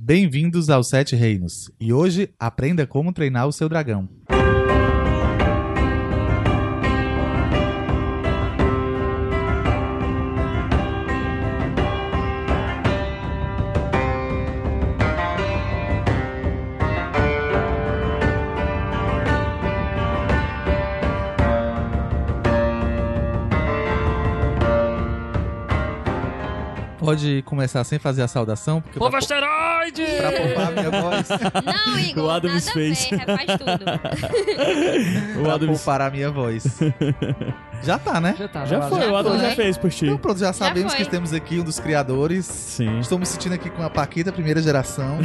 Bem-vindos aos Sete Reinos. E hoje aprenda como treinar o seu dragão. Pode começar sem fazer a saudação, porque Povo pra, asteroide! pra poupar a minha voz, Não, Igor, O Adams nada fez. a ver, refaz tudo. O pra Adams... poupar a minha voz. Já tá, né? Já tá. Já tá foi, lá. o Adams foi. já fez por ti. Então pronto, já sabemos foi. que temos aqui um dos criadores. Sim. Estou me sentindo aqui com a Paquita, primeira geração.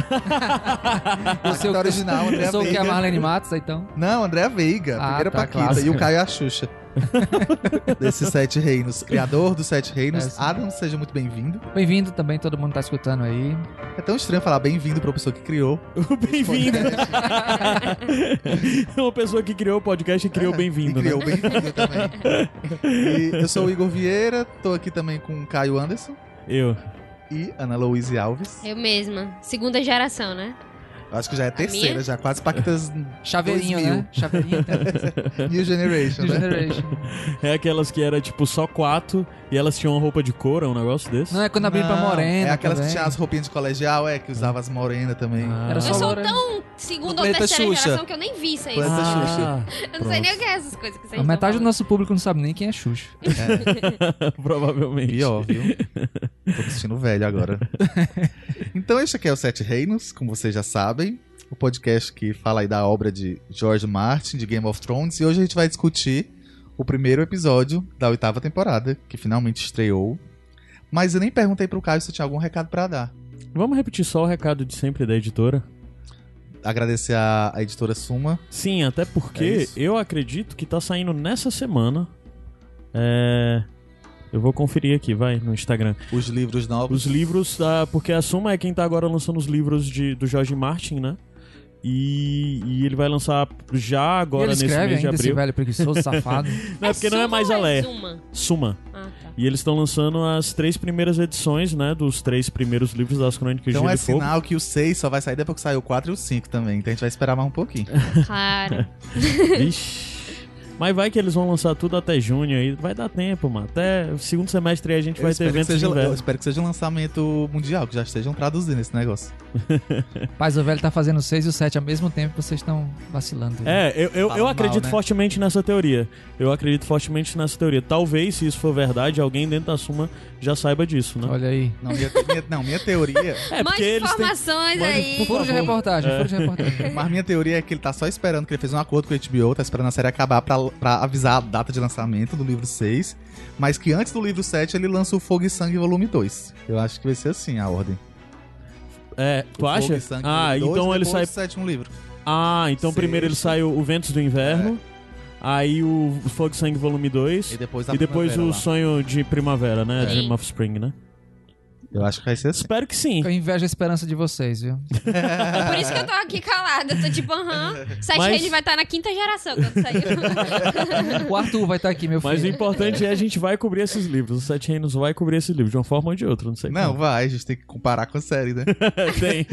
O que- original, André Eu sou o que? A Veiga. Marlene Matos, então? Não, André Veiga, Ah, primeira tá, Paquita. clássico. E o Caio é a Xuxa. Desses Sete Reinos. Criador dos Sete Reinos. É, sim. Adam, seja muito bem-vindo. Bem-vindo também, todo mundo tá escutando aí. É tão estranho falar bem-vindo pra pessoa que criou. O bem-vindo. Uma pessoa que criou o podcast e criou É, bem-vindo, né? criou bem-vindo também. E eu sou o Igor Vieira, tô aqui também com o Caio Anderson Eu. e Ana Louise Alves. Eu mesma. Segunda geração, né? Eu acho que já é a terceira, minha? já quase Paquitas Chaveirinho, 2000. né? Chaveirinho. então. New Generation, New né? Generation. É aquelas que era tipo só quatro e elas tinham uma roupa de couro, um negócio desse. Não é quando abriu pra Morena. É aquelas também. que tinham as roupinhas de colegial, é, que usava as morenas também. Ah. Era Eu só sou Lorena. tão segunda ou Planeta terceira Xuxa. geração que eu nem vi isso aí. Planeta Eu Xuxa. Ah, não sei nem o que é essas coisas que vocês A metade do estão nosso público não sabe nem quem é Xuxa. provavelmente. Pior, viu? Tô me sentindo velho agora. então, este aqui é o Sete Reinos, como vocês já sabem. O podcast que fala aí da obra de George Martin, de Game of Thrones. E hoje a gente vai discutir o primeiro episódio da oitava temporada, que finalmente estreou. Mas eu nem perguntei pro Caio se tinha algum recado pra dar. Vamos repetir só o recado de sempre da editora? Agradecer a, a editora Suma. Sim, até É porque isso. eu acredito que tá saindo nessa semana. É. Eu vou conferir aqui, vai, no Instagram. Os livros novos. Os livros, ah, porque a Suma é quem tá agora lançando os livros de, do George Martin, né? E, e ele vai lançar já E agora ele nesse mês de ainda esse abril. velho preguiçoso, safado. Não é porque não é mais a Lé. Zuma? Suma. Ah, tá. E eles estão lançando as três primeiras edições, né? Dos três primeiros livros das Crônicas Então de Gelo é e Fogo. sinal que o 6 só vai sair depois que sair o 4 e o 5 também. Então a gente vai esperar mais um pouquinho. Claro. Vixe. Mas vai que eles vão lançar tudo até junho aí. Vai dar tempo, mano. Até o segundo semestre aí a gente Eu vai ter de seja, eu espero que seja um lançamento mundial, que já estejam traduzindo esse negócio. Paz, o velho tá fazendo o 6 e o 7 ao mesmo tempo vocês estão vacilando. É, eu, eu, eu mal, acredito né? fortemente nessa teoria. Eu acredito fortemente nessa teoria. Talvez, se isso for verdade, alguém dentro da Suma já saiba disso, né? Olha aí. Não, minha, minha- não, minha teoria. É, Mais têm... informações Mande- aí. Furo de reportagem, É. furo de reportagem. Mas minha teoria é que ele tá só esperando, que ele fez um acordo com a HBO, tá esperando a série acabar pra, pra avisar a data de lançamento do livro 6. Mas que antes do livro 7 ele lança o Fogo e Sangue Volume 2. Eu acho que vai ser assim a ordem. É, O tu Fogo acha? e Sangue Ah, 2, então ele sai... o sétimo livro. Ah, então Sexto. primeiro ele sai o, o Ventos do Inverno. Aí o Fogo e Sangue Volume 2. E depois E depois o lá. Sonho de Primavera, né? Sim. Dream of Spring, né? Eu acho que vai ser assim. Espero que sim. Eu invejo a esperança de vocês, viu? É por isso que eu tô aqui calada. Tô tipo, aham. Sete Mas- Reis vai estar na quinta geração quando sair. O Arthur vai estar aqui, meu Mas o filho. importante é a gente vai cobrir esses livros. O Sete Reinos vai cobrir esses livros, de uma forma ou de outra, não sei Não, como. vai, a gente tem que comparar com a série, né? tem,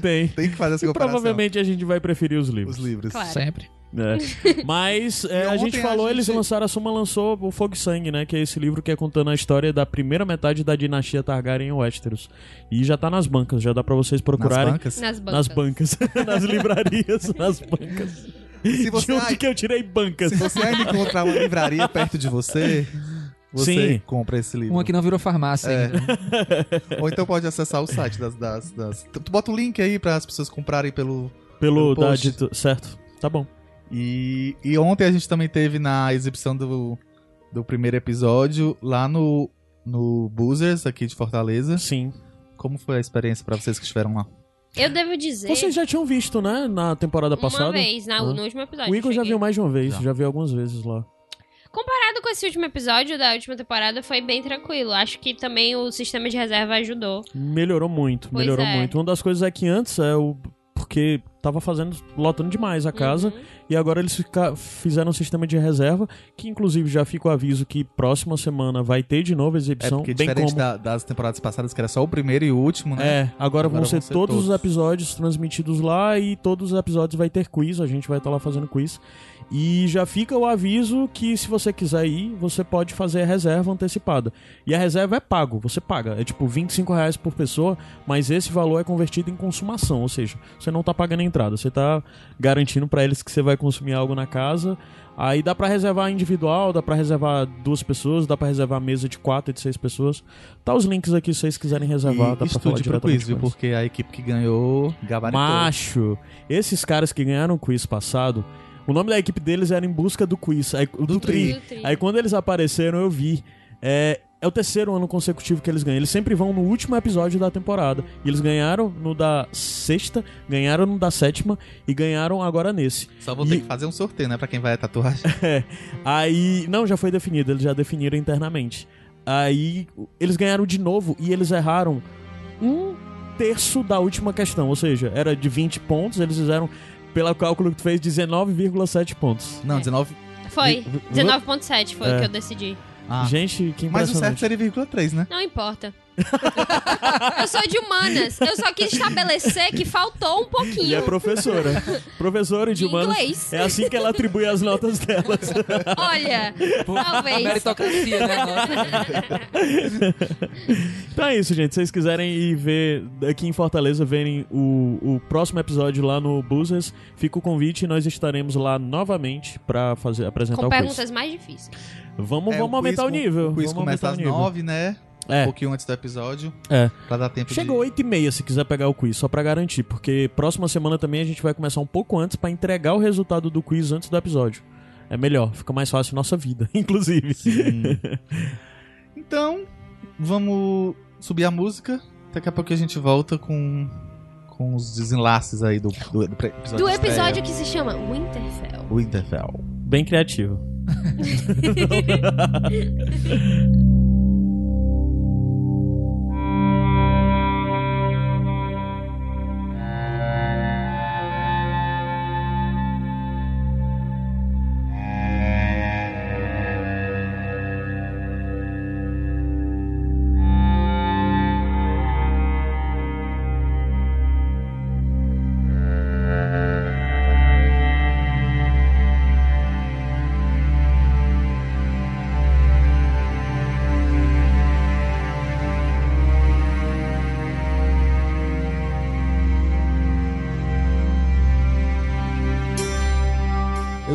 tem. Tem que fazer essa E comparação. provavelmente a gente vai preferir os livros. Os livros. Claro. Sempre. É. Mas é, a gente a falou, gente- eles lançaram, a Suma lançou o Fogo e Sangue, né? Que é esse livro que é contando a história da primeira metade da dinastia Targaryen em Westeros. E já tá nas bancas, já dá pra vocês Nas procurarem. bancas. Nas bancas. Nas bancas, nas livrarias, nas bancas. Se você, de onde ai, que eu tirei bancas? se você ainda encontrar uma livraria perto de você, você Sim. compra esse livro. Uma que não virou farmácia É. ainda. Ou então pode acessar o site das, das, das- Tu bota o link aí para as pessoas comprarem pelo. Pelo Pelo da dito... Certo, tá bom. E, e ontem a gente também teve na exibição do, do primeiro episódio lá no, no Boozers, aqui de Fortaleza. Sim. Como foi a experiência para vocês que estiveram lá? Eu devo dizer. Vocês já tinham visto, né? Na temporada passada. Uma vez, na, Ah. no último episódio. O Igor eu já viu mais de uma vez, Já. já, viu algumas vezes lá. Comparado com esse último episódio da última temporada, foi bem tranquilo. Acho que também o sistema de reserva ajudou. Melhorou muito, Pois melhorou é. muito. Uma das coisas é que antes é o. Porque tava fazendo, lotando demais a casa. Uhum. E agora eles fica- fizeram um sistema de reserva, que inclusive já fica o aviso que próxima semana vai ter de novo a É exibição. porque bem diferente como... da- das temporadas passadas, que era só o primeiro e o último, né? É, agora, Agora vão ser vão ser todos os todos. episódios transmitidos lá e todos os episódios vai ter quiz, a gente vai estar lá fazendo quiz. E já fica o aviso que se você quiser ir, você pode fazer a reserva antecipada. E a reserva é pago, você paga. É tipo 25 reais por pessoa, mas esse valor é convertido em consumação, ou seja, você não tá pagando a entrada, você tá garantindo pra eles que você vai consumir algo na casa. Aí dá pra reservar individual, dá pra reservar duas pessoas, dá pra reservar mesa de quatro e de seis pessoas. Tá os links aqui se vocês quiserem reservar, dá e pra falar pro quiz, viu? Porque a equipe que ganhou gabaritou. Macho, esses caras que ganharam o quiz passado, o nome da equipe deles era Em Busca do Quiz, aí, do, tri. Do tri. Aí quando eles apareceram eu vi. É, é o terceiro ano consecutivo que eles ganham. Eles sempre vão no último episódio da temporada. E eles ganharam no da sexta, ganharam no da sétima e ganharam agora nesse. Só vou ter E- que fazer um sorteio, né? Pra quem vai a tatuagem. É. Aí. Não, já foi definido, eles já definiram internamente. Aí eles ganharam de novo e eles erraram um terço da última questão. Ou seja, era de 20 pontos, eles fizeram, pelo cálculo que tu fez, 19,7 pontos. Não, É. 19. Foi. Vi- vi- 19.7 foi É. o que eu decidi. Ah, Gente, que mas o certo impressionante. seria vírgula 3, né? Não importa. eu sou de humanas. Eu só quis estabelecer que faltou um E pouquinho é professora. professora de de humanos. inglês. É assim que ela atribui as notas delas. Olha, talvez. Meritocracia, né? Então é isso, gente. Se vocês quiserem ir ver aqui em Fortaleza, verem o, o próximo episódio lá no Buzzers, fica o convite e nós estaremos lá novamente pra fazer, apresentar Com o quiz. perguntas mais difíceis. Vamos, É, vamos o quiz aumentar o com- nível. O quiz vamos começa às aumentar o nível. 9, né? Um É, pouquinho antes do episódio. é. Pra dar tempo Chegou de... 8 e meia se quiser pegar o quiz, só pra garantir, porque próxima semana também a gente vai começar um pouco antes pra entregar o resultado do quiz antes do episódio. É melhor, fica mais fácil nossa vida, inclusive. Sim. então, vamos subir a música. Daqui a pouco a gente volta com, com os desenlaces aí do, do, do episódio. Do episódio que se chama Winterfell. Winterfell. Bem criativo.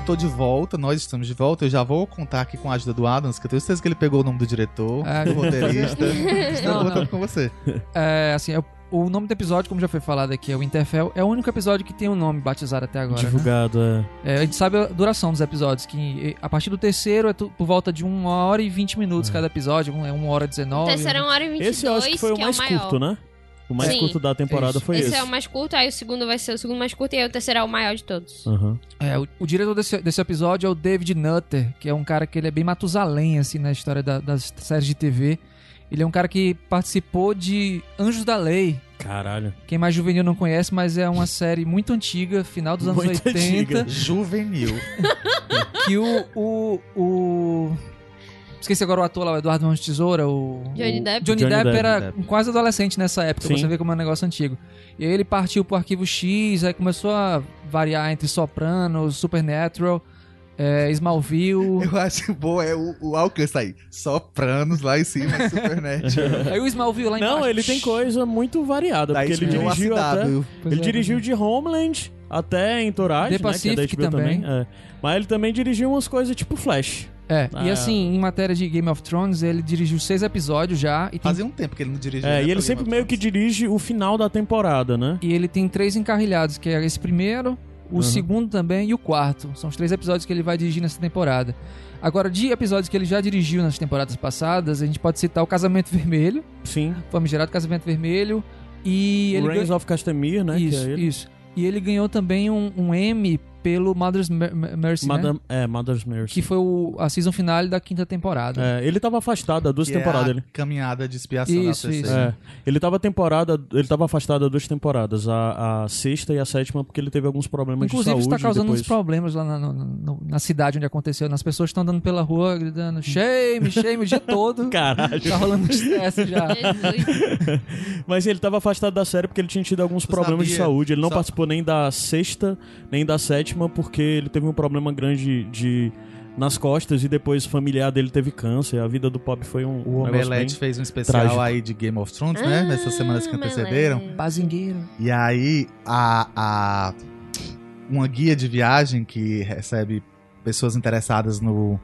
tô de volta, nós estamos de volta. Eu já vou contar aqui com a ajuda do Adams, que eu tenho certeza que ele pegou o nome do diretor, Ah, do roteirista. Voltando não. com você. É, assim, é o- o nome do episódio, como já foi falado aqui, é o Winterfell. É o único episódio que tem um nome batizado até agora. né? Divulgado, é. É, a gente sabe a duração dos episódios, que a partir do terceiro é tu- por volta de 1 hora e 20 minutos É. cada episódio, é 1 hora e O 19. terceiro é 1 hora e 22, Esse eu acho que foi o que mais é o curto, né? O mais Sim. curto da temporada Isso. foi esse. Esse é o mais curto, aí o segundo vai ser o segundo mais curto e aí o terceiro é o maior de todos. Aham. É, o, o diretor desse, desse episódio é o David Nutter, que é um cara que ele é bem Matusalém, assim, na história da- das séries de TV. Ele é um cara que participou de Anjos da Lei. Caralho. Quem mais juvenil não conhece, mas é uma série muito antiga, final dos anos Muito 80. antiga. Juvenil. Que o, o, o. Esqueci agora o ator lá, o Eduardo Mãos de Tesoura, o. Johnny o- Depp? Johnny, Johnny Depp, Depp. era Depp. quase adolescente nessa época, Sim. você vê como é um negócio antigo. E aí ele partiu pro arquivo X, aí começou a variar entre Sopranos, Supernatural, é, Smallville. Eu acho bom é o, o alcance aí. Sopranos lá em cima, Supernet. aí o Smallville lá embaixo. Não, ele tem coisa muito variada, Daí porque ele dirigiu até... Ele é, dirigiu de Homeland até Entourage, The né, que é da Pacific também. também. é. Mas ele também dirigiu umas coisas tipo Flash. É, e Ah. assim, em matéria de Game of Thrones, ele dirigiu seis episódios já e tem Fazia um tempo que ele não dirigia. É, né, e ele sempre meio que dirige o final da temporada, né? E ele tem três encarrilhados, que é esse primeiro, o Uhum. segundo também e o quarto. São os três episódios que ele vai dirigir nessa temporada. Agora, de episódios que ele já dirigiu nas temporadas passadas, a gente pode citar o Casamento Vermelho, Sim. famigerado Casamento Vermelho, e ele Reigns ganhou... of Castamere, né? que Isso, é ele. isso. E ele ganhou também um, um Emmy pelo Mother's Mer- Mer- Mercy, né? É, Mother's Mercy. Que foi o, a season finale da quinta temporada. É, ele tava afastado há duas Que temporadas. é a Ele, caminhada de expiação Isso, da isso. é, ele tava temporada, ele tava afastado há duas temporadas, a, a sexta e a sétima, porque ele teve alguns problemas Inclusive, de isso saúde. tá causando depois... uns problemas lá na, no- no- na cidade onde aconteceu. As pessoas estão andando pela rua gritando shame, shame o dia todo. Caralho. Tá rolando um estresse já. Mas ele tava afastado da série porque ele tinha tido alguns Tu problemas de sabia? saúde. Ele não Só- participou nem da sexta, nem da sétima, porque ele teve um problema grande de nas costas e depois o familiar dele teve câncer. A vida do Pop foi um, O Omelete fez um especial trágico. aí de Game of Thrones, né? Ah, Nessas semanas que antecederam. Bazingueiro. E aí, a, a, uma guia de viagem que recebe pessoas interessadas no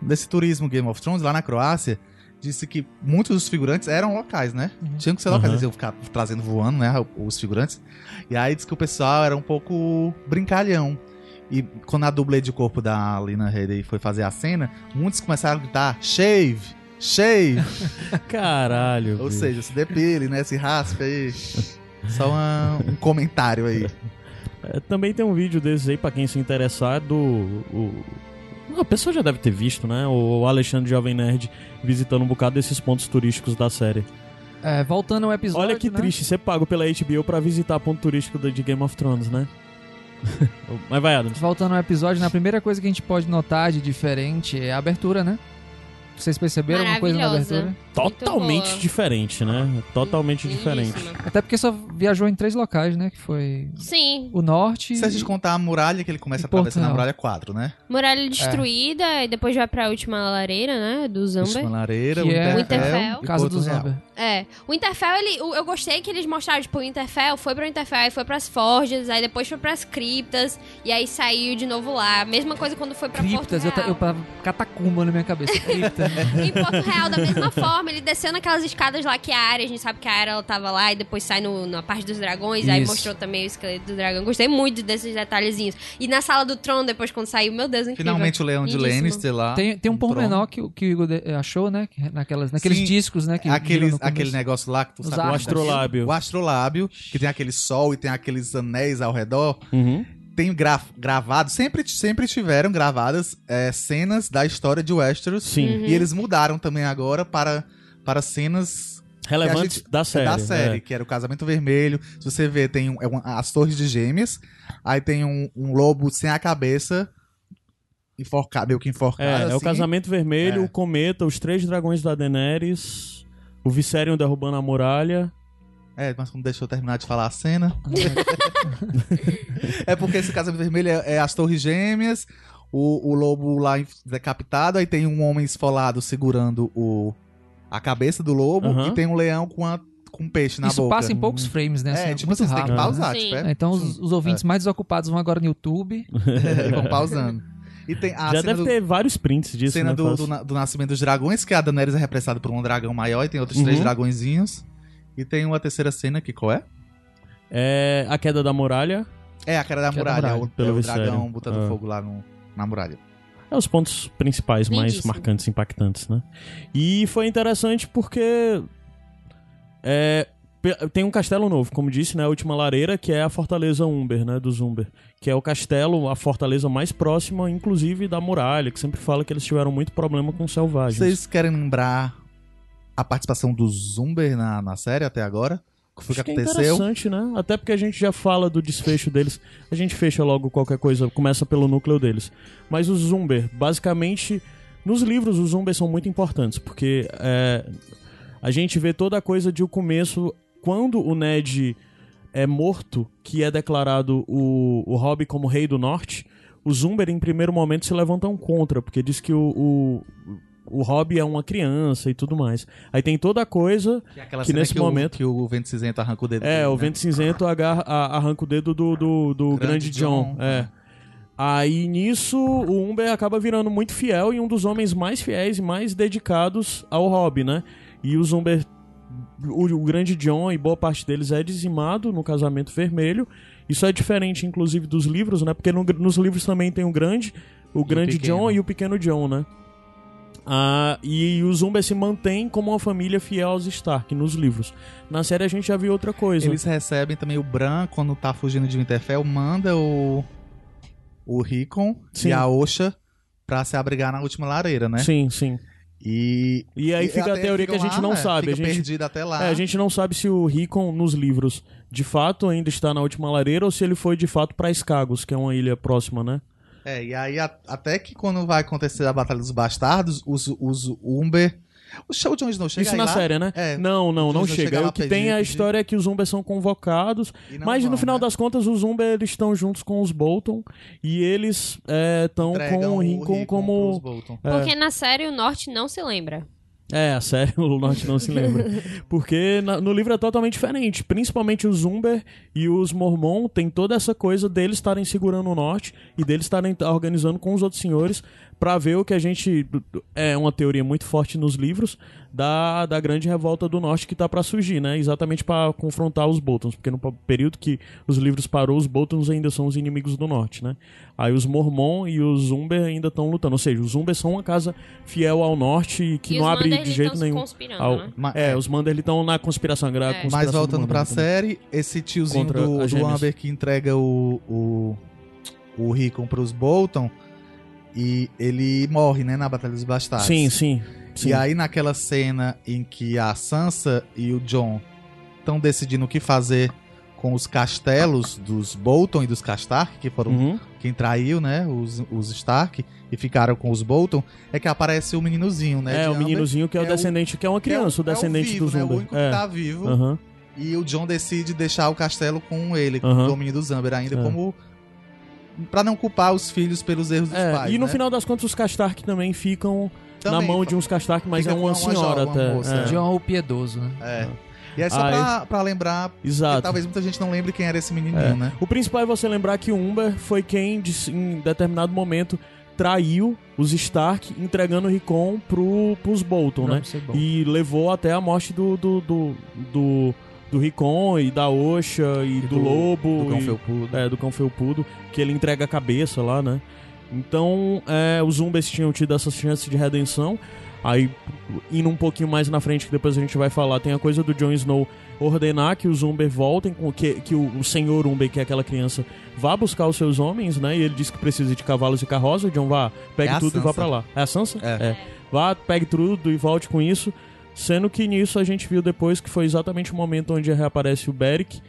desse turismo Game of Thrones lá na Croácia disse que muitos dos figurantes eram locais, né? Uhum. Tinham que ser locais, Aham. eles iam ficar trazendo voando, né? Os figurantes. E aí disse que o pessoal era um pouco brincalhão. E quando a dublê de corpo da Lina Headey foi fazer a cena, muitos começaram a gritar: shave! Shave! Caralho. Ou bicho. seja, se depile, né? Se raspe aí. Só uma- um comentário aí. É, também tem um vídeo desses aí, pra quem se interessar, do. O... A pessoa já deve ter visto, né? O Alexandre Jovem Nerd visitando um bocado desses pontos turísticos da série. É, voltando ao episódio. Olha que né? triste, ser pago pela HBO pra visitar ponto turístico do- de Game of Thrones, né? Mas vai, Adams. Voltando ao episódio, na primeira coisa que a gente pode notar de diferente é a abertura, né? Vocês perceberam alguma coisa na abertura? Totalmente boa. diferente, né? Totalmente diferente. Lindíssima. Até porque só viajou em três locais, né? Que foi Sim. o norte. Se a gente contar a muralha, que ele começa E atravessando a Portugal. muralha 4, né? Muralha destruída e depois vai pra última lareira, né? Do Zamber. Última Lareira, Que o é- Winterfell, Winterfell. e Casa do. Zamber. É. O Interfell, ele, eu gostei que eles mostraram, tipo, o Interfell foi pro Interfell, aí foi pras forjas, aí depois foi pras criptas, e aí saiu de novo lá. Mesma coisa quando foi pra Criptas, eu, Porto Real. eu tava catacumba na minha cabeça. Cripta. Em Porto Real, da mesma forma, ele desceu naquelas escadas lá que a área, a gente sabe que a área ela tava lá, e depois sai no, na parte dos dragões, aí Isso. mostrou também o esqueleto do dragão. Gostei muito desses detalhezinhos. E na sala do trono, depois quando saiu, meu Deus, incrível. Finalmente o leão de Lindíssimo. Lannister lá. tem, tem um pormenor trono. que, que o Igor de- achou, né? que- Naquelas, naqueles Sim, discos, né? Que Aqueles, aquele negócio lá que tu Os sabe. O astrolábio. O astrolábio, que tem aquele sol e tem aqueles anéis ao redor. Uhum. Tem gra gravado, sempre, sempre tiveram gravadas é, cenas da história de Westeros. Sim. Uhum. E eles mudaram também agora para, para cenas Relevantes gente- da série. da série, é. que era o Casamento Vermelho. Se você vê, tem um- é as Torres de Gêmeas. Aí tem um, um lobo sem a cabeça, enforcado, meio que enforcado. É, é o assim. Casamento Vermelho, É. o Cometa, os três dragões da Daenerys, o Viserion derrubando a muralha. É, mas como deixou eu terminar de falar a cena. é porque esse Casamento Vermelho é, é as Torres Gêmeas, o, o lobo lá decapitado, aí tem um homem esfolado segurando o, a cabeça do lobo Aham. e tem um leão com, a, com um peixe na Isso boca. passa em poucos frames, né? É, assim, tipo, muito vocês têm que rápido. pausar, Sim. tipo, É, é, então os, os ouvintes mais desocupados vão agora no YouTube. e vão pausando. E tem a Já deve do, ter vários prints disso, cena né? do, do, na- do nascimento dos dragões, que a Daenerys é represada por um dragão maior e tem outros três Uhum. dragõezinhos. E tem uma terceira cena que qual é? É a queda da muralha. É a cara da Que é da muralha, muralha, o, pelo é o Viserion. dragão botando Ah. fogo lá no, na muralha. É os pontos principais mais marcantes, impactantes, né? E foi interessante porque é, tem um castelo novo, como disse, né? A última lareira, que é a Fortaleza Umber, né? Do Zumber. Que é o castelo, a fortaleza mais próxima, inclusive, da muralha, que sempre fala que eles tiveram muito problema com selvagens. Vocês querem lembrar a participação do Zumber na, na série até agora? Que foi que Acho que é aconteceu? interessante, né? Até porque a gente já fala do desfecho deles. A gente fecha logo qualquer coisa, começa pelo núcleo deles. Mas os Zumber, basicamente, nos livros os Zumber são muito importantes, porque é, a gente vê toda a coisa de o começo, quando o Ned é morto, que é declarado o, o Hobbit como rei do norte, os Zumber em primeiro momento se levantam contra, porque diz que o, o, o Hobbit é uma criança e tudo mais. Aí tem toda a coisa Que, é Que nesse que momento- O, que o vento cinzento arranca o dedo é, dele, o né? vento cinzento agarra, arranca o dedo do, do, do grande, Grande John. John, É. Aí nisso o Umber acaba virando muito fiel e um dos homens mais fiéis e mais dedicados ao hobby, né? E o Umber, o, o grande John e boa parte deles é dizimado no casamento vermelho. Isso é diferente, inclusive, dos livros, né? Porque no- nos livros também tem o grande, o grande pequeno. John e o pequeno John, né? Ah, e os Umber se mantém como uma família fiel aos Stark nos livros. Na série a gente já viu outra coisa. Eles recebem também o Bran, quando tá fugindo de Winterfell, manda o, o Rickon Sim. e a Osha pra se abrigar na última lareira, né? Sim, sim. E, E aí e fica a teoria que a gente lá, não né? sabe. A Fica gente, perdido até lá. é, a gente não sabe se o Rickon nos livros de fato ainda está na última lareira ou se ele foi de fato pra Escagos, que é uma ilha próxima, né? É, e aí a- até que quando vai acontecer a Batalha dos Bastardos, os, os Umber... O Show Jon Snow chega Isso aí na lá, série, né? É. Não, não, não chega. chega o que pedir- tem é a pedir- história é que os Umbers são convocados, mas vão, no final né? das contas os Umbers eles estão juntos com os Bolton e eles estão Entregam com o pros como... Bolton. É. Porque na série o Norte não se lembra. É, a série o Norte não se lembra. Porque na- no livro é totalmente diferente. Principalmente os Umber e os Mormon tem toda essa coisa deles estarem segurando o Norte e deles estarem organizando com os outros senhores pra ver o que a gente. É uma teoria muito forte nos livros da, da grande revolta do Norte que tá pra surgir, né? Exatamente pra confrontar os Boltons. Porque no período que os livros parou, os Boltons ainda são os inimigos do Norte, né? Aí os Mormon e os Umber ainda estão lutando. Ou seja, os Umber são uma casa fiel ao Norte e que e não os abre de jeito nenhum. ao- né? Ma- É, os Manderly estão na conspiração. gra- É. conspiração Mas do voltando pra Manderly também. série, esse tiozinho Contra do, do. Amber que entrega o, o, o Rickon pros Bolton e ele morre, né, na Batalha dos Bastardos. Sim, sim. sim. E aí naquela cena em que a Sansa e o John estão decidindo o que fazer com os castelos dos Bolton e dos Castark, que foram Uhum. quem traiu, né, os, os Stark, e ficaram com os Bolton, é que aparece o meninozinho, né? É, o meninozinho que é o é o- descendente, que é uma é o- criança, o é descendente vivo, dos né, o único É. que tá vivo. Aham. E o John decide deixar o castelo com ele, com Aham. o domínio dos Amber, ainda É. como. Pra não culpar os filhos pelos erros dos É, pais. e no né? final das contas os Castark também ficam Também, na mão de uns Castark, mas é uma uma senhora uma até. moça, é. John o Piedoso, né? É. E é só Aí- pra, pra lembrar, Exato. talvez muita gente não lembre quem era esse menininho, É. né? O principal é você lembrar que o Umber foi quem, de- em determinado momento, traiu os Stark, entregando o Rickon pro, pros Bolton, né? Ser bom. E levou até a morte do do, do, do, do Rickon e da Osha e, do, Lobo. Do cão e- felpudo. É, do cão felpudo, que ele entrega a cabeça lá, né? Então, é, os Zumbers tinham tido essa chance de redenção. Aí, indo um pouquinho mais na frente, que depois a gente vai falar, tem a coisa do Jon Snow ordenar que os Umber voltem, com- que, que o, o senhor Umber, que é aquela criança, vá buscar os seus homens, né? E ele diz que precisa de cavalos e carroça. O John vá, pegue É tudo e vá Sansa. pra lá. É a Sansa? É. Vá, pegue tudo e volte com isso. Sendo que nisso a gente viu depois que foi exatamente o momento onde reaparece o Beric,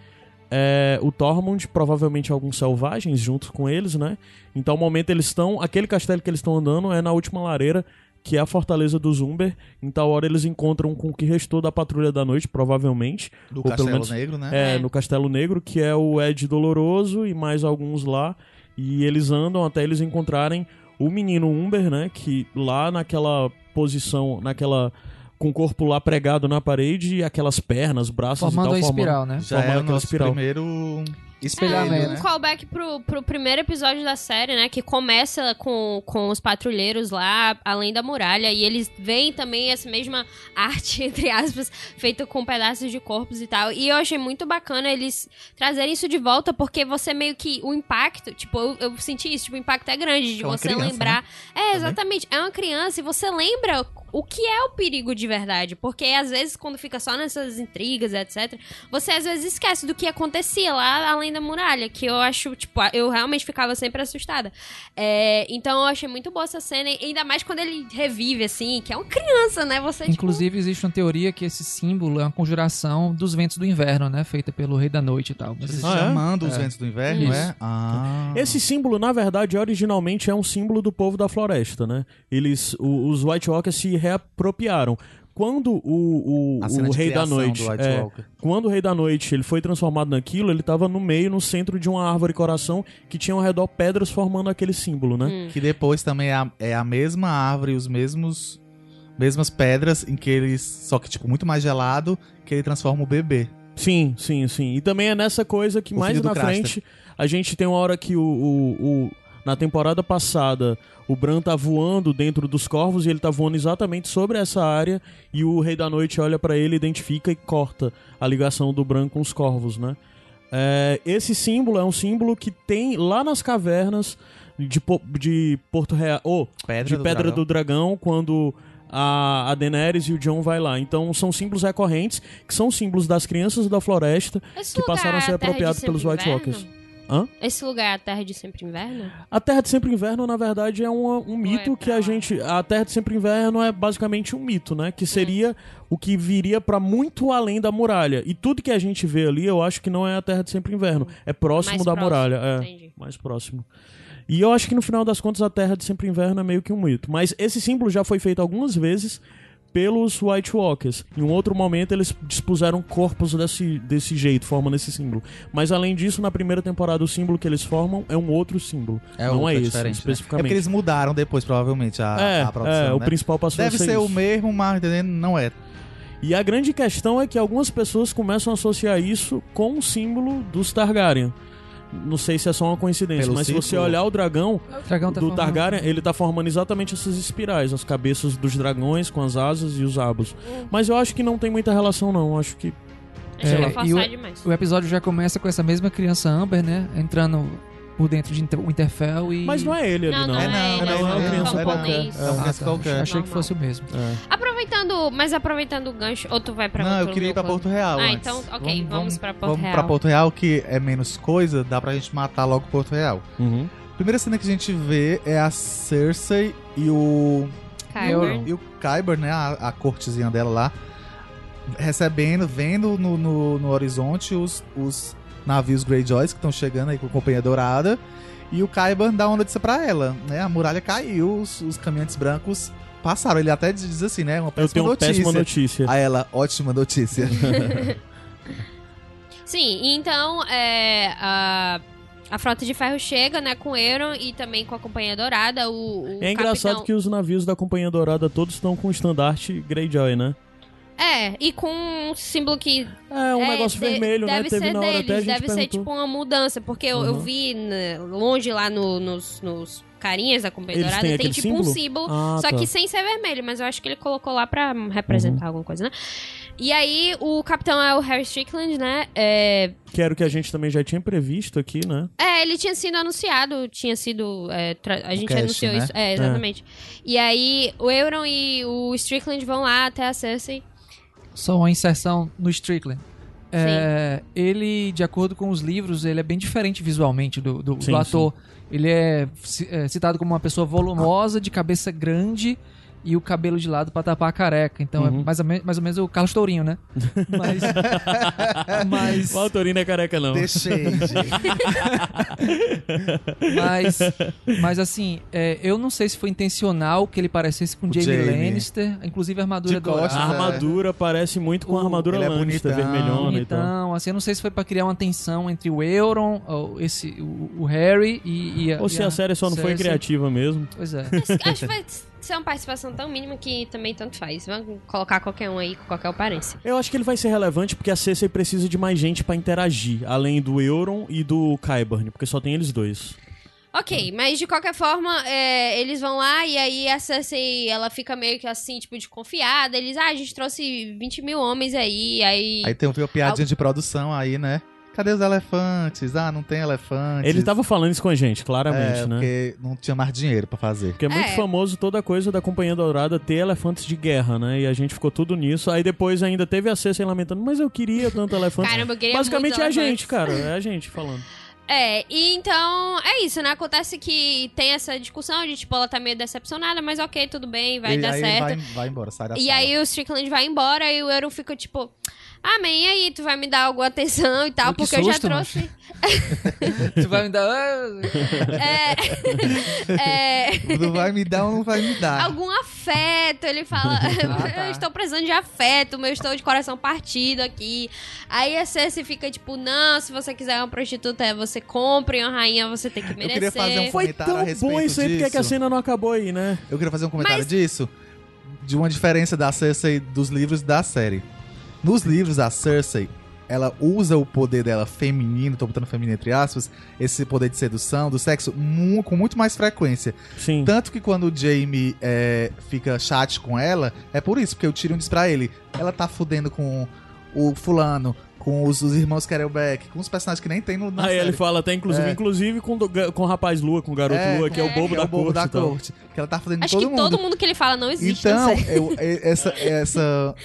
é, o Tormund, provavelmente alguns selvagens junto com eles, né? Então, o momento eles estão. Aquele castelo que eles estão andando é na última lareira, que é a fortaleza do Zumber. Em tal hora eles encontram com o que restou da patrulha da noite, provavelmente. Do Castelo menos- Negro, né? É, É. no Castelo Negro, que é o Ed Doloroso e mais alguns lá. E eles andam até eles encontrarem o menino Umber, né? Que lá naquela posição, naquela. Com o corpo lá pregado na parede e aquelas pernas, braços Formando e a tal. espiral, né? Já formando é o aquela nosso espiral. primeiro É Espelhamento. um né? callback pro, pro primeiro episódio da série, né? Que começa com, com os patrulheiros lá, além da muralha. E eles veem também essa mesma arte, entre aspas, feita com pedaços de corpos e tal. E eu achei muito bacana eles trazerem isso de volta, porque você meio que. O impacto, tipo, eu, eu senti isso, tipo, o impacto é grande de É uma você criança, lembrar. É, exatamente. É uma criança e você lembra o que é o perigo de verdade. Porque às vezes, quando fica só nessas intrigas, etc., você às vezes esquece do que acontecia lá além da muralha, que eu acho, tipo, eu realmente ficava sempre assustada. É, então eu achei muito boa essa cena, e ainda mais quando ele revive, assim, que é uma criança, né? Você, tipo, Inclusive, existe uma teoria que esse símbolo é uma conjuração dos ventos do inverno, né? Feita pelo Rei da Noite e tal. Mas Você Ah, é? chamando os É. ventos do inverno, Isso. é? Ah. Esse símbolo, na verdade, originalmente é um símbolo do povo da floresta, né? Eles, o- os White Walkers se reapropriaram. Quando o, o, o Rei da Noite, é, quando o Rei da Noite ele foi transformado naquilo, ele estava no meio, no centro de uma árvore coração que tinha ao redor pedras formando aquele símbolo, né? Hum. Que depois também é a, é a mesma árvore, os mesmos mesmas pedras em que eles, só que tipo muito mais gelado, que ele transforma o bebê. Sim, sim, sim. E também é nessa coisa que O mais na Craster. frente a gente tem uma hora que o, o- o- na temporada passada o Bran tá voando dentro dos corvos e ele tá voando exatamente sobre essa área e o Rei da Noite olha pra ele, identifica e corta a ligação do Bran com os corvos, né? É, esse símbolo é um símbolo que tem lá nas cavernas de, de Porto Real, oh, Pedra de do Pedra Dragão. do Dragão quando a, a Daenerys e o John vai lá. Então são símbolos recorrentes, que são símbolos das crianças da floresta Esse que passaram a ser apropriados pelos White inverno? Walkers. Hã? Esse lugar é a Terra de Sempre Inverno? A Terra de Sempre Inverno, na verdade, é um, um mito é que a gente. A Terra de Sempre Inverno é basicamente um mito, né? Que seria o que viria pra muito além da muralha. E tudo que a gente vê ali, eu acho que não é a Terra de Sempre Inverno. É próximo Mais da próximo, muralha. É, entendi. mais próximo. E eu acho que no final das contas a Terra de Sempre Inverno é meio que um mito. Mas esse símbolo já foi feito algumas vezes pelos White Walkers. Em um outro momento eles dispuseram corpos desse, desse jeito, formando esse símbolo. Mas além disso, na primeira temporada o símbolo que eles formam é um outro símbolo. não outro, é esse, diferente, né? É especificamente. porque eles mudaram depois, provavelmente, a, É, a produção, é, o né? principal passou Deve a ser, ser o isso. mesmo, mas entendendo, não é. E a grande questão é que algumas pessoas começam a associar isso com o símbolo dos Targaryen. Não sei se é só uma coincidência, Pelo mas se você olhar o dragão O dragão tá do formando- Targaryen, ele tá formando exatamente essas espirais, as cabeças dos dragões com as asas e os abos. Mas eu acho que não tem muita relação não, acho que Acho que É, vai e o-. O episódio já começa com essa mesma criança Amber, né? Entrando por dentro de Inter- Winterfell e... Mas não é ele ali Não, não. não É, é, não, não, é uma um criança não, qualquer. É uma Ah, criança tá. qualquer. Achei que fosse o mesmo. É. Aproveitando, mas aproveitando o gancho, ou tu vai pra Não, eu queria ir pra? Porto Real Ah, antes. então, ok, vamos pra Porto vamos Real. pra Porto Real, que é menos coisa, dá pra gente matar logo Porto Real. Uhum. Primeira cena que a gente vê é a Cersei e o Kyber. e o Kyber, né, a, a cortezinha dela lá, recebendo, vendo no, no, no horizonte os, os navios Greyjoys que estão chegando aí com a Companhia Dourada. E o Kyber dá uma notícia pra ela, né? A muralha caiu, os, os caminhantes brancos passaram. Ele até diz assim, né? Uma Eu péssima tenho uma notícia. péssima notícia. A ela, ótima notícia. Sim, então é, a, a frota de ferro chega, né, com o Euron e também com a Companhia Dourada. O, o É engraçado capitão... que os navios da Companhia Dourada todos estão com o estandarte Greyjoy, né? É, e com um símbolo que É, um é, negócio de- vermelho, né? deve Teve ser na hora deles, até a gente deve ser perguntou. tipo uma mudança, porque eu, eu Uhum. vi né, longe lá no- nos, nos carinhas da Companhia Eles Dourada, tem tipo símbolo? um símbolo, Ah, só tá. que sem ser vermelho, mas eu acho que ele colocou lá pra representar Uhum. alguma coisa, né? E aí, o capitão é o Harry Strickland, né? É, Que era o que a gente também já tinha previsto aqui, né? É, ele tinha sido anunciado, tinha sido. é, tra- a gente cast, anunciou né? isso. É, exatamente. E aí, o Euron e o Strickland vão lá até a Cersei. Só uma inserção no Strickland. É, ele, de acordo com os livros, ele é bem diferente visualmente do, do, do Sim, ator. Ele é, é citado como uma pessoa volumosa, de cabeça grande e o cabelo de lado pra tapar a careca. Então Uhum. é mais ou, me- mais ou menos o Carlos Tourinho, né? Mas. mas, O Autorino é careca, não. Shade. mas, mas assim, é, eu não sei se foi intencional que ele parecesse com O Jamie, Jaime. Lannister, inclusive a armadura De costas, dourada. A armadura parece muito com a O- armadura ele é Lannister, bonitão, vermelhona e tal. Então, assim, eu não sei se foi pra criar uma tensão entre o Euron, ou esse, o, o Harry e, e a. Ou e se a série só não foi Cersei. criativa mesmo. Pois é. Acho que vai ser uma participação tão mínima que também tanto faz. Vamos colocar qualquer um aí com qualquer aparência. Eu acho que ele vai ser relevante porque a Cersei precisa de mais gente pra interagir, além do Euron e do Qyburn, porque só tem eles dois. Ok, mas de qualquer forma, é, eles vão lá e aí a Cersei, ela fica meio que assim, tipo, desconfiada. Eles, ah, a gente trouxe 20 mil homens aí, aí... Aí tem uma piadinha de produção aí, né? Cadê os elefantes? Ah, não tem elefantes. Ele tava falando isso com a gente, claramente, é, né? porque não tinha mais dinheiro pra fazer. Porque é muito É. famoso toda a coisa da Companhia Dourada ter elefantes de guerra, né? E a gente ficou tudo nisso. Aí depois ainda teve a Cersei lamentando, mas eu queria tanto elefante. Caramba, eu queria Basicamente é a gente, cara. É a gente falando. É, e então é isso, né? Acontece que tem essa discussão de tipo, ela tá meio decepcionada, mas ok, tudo bem, vai e dar aí certo. Ele vai, vai embora, sai da E sala. aí o Strickland vai embora e o Euron fica tipo, ah, man, e aí, tu vai me dar alguma atenção e tal, que porque eu já susto, trouxe. tu vai me dar. ah, É, é, Não vai me dar ou não vai me dar? algum afeto. Ele fala, Ah, tá. eu estou precisando de afeto, eu estou de coração partido aqui. Aí a Cersei fica tipo, não, se você quiser uma prostituta, você compre uma rainha, você tem que merecer. queria fazer um Foi Comentário a tão respeito bom isso aí, porque é que a cena não acabou aí, né? Eu queria fazer um comentário Mas- disso. De uma diferença da Cersei dos livros da série. Nos livros, a Cersei, ela usa o poder dela feminino, tô botando feminino entre aspas, esse poder de sedução, do sexo, mu- com muito mais frequência. Sim. Tanto que quando o Jaime é, fica chat com ela, é por isso, porque o Tyrion diz pra ele, ela tá fudendo com o fulano, com os, os irmãos Kerouac, com os personagens que nem tem no, na Aí série. ele fala até, inclusive, É. inclusive com, do- com o rapaz Lua, com o garoto É, Lua, que é, o é, bobo que da é o bobo corte. da e corte. Que ela tá fudendo Acho todo que mundo. todo mundo que ele fala não existe. Então, eu- essa, essa,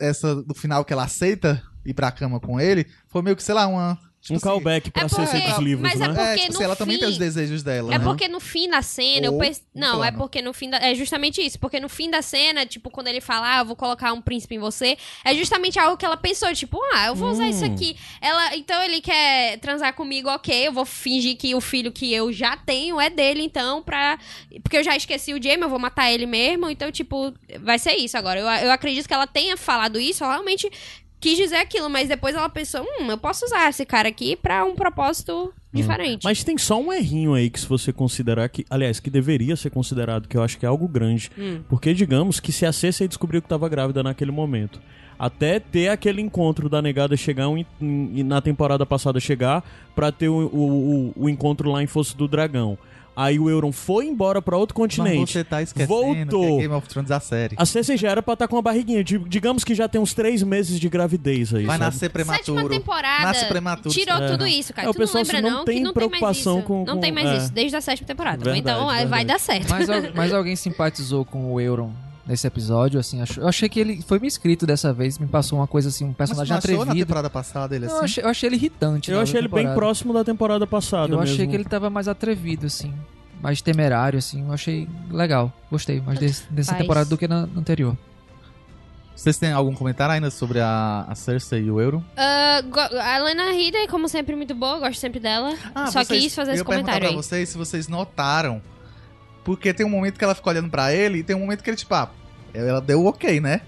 essa do final que ela aceita ir pra cama com ele, foi meio que, sei lá, uma Tipo um assim, callback pra É ser porque- dos livros, mas é né? É, Porque tipo no assim, ela também tem fim- os desejos dela. É né? porque no fim da cena, eu Ou pense... um Não, é plano. porque no fim da... É justamente isso. Porque no fim da cena, tipo, quando ele fala, ah, eu vou colocar um príncipe em você, é justamente algo que ela pensou, tipo, ah, eu vou usar isso Hum. aqui. Ela... Então ele quer transar comigo, ok, eu vou fingir que o filho que eu já tenho é dele, então, pra... Porque eu já esqueci o Jamie, eu vou matar ele mesmo, então, tipo, vai ser isso agora. Eu, eu acredito que ela tenha falado isso, realmente quis dizer aquilo, mas depois ela pensou, hum, eu posso usar esse cara aqui pra um propósito diferente. Mas tem só um errinho aí que se você considerar que, aliás, que deveria ser considerado, que eu acho que é algo grande, Hum. porque digamos que se a Cersei descobriu que estava grávida naquele momento, até ter aquele encontro da negada chegar um, na temporada passada chegar pra ter o, o, o- o encontro lá em Fosso do Dragão. Aí o Euron foi embora pra outro Mas continente. você tá esquecendo Voltou. que é Game of Thrones a série. A Cersei já era pra estar com uma barriguinha. Di- Digamos que já tem uns três meses de gravidez aí. Vai sabe? nascer prematuro. Sétima temporada Nasce prematuro. tirou É. tudo isso, cara. É, o tu não pessoal lembra não não, tem que não tem mais preocupação isso. com- não com- tem mais é. isso, desde a sétima temporada. Verdade, então vai- vai verdade. dar certo. Mas, mas alguém simpatizou com o Euron nesse episódio, assim, eu achei que ele foi me escrito dessa vez, me passou uma coisa assim, um Mas personagem você não achou na atrevido. temporada passada ele Não, assim? eu, achei, eu achei ele irritante. Eu achei ele bem próximo da temporada passada Eu mesmo. achei que ele tava mais atrevido, assim. Mais temerário, assim. Eu achei legal. Gostei mais desse- dessa Faz. temporada do que na, na anterior. Vocês têm algum comentário ainda sobre a, a Cersei e o Euron? Ah, go- a Lena Headey, como sempre, muito boa. Gosto sempre dela. Só Ah, vocês- quis fazer eu esse comentário pra aí. vocês se vocês notaram. Porque tem um momento que ela fica olhando pra ele e tem um momento que ele, tipo, ah, ela deu o ok, né?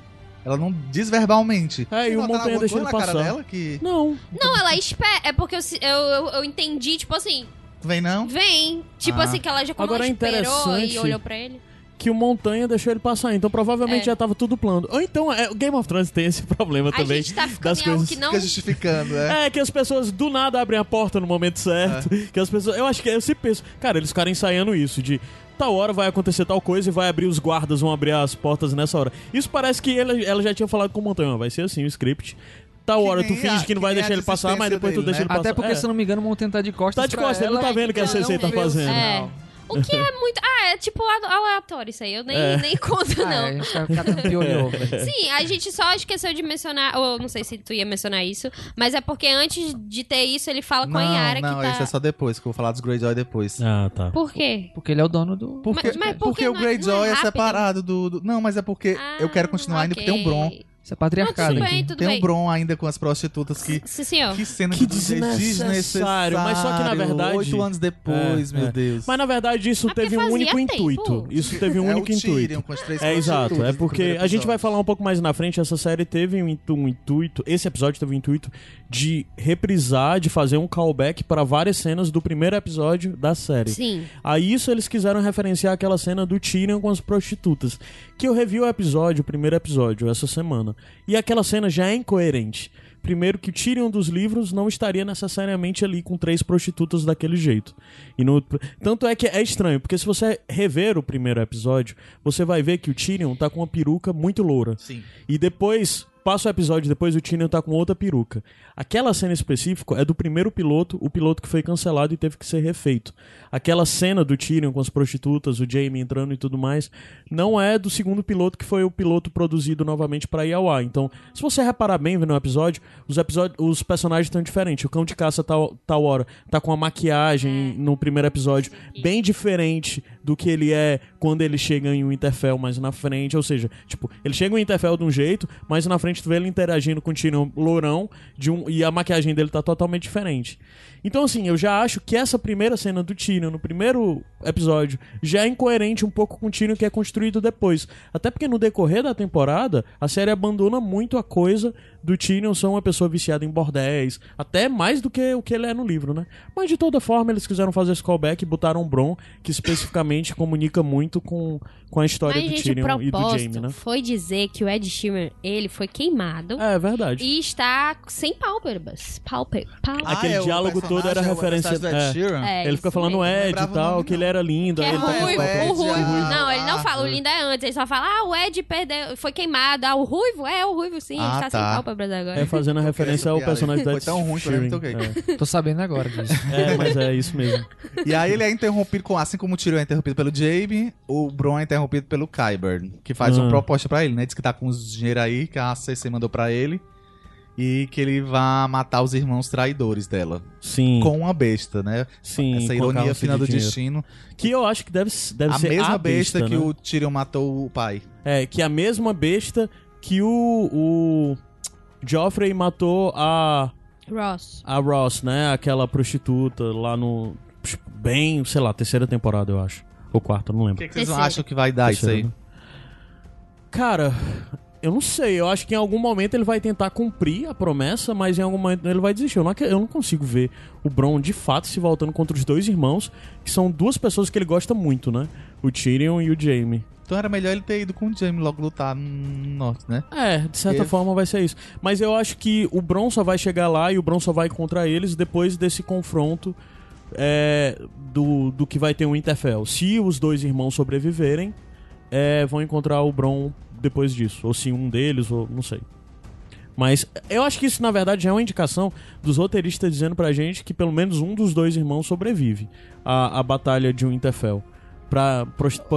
Ela não diz verbalmente. É, e o Montanha coisa ele cara passar. dela que Não. Não, ela espera. É porque eu, eu, eu, eu entendi, tipo assim, vem não? vem. Tipo Ah. assim, que ela já Agora ela é esperou interessante- e olhou pra ele. Que o Montanha deixou ele passar. Então provavelmente É. já tava tudo plano. Ou então, é, o Game of Thrones tem esse problema A também. gente tá ficando das coisas que não. Fica justificando, né? É, que as pessoas do nada abrem a porta no momento certo. Que as pessoas. Eu acho que eu sempre penso. Cara, eles ficaram ensaiando isso, de tal hora vai acontecer tal coisa e vai abrir os guardas, vão abrir as portas nessa hora. Isso parece que ele- ela já tinha falado com o Montanha, ó, vai ser assim o script. Tal Que hora tu finge a- que não que vai deixar ele passar, mas depois tu dele, deixa né? ele passar. Até porque, É. se não me engano, vão tentar de costas Tá de costas, ele não ela tá vendo o que a Cersei tá vê o fazendo. sinal. O que é muito. Ah, é tipo a- aleatório isso aí. Eu nem, É. nem conto, Ah, não. é, a gente tá catando piolho. Sim, a gente só esqueceu de mencionar, ou não sei se tu ia mencionar isso, mas é porque antes de ter isso, ele fala com a não, Yara não, que tá. isso é só depois, que eu vou falar dos Greyjoy depois. Ah, tá. Por quê? Porque ele é o dono do... Porque, Mas- mas por porque que o não é- não é Greyjoy é, rápido? separado do, do- Não, mas é porque eu quero continuar ainda, porque tem um Bron. Isso é Não, patriarcado. tudo bem, tudo Tem bem. um Bron ainda com as prostitutas que. Sim, senhor. Que cena Que de desnecessário, mas só que na verdade- Oito anos depois, É, meu é. Deus. Mas na verdade isso porque teve um único tempo. intuito. Isso teve um é único intuito. com as três É exato, é porque a gente vai falar um pouco mais na frente, essa série teve um, um intuito, esse episódio teve um intuito de reprisar, de fazer um callback para várias cenas do primeiro episódio da série. Sim. A isso eles quiseram referenciar aquela cena do Tyrion com as prostitutas. Que eu revi o episódio, o primeiro episódio, essa semana. E aquela cena já é incoerente. Primeiro que o Tyrion dos livros não estaria necessariamente ali com três prostitutas daquele jeito. E no... Tanto é que é estranho, porque se você rever o primeiro episódio, você vai ver que o Tyrion tá com uma peruca muito loura. Sim. E depois, passa o episódio, depois o Tyrion tá com outra peruca. Aquela cena específica é do primeiro piloto, o piloto que foi cancelado e teve que ser refeito. Aquela cena do Tyrion com as prostitutas, o Jaime entrando e tudo mais, não é do segundo piloto que foi o piloto produzido novamente para ir ao ar. Então, se você reparar bem no episódio, os, episódios, os personagens estão diferentes. O cão de caça tal, tal hora tá com a maquiagem no primeiro episódio bem diferente do que ele é quando ele chega em Winterfell mais na frente. Ou seja, tipo, ele chega em Winterfell de um jeito, mas na frente tu vê ele interagindo com o Tyrion lourão de um, e a maquiagem dele tá totalmente diferente. Então, assim, eu já acho que essa primeira cena do Tyrion, no primeiro episódio, já é incoerente um pouco com o Tyrion que é construído depois. Até porque no decorrer da temporada, a série abandona muito a coisa do Tyrion ser uma pessoa viciada em bordéis, até mais do que o que ele é no livro, né? Mas de toda forma, eles quiseram fazer esse callback e botaram um Bron que especificamente comunica muito com, com a história Mas, do gente, o Tyrion e do Jaime, né? foi dizer que o Ed Sheeran, ele foi queimado É verdade. e está sem pálpebras. Pálpe... Pál... Aquele Ah, é, o diálogo todo era é o referência- Ed é. É, ele fica falando mesmo. Ed e o tal, que ele era lindo. É ele tá com ruivo, Ed, o ruivo. ah, Não, ele não fala, o Arthur. lindo é antes. Ele só fala, ah, o Ed perdeu, foi queimado. Ah, o ruivo? É, o ruivo sim, Ah, ele tá, sem tá. pálpebras agora. É fazendo a referência ao personagem da Foi tão ruim que eu. Tô sabendo agora disso. É, é, mas é isso mesmo. E aí ele é interrompido com, assim como o Tyrion é interrompido pelo Jaime, o Bron é interrompido pelo Kyburn, que faz Ah. uma proposta pra ele, né? Diz que tá com os dinheiro aí que a Cersei mandou pra ele. E que ele vai matar os irmãos traidores dela. Sim. Com uma besta, né? sim Essa ironia carroça fina de do dinheiro. destino. Que eu acho que deve, deve a ser mesma a besta, que né? o Tyrion matou o pai. É, que é a mesma besta que o, o Joffrey matou a, Ross. a Ross, né? Aquela prostituta lá no. Bem, sei lá, terceira temporada, eu acho. Ou quarta, não O lembro. que, que vocês Terceira. acham que vai dar isso aí? Terceira? Cara, eu não sei. Eu acho que em algum momento ele vai tentar cumprir a promessa, mas em algum momento ele vai desistir. Eu não, eu não consigo ver o Bron de fato se voltando contra os dois irmãos, que são duas pessoas que ele gosta muito, né? O Tyrion e o Jaime. Então era melhor ele ter ido com o Jaime logo lutar no norte, né? É, de certa forma vai ser isso. Mas eu acho que o Bron só vai chegar lá e o Bron só vai contra eles depois desse confronto é, do, do que vai ter o Winterfell. Se os dois irmãos sobreviverem, é, vão encontrar o Bron depois disso. Ou se um deles, ou não sei. Mas eu acho que isso, na verdade, já é uma indicação dos roteiristas dizendo pra gente que pelo menos um dos dois irmãos sobrevive à, à batalha de Winterfell. Pra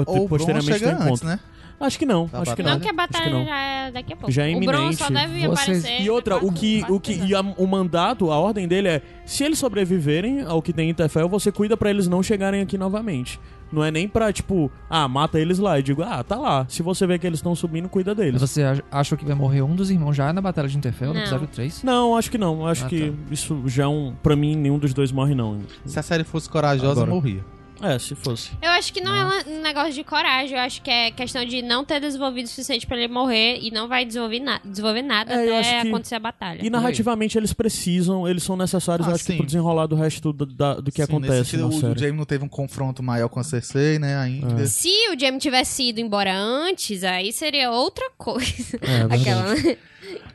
Ou posteriormente ter um encontro. antes, né? Acho que não. Da acho que não. Não que a batalha não. já é daqui a pouco. Já é o Bron só iminente. deve Vocês- aparecer. E outra, o que, o, que e a- o mandato, a ordem dele é: se eles sobreviverem ao que tem em Interfell, você cuida pra eles não chegarem aqui novamente. Não é nem pra, tipo, ah, mata eles lá. Eu digo, ah, tá lá. Se você vê que eles estão subindo, cuida deles. Você ach- acha que vai morrer um dos irmãos já na Batalha de Interfell, no Não. episódio 3? Não, acho que não. Acho Ah, que tá. isso já é um. Pra mim, nenhum dos dois morre, não. Se a série fosse corajosa, Agora. morria. É, se fosse. Eu acho que não é um negócio de coragem, eu acho que é questão de não ter desenvolvido o suficiente pra ele morrer e não vai desenvolver, na desenvolver nada É, até que- acontecer a batalha. E narrativamente eles precisam, eles são necessários, Ah, eu acho, que sim. pro desenrolar do resto do, da- do que Sim, nesse acontece sentido, na o, o série. Jaime não teve um confronto maior com a Cersei, né, ainda. É. Se o Jamie tivesse ido embora antes, aí seria outra coisa. É. Aquela, né?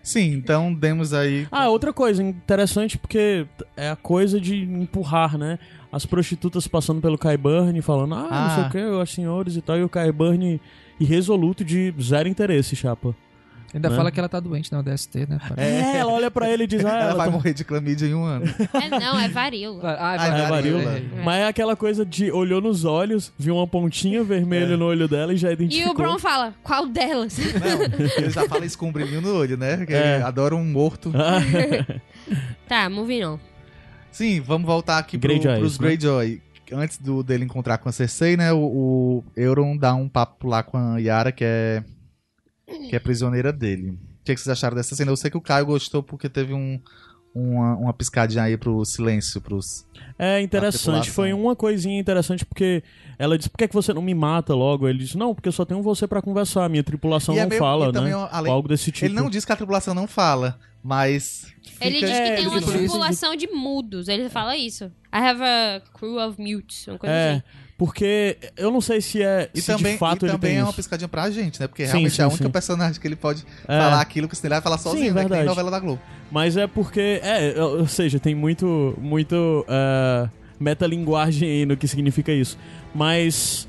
Sim, então demos aí... Ah, outra coisa interessante porque é a coisa de empurrar, né? As prostitutas passando pelo Kai Burn falando, ah, não sei Ah. o que, os senhores e tal, e o Kai Burn irresoluto de zero interesse, chapa. Ainda Né? fala que ela tá doente na UDST, né? parece. É, ela olha pra ele e diz, ah, ela, ela vai tá- morrer de clamídia em um ano. É, não, é varíola. Ah, Ah, É, varíola. é. Mas é aquela coisa de olhou nos olhos, viu uma pontinha vermelha no olho dela e já E identificou. o Bron fala, qual delas? Não, ele já fala isso com um brilhinho no olho, né? Que É. ele adora um morto. tá, moving on. Sim, vamos voltar aqui pro, Greyjoys, pros né? Greyjoy. Antes do, dele encontrar com a Cersei, né? O, o Euron dá um papo lá com a Yara, que é, que é prisioneira dele. O que, que vocês acharam dessa cena? Eu sei que o Caio gostou porque teve um, uma, uma piscadinha aí pro silêncio, pros... É interessante, foi uma coisinha interessante porque ela disse, por que, é que você não me mata logo? Ele disse, não, porque eu só tenho você pra conversar, minha tripulação E é não meio- fala, né? além- algo desse tipo. Ele não diz que a tripulação não fala, mas... Ele fica- diz que É, tem ele uma tripulação de mudos. Ele fala isso. I have a crew of mutes. Uma coisa É, assim. porque eu não sei se é E se também, de fato e ele também tem é uma piscadinha pra gente, né? Porque Sim, realmente é a sim, única sim. personagem que ele pode É. falar aquilo que ele vai falar sozinho, Sim, né? Que nem verdade. novela da Globo. Mas é porque, é, ou seja, tem muito, muito uh, metalinguagem aí no que significa isso. Mas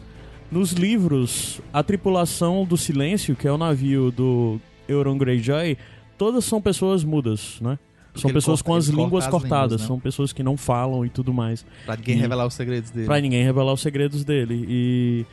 nos livros, a tripulação do Silêncio, que é o navio do Euron Greyjoy, todas são pessoas mudas, né? Porque São pessoas corta- com as ele corta línguas as cortadas, línguas, né? são pessoas que não falam e tudo mais. Pra ninguém E- revelar os segredos dele. Pra ninguém revelar os segredos dele. E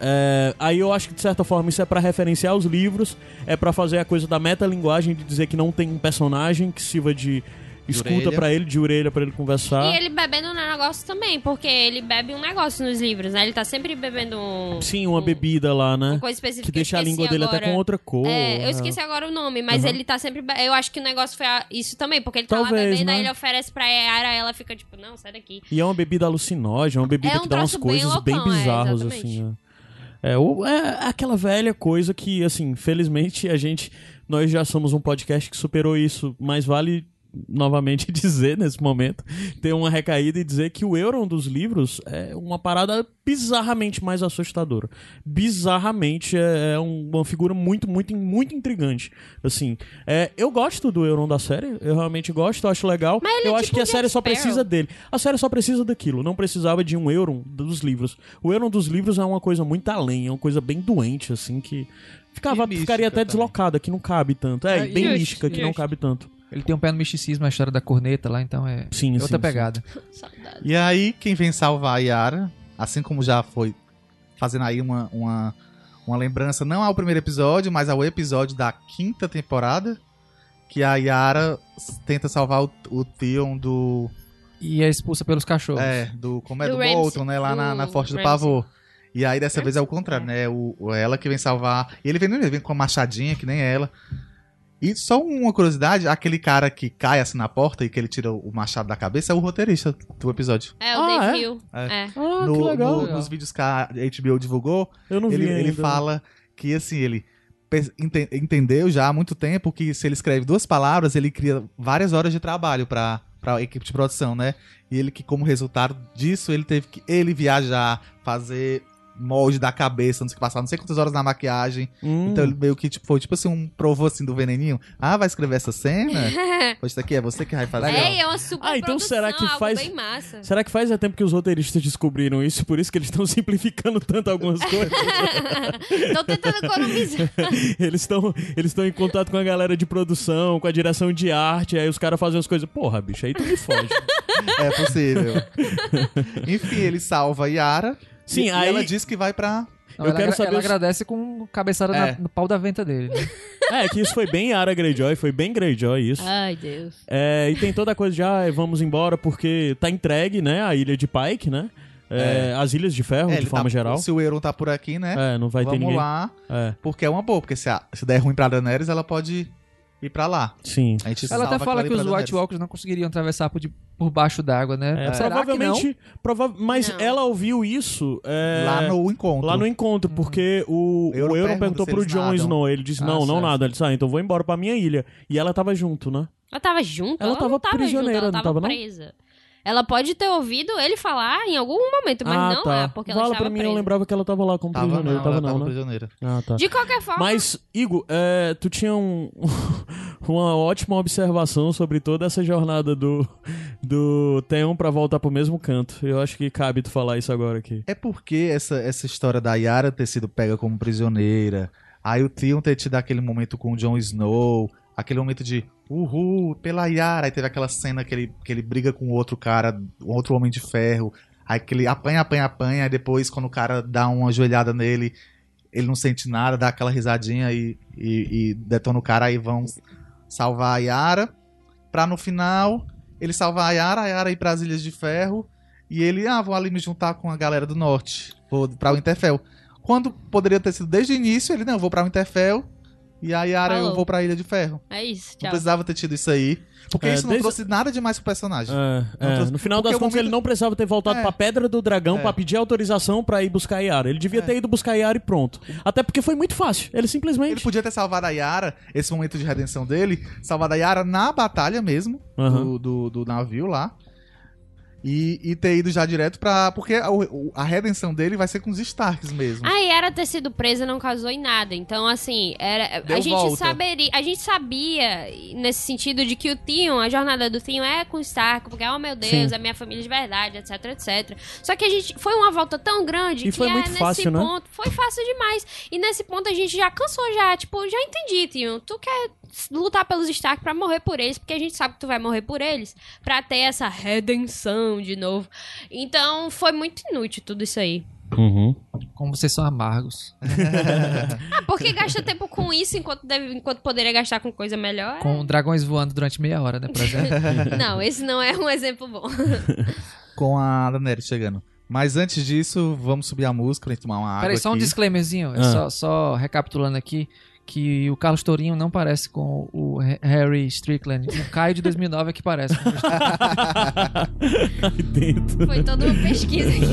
é, aí eu acho que de certa forma isso é pra referenciar os livros, é pra fazer a coisa da metalinguagem de dizer que não tem um personagem que sirva de escuta pra ele, de orelha pra ele conversar. E ele bebendo um negócio também, porque ele bebe um negócio nos livros, né? Ele tá sempre bebendo um. Sim, uma um- bebida lá, né? Uma coisa específica Que deixa eu a língua dele agora. até com outra cor. É, eu esqueci agora o nome, mas Aham. ele tá sempre. Eu acho que o negócio foi a- isso também, porque ele tá lá Talvez, bebendo, né? aí ele oferece pra Yara, ela fica tipo, não, sai daqui. E é uma bebida alucinógena, uma bebida É um que dá umas bem coisas bem, loucão, é, bizarras, exatamente. assim. É. É, o- é aquela velha coisa que, assim, felizmente a gente. Nós já somos um podcast que superou isso, mas vale novamente dizer nesse momento, ter uma recaída e dizer que o Euron dos livros é uma parada bizarramente mais assustadora. Bizarramente é, é um- uma figura muito, muito, muito intrigante. Assim, é, eu gosto do Euron da série, eu realmente gosto, eu acho legal. Mas ele é eu acho tipo que a série só precisa dele. A série só precisa daquilo, não precisava de um Euron dos livros. O Euron dos livros é uma coisa muito além, é uma coisa bem doente, assim, que ficava, mística ficaria até também. deslocada, que não cabe tanto. É, É, bem mística, que não cabe tanto. Ele tem um pé no misticismo, a história da corneta lá, então é Sim, é outra sim, pegada. Saudade. E aí, quem vem salvar a Yara, assim como já foi fazendo aí uma, uma, uma lembrança, não ao primeiro episódio, mas ao episódio da quinta temporada, que a Yara tenta salvar o, o Theon do. E é expulsa pelos cachorros. É, do. Como é? Do Do, Bolton, né? Lá do na, na Forte do Ramsay. Pavor. E aí dessa vez é o contrário, É. né? O, o- ela que vem salvar. E ele vem, ele vem com a machadinha, que nem ela. E só uma curiosidade, aquele cara que cai assim na porta e que ele tira o machado da cabeça é o roteirista do episódio. É, o Ah, Dave é? Hill. É. É. Ah, No- que legal. no- nos vídeos que a HBO divulgou, Eu não ele, vi ele ainda. fala que assim, ele ente- entendeu já há muito tempo que se ele escreve duas palavras, ele cria várias horas de trabalho pra para equipe de produção, né? E ele que como resultado disso, ele teve que ele viajar, fazer molde da cabeça, não sei o que passar, não sei quantas horas na maquiagem. Hum. Então ele meio que tipo, foi tipo assim um provou assim do veneninho. Ah, vai escrever essa cena? Pois isso aqui é você que vai fazer. É, é uma super Ah, então será que algo faz- bem massa. Será que faz é tempo que os roteiristas descobriram isso, por isso que eles estão simplificando tanto algumas coisas? Tô tentando economizar. eles estão eles estão em contato com a galera de produção, com a direção de arte, aí os caras fazem as coisas. Porra, bicho, aí tu me foge. É possível. Enfim, ele salva a Yara. Sim, e, aí- e ela diz que vai pra. eu Não, ela, quero agra- saber ela os- agradece com cabeçada na- É. no pau da venta dele. né? é, que isso foi bem Ara Greyjoy, foi bem Greyjoy isso. Ai, Deus. É, e tem toda a coisa de, ah, vamos embora porque tá entregue, né, a ilha de Pike, né? É, As ilhas de ferro, É, de ele forma tá- geral. Se o Euron tá por aqui, né? É, não vai ter Vamos ninguém. lá. É, Porque é uma boa, porque se, a- se der ruim pra Daenerys, ela pode ir pra lá. sim. A gente Ela até fala que os White. Walkers não conseguiriam atravessar por, de- por baixo d'água, né? É, provavelmente. prova- mas Não. ela ouviu isso é, Lá no encontro. lá no encontro, porque o, Euron o Euron pergunta perguntou pro Jon nadam. Snow. Ele disse: Ah, Não, não certo. nada. Ele disse: Ah, então vou embora pra minha ilha. E ela tava junto, né? Ela tava junto? Ela Ela, tava não tava prisioneira, junto, ela não tava, tava, não? Ela pode ter ouvido ele falar em algum momento, mas ah, não tá. é, porque ela Fala estava pra mim, presa. eu lembrava que ela tava lá como Tava prisioneira. não, tava ela não, tava né? prisioneira. Ah, tá. De qualquer forma, Mas, Igor, é, tu tinha um- uma ótima observação sobre toda essa jornada do, do Theon pra voltar pro mesmo canto. Eu acho que cabe tu falar isso agora aqui. É porque essa, essa história da Yara ter sido pega como prisioneira, aí o Theon ter tido aquele momento com o Jon Snow, aquele momento de uhul, pela Yara, aí teve aquela cena que ele, que ele briga com outro cara, outro homem de ferro, aí que ele apanha, apanha, apanha, aí depois quando o cara dá uma joelhada nele, ele não sente nada, dá aquela risadinha e, e, e detona o cara, aí vão salvar a Yara, pra no final ele salvar a Yara, a Yara ir pras Ilhas de Ferro, e ele, ah, vou ali me juntar com a galera do norte. Vou pra Winterfell. Quando poderia ter sido desde o início, ele, não, eu vou pra Winterfell. E a Yara, eu Falou. vou pra Ilha de Ferro. é isso, Não tchau. precisava ter tido isso aí. Porque É, isso não desde- trouxe nada demais pro personagem. É, Não é, trouxe- no final porque das o contas, momento- ele não precisava ter voltado É. pra Pedra do Dragão É. pra pedir autorização pra ir buscar a Yara. Ele devia É. ter ido buscar a Yara e pronto. Até porque foi muito fácil. Ele Ele simplesmente. podia ter salvado a Yara, esse momento de redenção dele, salvado a Yara na batalha mesmo, Aham. do, do, do navio lá. E, e ter ido já direto pra. Porque a, a redenção dele vai ser com os Starks mesmo. A Yara ter sido presa não causou em nada. Então, assim, era, Deu a gente volta. saberia, a gente sabia nesse sentido de que o Theon, a jornada do Theon é com o Stark, porque oh meu Deus, Sim. é minha família de verdade, etc, etc. Só que a gente foi uma volta tão grande E que foi é muito nesse fácil, né? ponto, foi fácil demais. E nesse ponto a gente já cansou já, tipo, já entendi, Theon, tu quer lutar pelos Stark pra morrer por eles, porque a gente sabe que tu vai morrer por eles, pra ter essa redenção de novo. Então, foi muito inútil tudo isso aí. Uhum. Como vocês são amargos. Ah, porque gasta tempo com isso enquanto, deve, enquanto poderia gastar com coisa melhor? Com dragões voando durante meia hora, né, por exemplo. Não, esse não é um exemplo bom. Com a Daenerys chegando. Mas antes disso, vamos subir a música gente tomar uma água. Peraí, só um aqui. disclaimerzinho. Ah. Só, só recapitulando aqui. Que o Carlos Tourinho não parece com o Ha- Harry Strickland. O Caio de 2009 é que parece. Foi toda uma pesquisa aqui.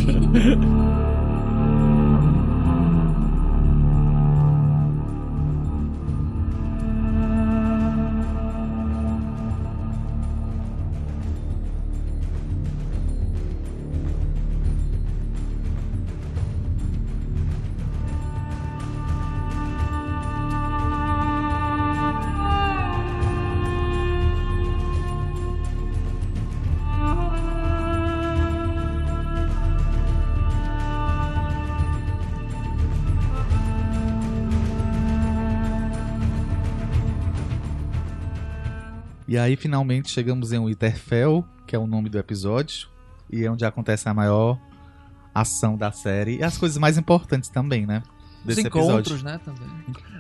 E aí, finalmente, chegamos em Winterfell, que é o nome do episódio. E é onde acontece a maior ação da série. E as coisas mais importantes também, né? Os desse encontros, episódio. né, também.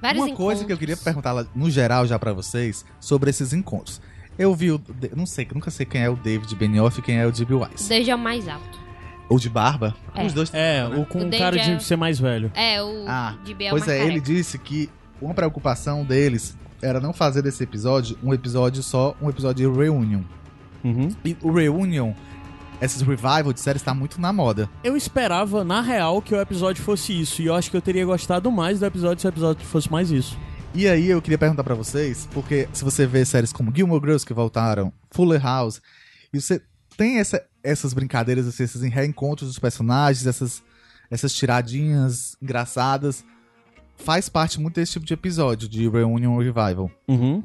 Vários Uma coisa que eu encontros. queria perguntar no geral já pra vocês sobre esses encontros. Eu vi o. Não sei, nunca sei quem é o David Benioff e quem é o D.B. Wise. Desde é o mais alto. Ou de barba. É. Os dois É, né? o com O um cara David é- de ser mais velho. É, o Ah, de B é o Pois é, ele disse que uma preocupação deles era não fazer desse episódio um episódio só, um episódio de reunion. Uhum. E o reunion, esses revival de séries tá muito na moda. Eu esperava, na real, que o episódio fosse isso. E eu acho que eu teria gostado mais do episódio se o episódio fosse mais isso. E aí eu queria perguntar pra vocês, porque se você vê séries como Gilmore Girls que voltaram, Fuller House, e você tem essa- essas brincadeiras, assim, esses reencontros dos personagens, essas, essas tiradinhas engraçadas, faz parte muito desse tipo de episódio de Reunion Revival. Uhum.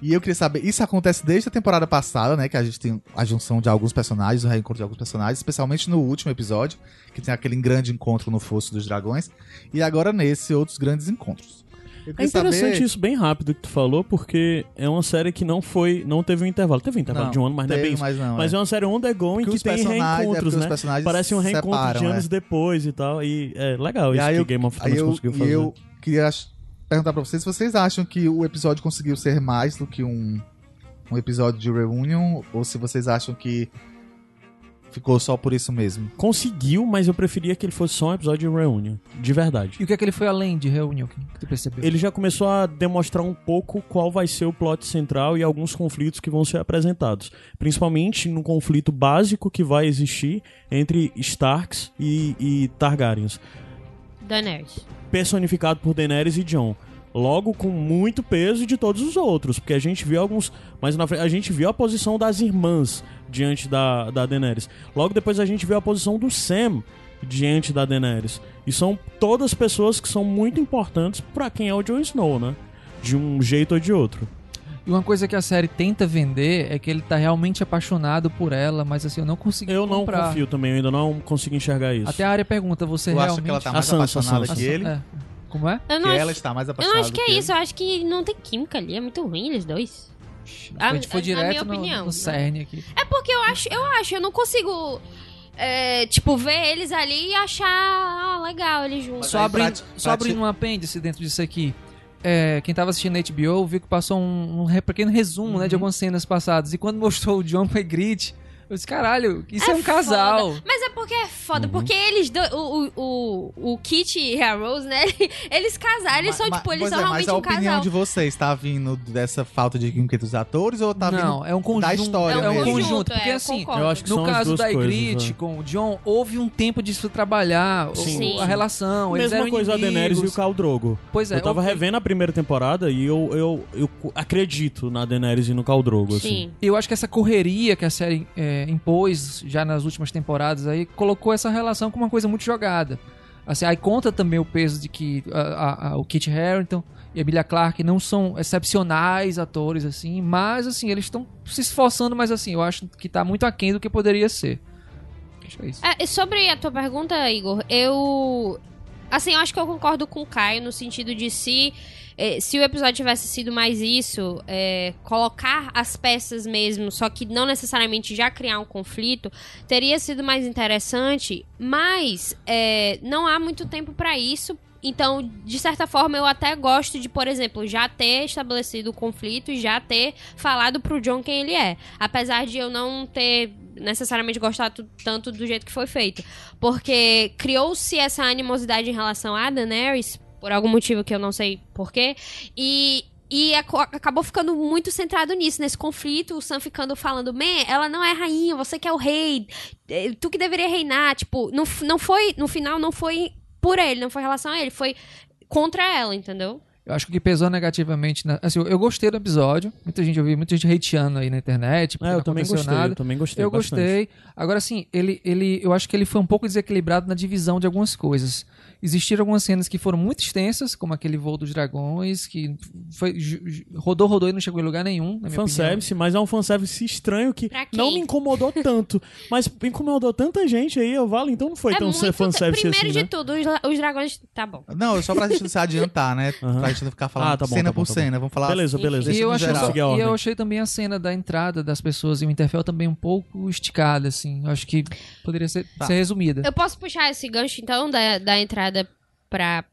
E eu queria saber, isso acontece desde a temporada passada, né? Que a gente tem a junção de alguns personagens, o reencontro de alguns personagens, especialmente no último episódio, que tem aquele grande encontro no Fosso dos Dragões, e agora nesse, outros grandes encontros. É interessante saber- isso, bem rápido que tu falou, porque é uma série que não foi. Não teve um intervalo. Teve um intervalo Não, de um ano, mas não é bem isso. mas não, Mas é. é uma série on the go em Porque que tem é reencontros, os né? Parece um reencontro separam, de anos é. depois e tal. E é legal E isso aí que eu, Game of Thrones eu, conseguiu e fazer. eu queria perguntar pra vocês se vocês acham que o episódio conseguiu ser mais do que um, um episódio de Reunion, ou se vocês acham que ficou só por isso mesmo. Conseguiu, mas eu preferia que ele fosse só um episódio de reunião. De verdade. E o que é que ele foi além de reunião que que tu percebeu? Ele já começou a demonstrar um pouco qual vai ser o plot central e alguns conflitos que vão ser apresentados. Principalmente no conflito básico que vai existir entre Starks e, e Targaryens. Daenerys. personificado por Daenerys e Jon. Logo com muito peso de todos os outros, porque a gente viu alguns, mas na frente a gente viu a posição das irmãs diante da, da Daenerys. Logo depois a gente viu a posição do Sam diante da Daenerys. E são todas pessoas que são muito importantes pra quem é o Jon Snow, né? De um jeito ou de outro. E uma coisa que a série tenta vender é que ele tá realmente apaixonado por ela, mas assim, eu não consegui Eu não comprar. confio também, eu ainda não consigo enxergar isso. Até a área pergunta, você acha realmente... que ela tá A mais Sansa, apaixonada a Sansa. que ele? É. Como é? Eu Que não, ela acho, está mais eu apaixonada não acho que é ele. isso. Eu acho que não tem química ali. É muito ruim eles dois. A, A- gente foi a- na direto minha no, opinião, no né? cerne aqui. É porque eu acho, eu acho, eu não consigo. é, tipo, ver eles ali e achar ah, legal eles juntos. Só abrindo, só abrindo um apêndice dentro disso aqui. É, quem tava assistindo HBO viu que passou um, um pequeno resumo né, de Uhum. algumas cenas passadas. E quando mostrou o John com a Ygritte, eu disse, caralho, isso é, um foda. casal. Mas é porque é Uhum. foda, porque eles dois, o, o, o, o Kit e a Rose, né? Eles casaram, eles são, Ma- tipo, eles são é, realmente mas a um opinião casal. de vocês tá vindo dessa falta de química dos atores ou tá não, vindo é um conjunto. da história é um mesmo? conjunto. Porque é, eu assim. Eu acho que no caso da Ygritte né? com o John, houve um tempo de se trabalhar o- Sim. a relação. Eles Mesma eram coisa a Daenerys e o inimigos. Khal Drogo. Pois é, eu tava revendo a primeira temporada e eu, eu, eu acredito na Daenerys e no Khal Drogo, assim. Sim. Eu acho que essa correria que a série é, impôs já nas últimas temporadas aí colocou essa relação como uma coisa muito jogada. Assim, aí conta também o peso de que a- a- a- o Kit Harington e a Emilia Clarke não são excepcionais atores, assim, mas assim, eles estão se esforçando, mas assim, eu acho que tá muito aquém do que poderia ser. Acho que é isso. É, sobre a tua pergunta, Igor, eu. Assim, eu acho que eu concordo com o Caio no sentido de se. Eh, se o episódio tivesse sido mais isso, é, colocar as peças mesmo, só que não necessariamente já criar um conflito, teria sido mais interessante, mas é, não há muito tempo pra isso. Então, de certa forma, eu até gosto de, por exemplo, já ter estabelecido o conflito e já ter falado pro John quem ele é. Apesar de eu não ter necessariamente gostado tanto do jeito que foi feito. Porque criou-se essa animosidade em relação a Daenerys, por algum motivo que eu não sei porquê, e. E acabou ficando muito centrado nisso, nesse conflito, o Sam ficando falando, man, ela não é rainha, você que é o rei, eh, tu que deveria reinar, tipo, não, não foi, no final não foi por ele, não foi em relação a ele, foi contra ela, entendeu? Eu acho que o que pesou negativamente. Na, assim, eu, gostei do episódio. Muita gente, eu vi muita gente hateando aí na internet. É, eu também gostei, nada. eu também gostei Eu bastante. gostei. Agora, assim, ele, ele, eu acho que ele foi um pouco desequilibrado na divisão de algumas coisas. Existiram algumas cenas que foram muito extensas, como aquele voo dos dragões, que foi, rodou, rodou e não chegou em lugar nenhum. Na minha opinião. Fanservice, mas é um fanservice estranho que não me incomodou tanto. mas incomodou tanta gente aí, eu valo, então não foi é tão muito, fanservice primeiro assim, de né? tudo, os, os dragões, tá bom. Não, só pra gente não se adiantar, né? Aham. Pra gente não ficar falando Ah, tá bom, cena tá bom, por tá cena. Vamos falar Beleza, beleza. E eu, achei, e eu achei também a cena da entrada das pessoas em Winterfell também um pouco esticada, assim. Eu acho que poderia ser, Tá. ser resumida. Eu posso puxar esse gancho, então, da, da entrada pra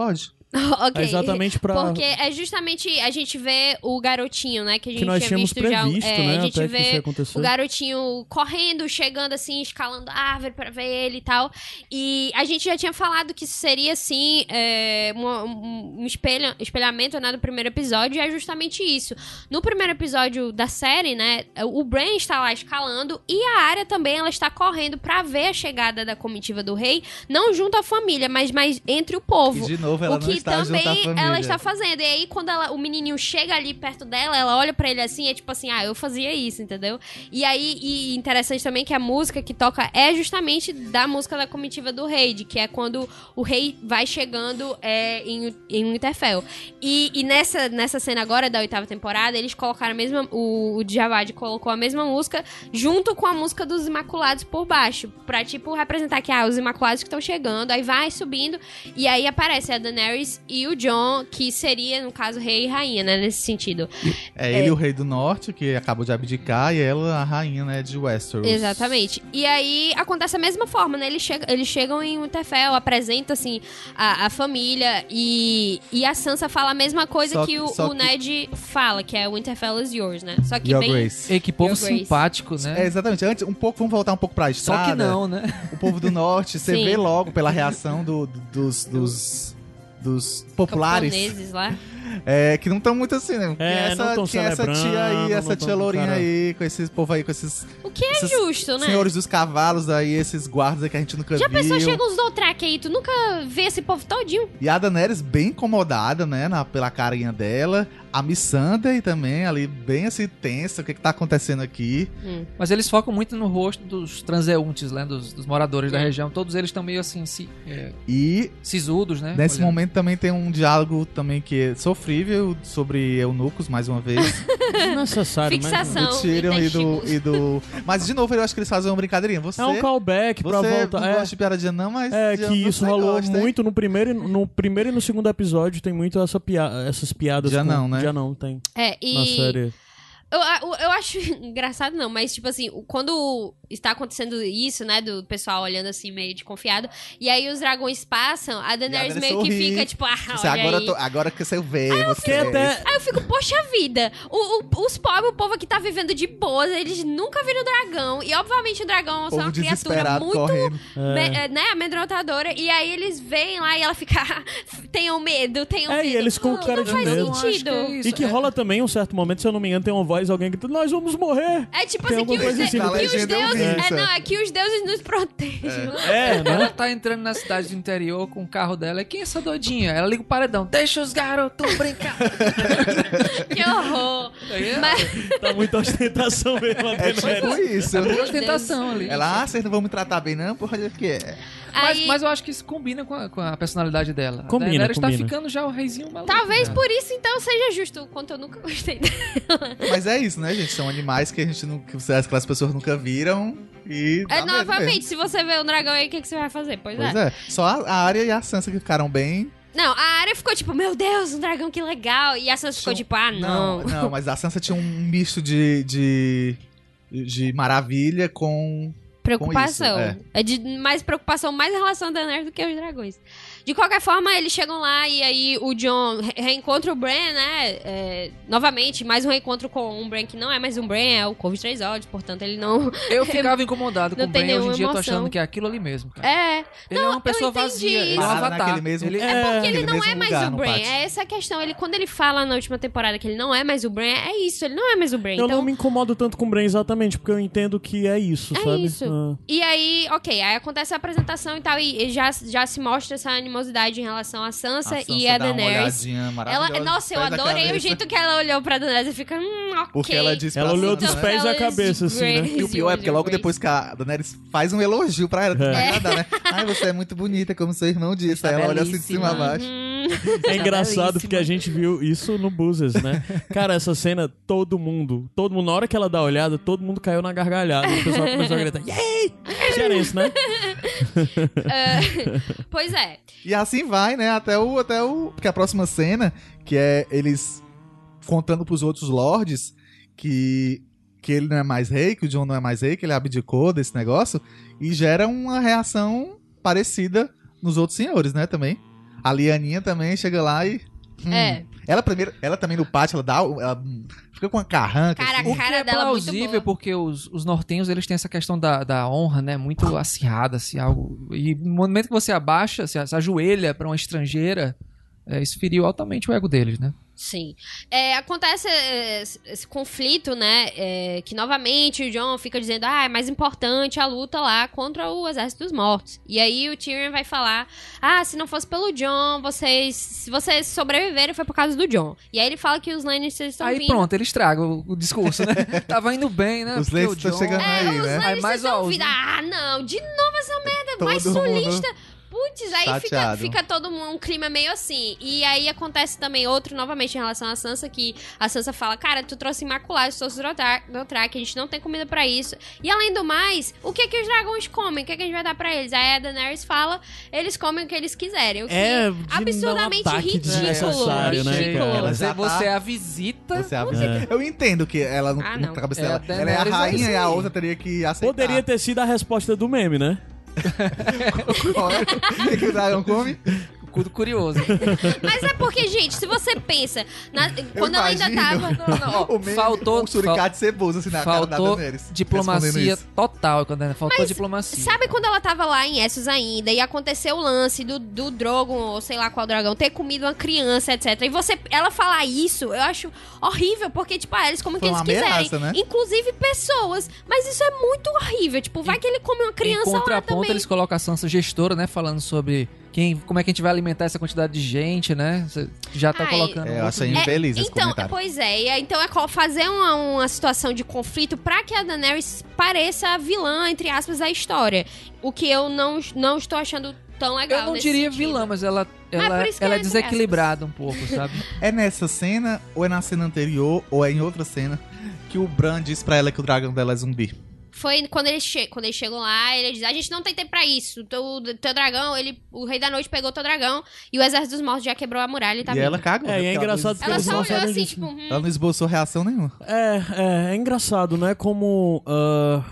Pode. ok. É exatamente pra. Porque é justamente a gente vê o garotinho, né? Que a gente que nós tinha tínhamos visto já. previsto, é, né? a gente que vê o garotinho correndo, chegando assim, escalando a árvore pra ver ele e tal. E a gente já tinha falado que isso seria, assim, é, um, um espelha- espelhamento né, do primeiro episódio, e é justamente isso. No primeiro episódio da série, né, o Bran está lá escalando e a área também ela está correndo pra ver a chegada da comitiva do rei, não junto à família, mas, mas entre o povo E de novo, ela o não que está também ela está fazendo. E aí, quando ela- o menininho chega ali perto dela, ela olha pra ele assim, é tipo assim, ah, eu fazia isso, entendeu? E aí, e interessante também que a música que toca é justamente da música da comitiva do rei, de que é quando o rei vai chegando é, em, em Winterfell. E, e nessa, nessa cena agora da oitava temporada, eles colocaram a mesma. O, o colocou a mesma música junto com a música dos Imaculados por baixo. Pra, tipo, representar que, ah, os Imaculados que estão chegando, aí vai subindo. E aí aparece a Daenerys e o John, que seria, no caso, rei e rainha, né? Nesse sentido. É ele o rei do norte, que acabou de abdicar, e ela a rainha, né, de Westeros. Exatamente. E aí acontece a mesma forma, né? Eles, chegam eles chegam em Winterfell, apresentam, assim, a, a família e, e a Sansa fala a mesma coisa que, que- o, o que- Ned fala, que é Winterfell is yours, né? Só que Your bem... Grace. Ei, que povo Your Grace. simpático, né? É, exatamente. Antes, um pouco, vamos voltar um pouco pra estrada. Só que não, né? O povo do norte, você vê logo pela reação do- do- dos, dos, dos populares, camponeses lá. É, que não estão muito assim, né? Quem É, não essa, quem é essa tia aí, essa não tia lourinha aí, com esses povo aí, com esses O que é Esses justo, né? senhores dos cavalos aí, esses guardas aí que a gente nunca Já viu. pensou, chega uns Dothraki aí, tu nunca vê esse povo todinho. E a Daenerys bem incomodada, né, na- pela carinha dela. A Missandei também, ali, bem assim, tensa. O que que tá acontecendo aqui? Mas eles focam muito no rosto dos transeuntes, né? Dos, dos moradores da É. região. Todos eles estão meio assim, si, é, E sisudos, né? nesse Olhando. momento também tem um diálogo também que é sofrível sobre eunucos, mais uma vez. Desnecessário. Fixação. do Tyrion e do, e do... Mas, de novo, eu acho que eles fazem uma brincadeirinha. Você, É um callback pra você voltar. não É, gosta de piadinha não, mas... é que isso rolou gosta, hein? muito no primeiro, e no primeiro e no segundo episódio. Tem muito essa pia essas piadas. Já com- não, né? Já não, tem. É, Na e... série. Eu, eu, eu acho engraçado, não, mas, tipo assim, quando está acontecendo isso, né, do pessoal olhando assim, meio desconfiado, e aí os dragões passam, a Daenerys Daenerys meio que sorri. fica, tipo, ah, Você, olha agora, aí. eu tô- agora que você vê, você... Que até. Aí eu fico, poxa vida, o, o- os pobres, o povo que tá vivendo de boas, eles nunca viram dragão, e obviamente o dragão é uma criatura muito correndo. É. é, né, amedrontadora, e aí eles vêm lá e ela fica, tenham medo, tenham É, medo. e eles com cara não de faz medo. Eu acho que sentido. é isso, E que é. rola também um certo momento, se eu não me engano, tem uma voz, alguém que nós vamos morrer. É tipo Tem assim, que alguma os, coisa de- assim, que os legenda eu deuses. É, é. não, é que os deuses nos protejam. É, Ela né? tá entrando na cidade do interior com o carro dela. Quem é essa doidinha? Ela liga o paredão. Deixa os garotos brincar. que horror. É- Mas, Tá muita ostentação mesmo, a É tipo isso. é muita ostentação ali. Ela, ah, vocês não vão me tratar bem não? Porra, olha que é. Mas, aí, mas eu acho que isso combina com a, com a personalidade dela. Combina, a Daenerys tá combina. ficando já o reizinho maluco. talvez cara. por isso, então, seja justo, o quanto eu nunca gostei dela. Mas é isso, né, gente? São animais que a gente não, que aquelas pessoas nunca viram e. É, novamente, se você vê um dragão aí, o que, que você vai fazer? Pois, Pois é. é. Só a, a Arya e a Sansa que ficaram bem. Não, a área ficou tipo, meu Deus, um dragão que legal. E a Sansa ficou tipo, ah, não. Não, mas a Sansa tinha um misto de. de, de maravilha com. Preocupação. Com isso, é. de mais preocupação, mais em relação a Daenerys do que os dragões. De qualquer forma, eles chegam lá e aí o John re- reencontra o Bran, né? É, novamente, mais um reencontro com um Bran que não é mais um Bran, é o Couve de Três Olhos, portanto ele não... Eu ficava incomodado com Não o Bran. Hoje em nenhuma dia eu tô emoção. achando que é aquilo ali mesmo, cara. É, Ele é uma pessoa vazia. Ele é um avatar. mesmo- Ele É, porque ele não é mais o Bran. É essa a questão. Ele, quando ele fala na última temporada que ele não é mais o Bran, é isso, ele não é mais o Bran. Eu então, não me incomodo tanto com o Bran exatamente, porque eu entendo que é isso, É sabe? isso. Ah. E aí, ok, aí acontece a apresentação e tal, e já, já se mostra essa animosidade em relação a Sansa, a Sansa e a dá uma Daenerys. Ela, maravilhosa nossa, eu adorei o jeito que ela olhou pra Daenerys e fica, hum, ok. Porque ela disse Ela olhou dos né? pés à cabeça, assim, né? E o pior é porque logo depois que a Daenerys faz um elogio pra ela, É. agradar, né? Ai, você é muito bonita, como seu irmão disse. Aí ela olha assim de cima a baixo. Hum, É engraçado porque a gente viu isso no Buzzes, né? Cara, essa cena, todo mundo, todo mundo, na hora que ela dá a olhada, todo mundo caiu na gargalhada. O pessoal começou a gritar, yay! Cearense, né? é, pois é. E assim vai, né? Até o. Até o. Porque a próxima cena, que é eles contando pros outros lords que. Que ele não é mais rei, que o John não é mais rei, que ele abdicou desse negócio, e gera uma reação parecida nos outros senhores, né? Também. A Lianinha também chega lá e. hum. É. Ela primeiro, ela também no pátio, ela dá. Ela fica com uma carranca. Cara, assim. a cara é dela é muito plausível porque os, os nortenhos eles têm essa questão da, da honra, né? Muito acirrada, assim, algo. E no momento que você abaixa, se, se ajoelha pra uma estrangeira, é, isso feriu altamente o ego deles, né? Sim. É, acontece é, esse, esse conflito, né? é, que novamente o John fica dizendo: ah, é mais importante a luta lá contra o Exército dos Mortos. E aí o Tyrion vai falar: ah, se não fosse pelo John, vocês. Se vocês sobreviveram foi por causa do John. E aí ele fala que os Lannisters estão Aí vindo. pronto, ele estraga o, o discurso, né? Tava indo bem, né? Os Lannisters estão chegando É, aí, os né? Lannisters mas, ó, vindo. Ah, não, de novo essa merda mais Todo mundo. Putz, aí fica, fica todo mundo um clima meio assim. E aí acontece também outro, novamente, em relação à Sansa, que a Sansa fala, cara, tu trouxe Imaculados, trouxe Dothraki, a gente não tem comida pra isso. E além do mais, o que que os dragões comem? O que que a gente vai dar pra eles? Aí a Daenerys fala, eles comem o que eles quiserem. O que É, absurdamente ridículo. né, ridículo. cara? Ela Você, tá- é a visita. Você abre- Eu entendo que ela não, Ah, não. cabeça É, dela. a ela é a é rainha e a aí. outra teria que aceitar. Poderia ter sido a resposta do meme, né? Qual é? O que, o dragão come? Cu- Curioso. Mas é porque, gente, se você pensa, na- quando ela ainda tava... Não, não, ó, o meme, faltou- um suricate ceboso assim na cara da Faltou Daenerys. respondendo diplomacia total. Quando é, faltou diplomacia. Sabe quando ela tava lá em Essos ainda e aconteceu o lance do, do Drogon, ou sei lá qual dragão, ter comido uma criança, etc. E você, ela falar isso, eu acho horrível, porque, tipo, ah, eles comem o que eles uma quiserem. ameaça, né? Inclusive pessoas. Mas isso é muito horrível. Tipo, vai que ele come uma em criança lá contraponto, também. eles colocam a Sansa gestora, né? Falando sobre quem, como é que a gente vai alimentar essa quantidade de gente, né? Você já tá Ai, colocando. É, eu achei infeliz esse Então, comentário. pois é, e então é fazer uma, uma situação de conflito pra que a Daenerys pareça a vilã, entre aspas, da história. O que eu não, não estou achando tão legal. Eu não nesse diria sentido. vilã, mas ela, ela, por isso que ela é é desequilibrada um pouco, sabe? É nessa cena, ou é na cena anterior, ou é em outra cena, que o Bran diz pra ela que o dragão dela é zumbi. Foi quando eles, che quando eles chegam lá, ele diz: A gente não tem tempo pra isso. Teu, teu dragão, ele, o Rei da Noite pegou teu dragão e o Exército dos Mortos já quebrou a muralha e tá e ela cagou. É, né? e é Porque ela engraçado não- Ela eles só olhou assim, tipo, hum, Ela não esboçou reação nenhuma. É, é, é engraçado, né? Como. ah,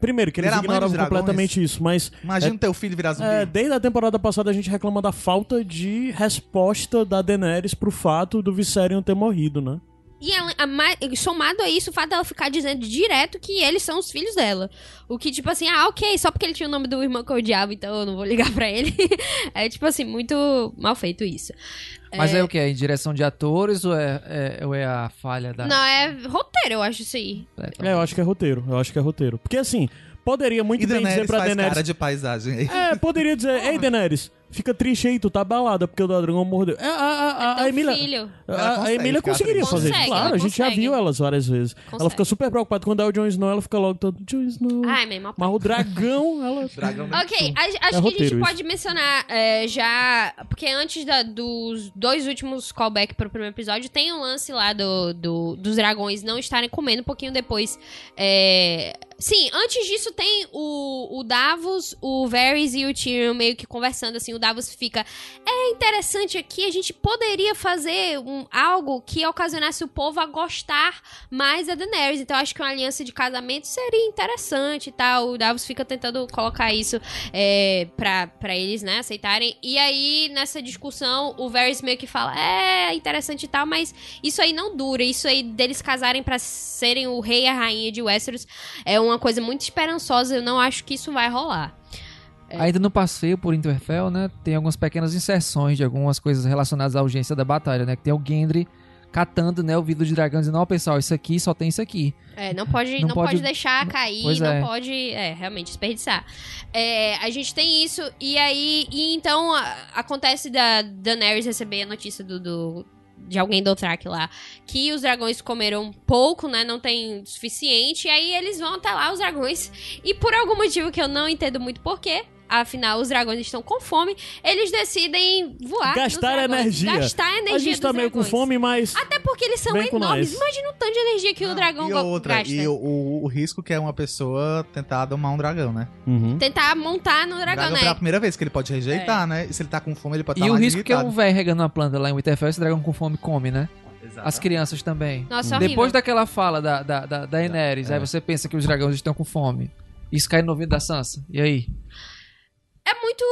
primeiro, que Ele eles era ignoravam completamente isso, mas. Imagina teu filho virar zumbi. É, desde a temporada passada a gente reclama da falta de resposta da Daenerys pro fato do Viserion ter morrido, né? E ela- a ma- somado a isso, o fato dela ficar dizendo direto que eles são os filhos dela. O que, tipo assim, ah, ok, só porque ele tinha o nome do irmão que eu odiava, então eu não vou ligar pra ele. é, tipo assim, muito mal feito isso. Mas é, o que? É em direção de atores ou é, é- ou é a falha da. Não, é roteiro, eu acho isso aí. É, É, eu acho que é roteiro. Eu acho que é roteiro. Porque assim, poderia muito E bem dizer Daenerys pra faz Daenerys. cara de paisagem aí. É, poderia dizer, ei Daenerys, fica triste aí, tu tá balada porque o dragão mordeu. É, a, a, a, a Teu Emília. filho. Ela A, a Emília conseguiria triste. fazer isso. Claro, ela a gente já viu elas várias vezes. Ela Consegue. fica super preocupada quando é o Jon Snow, ela fica logo todo Jon Snow. Ai, meu. Mas o dragão, ela. Dragão Ok, a- acho que a gente roteiro pode mencionar é, já. Porque antes da- dos dois últimos callbacks pro primeiro episódio, tem um lance lá do, do- dos dragões não estarem comendo um pouquinho depois. É, Sim, antes disso tem o, o Davos, o Varys e o Tyrion meio que conversando assim. O Davos fica. É interessante aqui, a gente poderia fazer um, algo que ocasionasse o povo a gostar mais da Daenerys. Então acho que uma aliança de casamento seria interessante e tal. O Davos fica tentando colocar isso é, pra, pra eles, né, aceitarem. E aí, nessa discussão, o Varys meio que fala: é interessante e tal, mas isso aí não dura. Isso aí deles casarem pra serem o rei e a rainha de Westeros é uma coisa muito esperançosa. Eu não acho que isso vai rolar. Ainda no passeio por Interfell, né? Tem algumas pequenas inserções de algumas coisas relacionadas à urgência da batalha, né? Que tem o Gendry catando, né, o vidro de dragão dizendo, ó, pessoal, isso aqui só tem isso aqui. É, não pode, não Não pode, pode- deixar cair, Pois não é. pode, é, realmente desperdiçar. É, a gente tem isso, e aí, e então a- acontece da Daenerys receber a notícia do, do- de alguém do Dothraki lá, que os dragões comeram pouco, né, não tem suficiente, e aí eles vão até lá, os dragões, e por algum motivo que eu não entendo muito porquê, afinal os dragões estão com fome, eles decidem voar Gastar dragões. energia. Gastar a energia A gente tá dos meio com fome, mas. Até porque eles são enormes. Imagina o tanto de energia que o Não, dragão e outra, gasta. e o, o- o risco que é uma pessoa tentar domar um dragão, né? Uhum. Tentar montar no O dragão, dragão né? pela primeira vez que ele pode rejeitar, né? E se ele tá com fome, ele pode E estar o risco que é um irritado. velho regando uma planta lá em Winterfell, esse dragão com fome come, né? Exato. As crianças também. Nossa, Depois horrível. daquela fala da, da, da, da Daenerys, É. aí você pensa que os dragões estão com fome. Isso cai no ouvido da Sansa. E aí? É muito.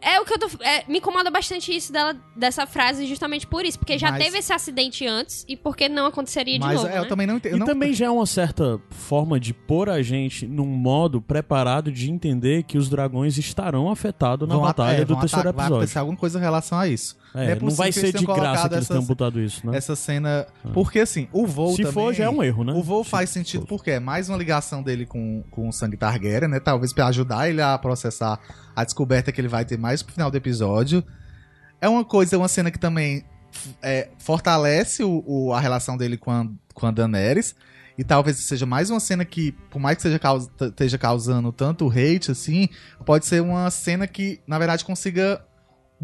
É o que eu tô. é, me incomoda bastante isso dela, dessa frase, justamente por isso. Porque já Mas- teve esse acidente antes e porque não aconteceria de novo. é, eu né? também não entendo. E não- também já é uma certa forma de pôr a gente num modo preparado de entender que os dragões estarão afetados na vão batalha é, do terceiro ata- Vai episódio. acontecer alguma coisa em relação a isso. É, é não vai ser de graça que eles tenham botado isso, né? Essa cena. Porque assim, o voo Se também. for, já é um erro, né? O voo Se faz for. sentido porque é mais uma ligação dele com, com o sangue Targaryen, né? Talvez pra ajudar ele a processar a descoberta que ele vai ter mais pro final do episódio. É uma coisa, uma cena que também é, fortalece o, o- a relação dele com a, com a Daenerys. E talvez seja mais uma cena que, por mais que seja causa- esteja causando tanto hate, assim, pode ser uma cena que, na verdade, consiga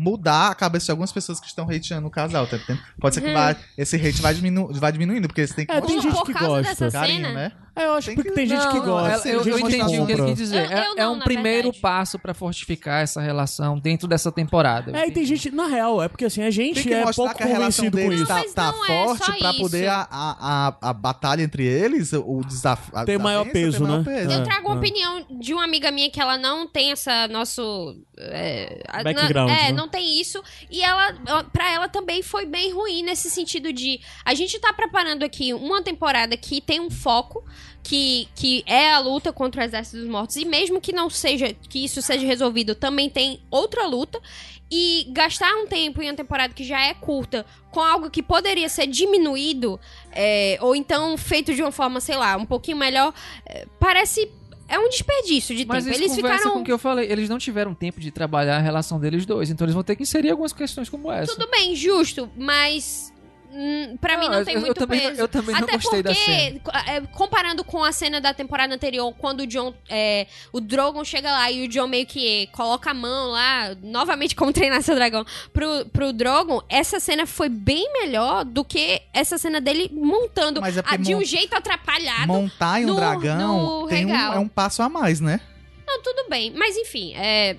mudar a cabeça de algumas pessoas que estão hateando o casal, tá entendendo? Pode ser que Uhum. vai, esse hate vai, diminu vai diminuindo, porque você tem que É, tem gente que gosta. dessa carinho, cena. né? É, eu acho Tem que que- tem gente Não, que não, gosta. tem eu, gente eu entendi o que ele quis dizer. Eu- é eu é não, um na primeiro verdade. passo pra fortificar essa relação dentro dessa temporada. É, e tem gente, na real, é porque assim, a Tem gente que é mostrar pouco que a relação deles isso. tá, tá não é forte isso. poder a, a, a, a batalha entre eles, o desafio. a Tem maior peso, tem maior né? peso. É. Eu trago uma opinião de uma amiga minha que ela não tem essa nosso é, a- Background, não, é, né? não tem isso e ela para ela também foi bem ruim nesse sentido de a gente tá preparando aqui uma temporada que tem um foco que, que é a luta contra o exército dos mortos e mesmo que não seja que isso seja resolvido também tem outra luta e gastar um tempo em uma temporada que já é curta com algo que poderia ser diminuído é, ou então feito de uma forma sei lá um pouquinho melhor é, parece é um desperdício de Mas tempo. Eles ficaram. com o que eu falei. Eles não tiveram tempo de trabalhar a relação deles dois. Então eles vão ter que inserir algumas questões como essa. Tudo bem, justo, mas. Hum, Pra mim Não, não eu- tem eu muito também- peso. eu também não Até gostei da porque, é, comparando com a cena da temporada anterior, quando o John. é, o Drogon chega lá e o John meio que coloca a mão lá, novamente como treinar seu dragão, pro, pro Drogon, essa cena foi bem melhor do que essa cena dele montando Mas é porque ah, de um mon- jeito atrapalhado. Montar em um no- dragão no um, é um passo a mais, né? Não, tudo bem. Mas enfim, é,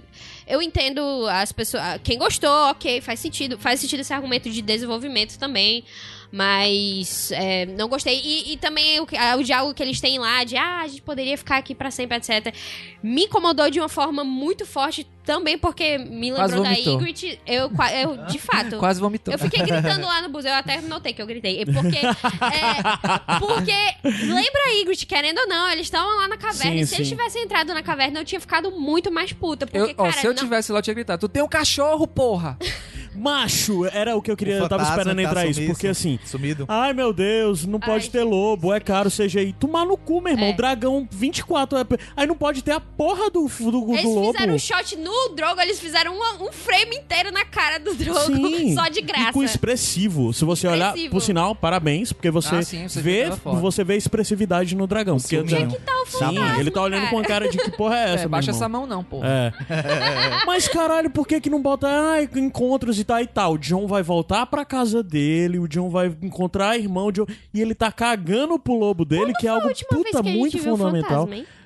eu entendo as pessoas. Quem gostou, ok, faz sentido. Faz sentido esse argumento de desenvolvimento também. Mas é, não gostei. E, e também o, o diálogo que eles têm lá de ah, a gente poderia ficar aqui pra sempre, etc. Me incomodou de uma forma muito forte também, porque me lembrou da. Ygritte. Eu, eu, de fato. Quase vomitou. Eu fiquei gritando lá no bus, eu até notei que eu gritei. Porque, é, porque lembra a Ygritte, querendo ou não, eles estavam lá na caverna. Sim, e se eles sim. tivessem entrado na caverna, eu tinha ficado muito mais puta. Porque, Eu- ó, cara, se eu não- tivesse lá, eu tinha gritado: Tu tem um cachorro, porra! Macho, era o que eu queria, eu tava esperando tá entrar isso, sumiço. porque assim, Sumido. Ai, meu Deus, não pode Ai, ter lobo, é caro CGI. Tomar no cu, meu irmão. É. Dragão 24. é- Aí não pode ter a porra do, do, do Eles lobo. fizeram um shot no Drogo, eles fizeram uma- um frame inteiro na cara do Drogo, Sim. só de E graça. com expressivo. Se você olhar, Expressivo. por sinal, parabéns, porque você, Ah, sim, você vê, você vê expressividade no dragão. Porque ciúminho. é- é que tá o Sim, ele tá olhando cara? com a cara de que porra é essa, é, baixa essa mão, não, porra. É. Mas caralho, por que que não bota ai, encontros e tal e tal? O John vai voltar pra casa dele, o John vai encontrar a irmã, o John... e ele tá cagando pro lobo dele, que é algo puta muito fundamental. fantasma?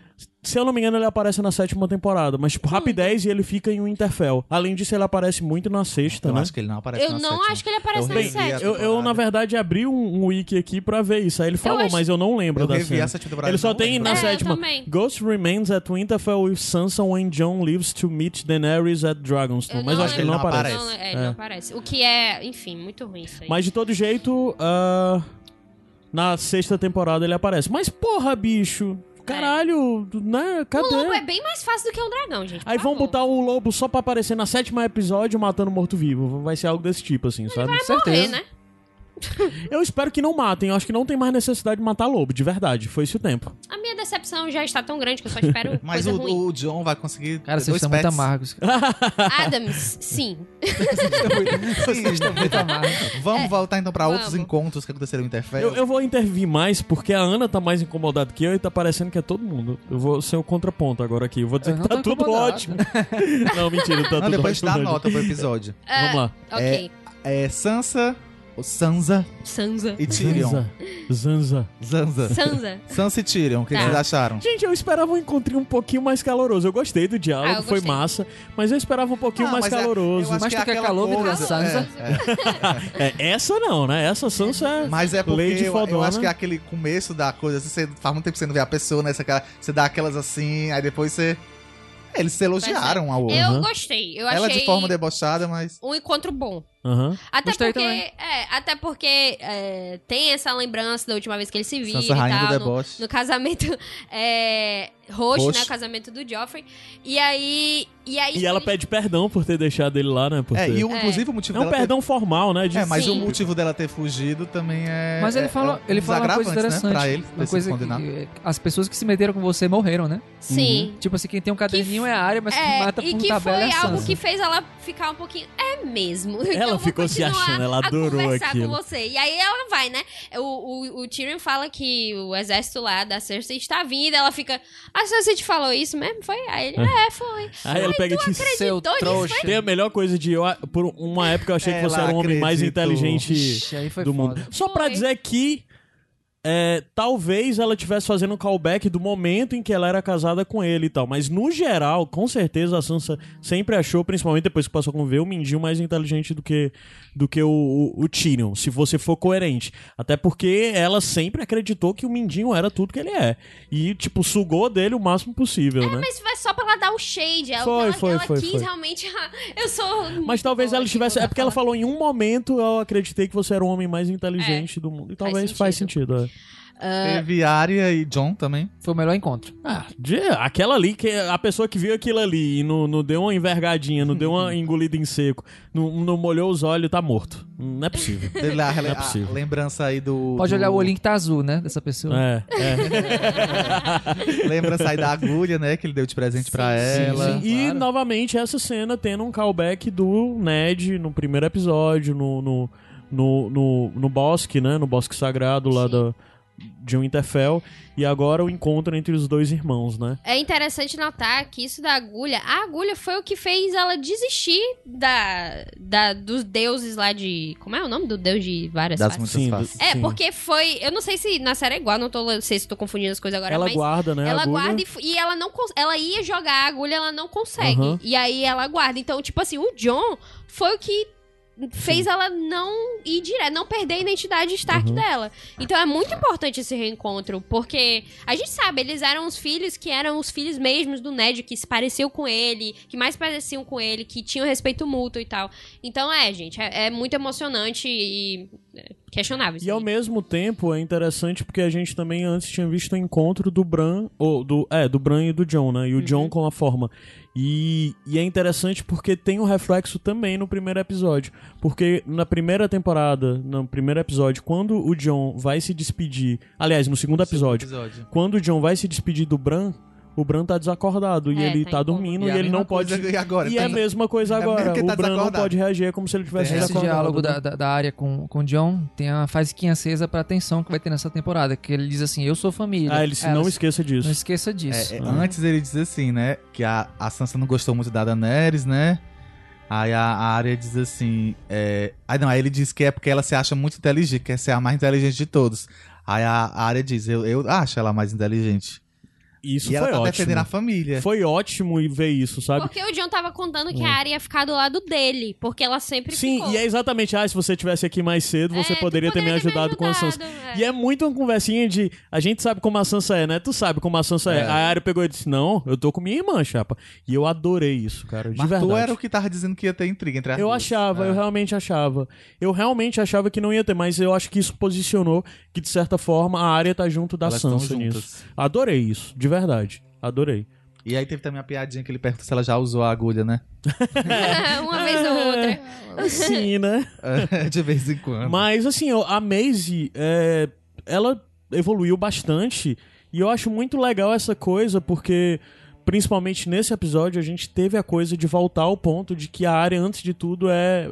Se eu não me engano, ele aparece na sétima temporada, mas tipo, rapidez e ele fica em Winterfell. Além disso, ele aparece muito na sexta, Eu né? acho que ele não aparece Eu na não sétima. acho que ele aparece Eu na revi a sétima. Eu, eu, na verdade, abri um, um wiki aqui pra ver isso. Aí ele falou, acho- mas eu não lembro Eu da revi cena. essa temporada, Ele só não tem lembro. na É, eu sétima. também. Ghost remains at Winterfell with Sansa when John leaves to meet Daenerys at Dragonstone. Mas eu acho que ele não lembro. aparece. Não, é, ele não aparece. O que é, enfim, muito ruim isso aí. Mas de todo jeito, ah, na sexta temporada ele aparece. Mas porra, bicho. Caralho, né? Cadê? O lobo é bem mais fácil do que um dragão, gente. Aí vão botar o lobo só pra aparecer na sétima episódio matando morto-vivo. Vai ser algo desse tipo, assim, sabe? Morrer, certeza. né? Eu espero que não matem. Eu acho que não tem mais necessidade de matar lobo, de verdade. Foi esse o tempo. A minha decepção já está tão grande que eu só espero Mas coisa o, ruim. o John vai conseguir. Cara, vocês estão muito amargos. Adams, sim. Vocês estão muito amargos. Vamos voltar então pra outros encontros que aconteceram em Interfell. Eu, eu vou intervir mais porque a Ana tá mais incomodada que eu e tá parecendo que é todo mundo. Eu vou ser o contraponto agora aqui. Eu vou dizer Eu que tá tudo incomodado. ótimo. não, mentira, tá Não, tudo depois a gente ótimo. dá a não. nota pro episódio. Vamos lá. Ok. É Sansa, ou Sansa Sansa. e Tyrion. Zanza. Zanza. Sansa. Sansa e Tyrion, o que Tá. vocês acharam? Gente, eu esperava um encontrinho um pouquinho mais caloroso. Eu gostei do diálogo, Ah, eu foi gostei. massa, mas eu esperava um pouquinho Ah, mais mas é- caloroso. eu acho Mas que tu é quer aquela calor, menina coisa- Sansa? é, é. É, essa não, né? Essa Sansa é. Mas é porque Lady eu, eu fodona. acho que é aquele começo da coisa, assim, você faz muito tempo que você não vê a pessoa, né? Você, você dá aquelas assim, aí depois você. Eles se elogiaram ao outro. Eu Aham. gostei. Eu Ela achei de forma debochada, mas. um encontro bom. Aham. Até Gostei porque, é, até porque é, tem essa lembrança da última vez que eles se viram Sansa e tal, no, no casamento é, roxo, Roxo. né? O casamento do Joffrey. E aí. E, aí, E ela eles- pede perdão por ter deixado ele lá, né? Por É, ter- e o, inclusive o motivo É um perdão formal, né? ter... De... É, mas Sim. o motivo dela ter fugido também é. Mas ele é- fala, é ele fala uma coisa interessante. Né? Pra ele ter uma coisa que as pessoas que se meteram com você morreram, né? Sim. Tipo assim, quem tem um caderninho é a área, mas quem É, mata e por que tabela foi é a algo que fez ela ficar um pouquinho. É mesmo. Então vou ficou se achando, ela a adorou conversar aquilo. com você. E aí ela vai, né? O, o, o Tyrion fala que o exército lá da Cersei está vindo. Ela fica. A Cersei te falou isso mesmo? Foi? Aí ele, é, foi. Aí ela pega e diz... Seu nisso, trouxa. Tem a melhor coisa de... Eu, por uma época eu achei que você era o homem mais inteligente do foda. mundo. Só pra dizer que é, talvez ela estivesse fazendo um callback do momento em que ela era casada com ele e tal. Mas no geral, com certeza a Sansa sempre achou, principalmente depois que passou com o V, o Mindinho mais inteligente do que, do que o, o, o Tyrion, se você for coerente. Até porque ela sempre acreditou que o Mindinho era tudo que ele é. E, tipo, sugou dele o máximo possível, né? Mas foi só pra ela dar o shade. Ela, Foi, ela, foi, ela foi, quis foi. realmente. eu sou. Mas talvez ela estivesse. vou É porque ela falou em um momento eu acreditei que você era o homem mais inteligente do mundo. E faz talvez faz sentido. é. Teve Arya e John também. Foi o melhor encontro. Ah, de- aquela ali, que a pessoa que viu aquilo ali e não, não deu uma envergadinha, não deu uma engolida em seco, não, não molhou os olhos, tá morto. Não é possível. Teve lá Não é a possível. lembrança aí do. Pode do- olhar o olhinho que tá azul, né? Dessa pessoa. É, é. Lembrança aí da agulha, né? Que ele deu de presente pra Sim, ela. Sim, E claro. novamente essa cena tendo um callback do Ned no primeiro episódio, no, no, no, no, no bosque, né? No bosque sagrado lá Sim. da, de Winterfell. E agora o encontro entre os dois irmãos, né? É interessante notar que isso da agulha, a agulha foi o que fez ela desistir da, da dos deuses lá de. Como é o nome do deus de várias Das faces? Sim, faces. É, sim. porque foi. Eu não sei se na série é igual, não tô, sei se tô confundindo as coisas agora, Ela mas. guarda, né? Ela agulha. guarda e, e ela não ela ia jogar a agulha, ela não consegue. Aham. E aí ela guarda. Então, tipo assim, o John foi o que fez ela não ir direto, não perder a identidade Stark Uhum. dela. Então é muito importante esse reencontro, porque a gente sabe, eles eram os filhos que eram os filhos mesmos do Ned, que se pareciam com ele, que mais pareciam com ele, que tinham respeito mútuo e tal. Então é, gente, é, é muito emocionante e é, questionável. E ao mesmo tempo é interessante porque a gente também antes tinha visto o encontro do Bran, ou do, é, do Bran e do John, né? E o John com a forma. E, e é interessante porque tem um reflexo também no primeiro episódio. Porque na primeira temporada, no primeiro episódio, quando o John vai se despedir. Aliás, no segundo episódio, quando o John vai se despedir do Bran, o Bran tá desacordado e É, ele tá tá, dormindo E e, a ele não pode. coisa E agora? E é a mesma coisa É agora. tá o Bran não pode reagir é como se ele tivesse Tem Esse desacordado. diálogo né? da, da, da área com, com o John tem a faísquinha acesa pra atenção que vai ter nessa temporada. Que ele diz assim: Eu sou família. Ah, ele se Ela- não esqueça disso. Não esqueça disso. É, é, Ah. Antes ele diz assim, né? Que a, a Sansa não gostou muito da Daenerys, né? Aí a, a Arya diz assim. É... Aí não, aí ele diz que é porque ela se acha muito inteligente, quer ser a mais inteligente de todos. Aí a, a Arya diz: eu, eu acho ela mais inteligente. Isso e foi ela tá ótimo. defendendo a família. Foi ótimo e ver isso, sabe? Porque o John tava contando que Hum. a Arya ia ficar do lado dele, porque ela sempre Sim, ficou. e é exatamente, ah, se você tivesse aqui mais cedo, você É, poderia ter me ajudado com a Sansa. é. E é muito uma conversinha de. A gente sabe como a Sansa é, né? Tu sabe como a Sansa é. É. A Arya pegou e disse: Não, eu tô com minha irmã, chapa. E eu adorei isso, cara. De Mas verdade. tu era o que tava dizendo que ia ter intriga entre as Eu duas. achava, É. eu realmente achava. Eu realmente achava que não ia ter, mas eu acho que isso posicionou que, de certa forma, a área tá junto da Elas Sansa nisso. Adorei isso, de verdade. Adorei. E aí teve também a piadinha que ele pergunta se ela já usou a agulha, né? Uma vez ou outra. Sim, né? de vez em quando. Mas, assim, a Maisie, é, ela evoluiu bastante. E eu acho muito legal essa coisa, porque, principalmente nesse episódio, a gente teve a coisa de voltar ao ponto de que a área, antes de tudo, é,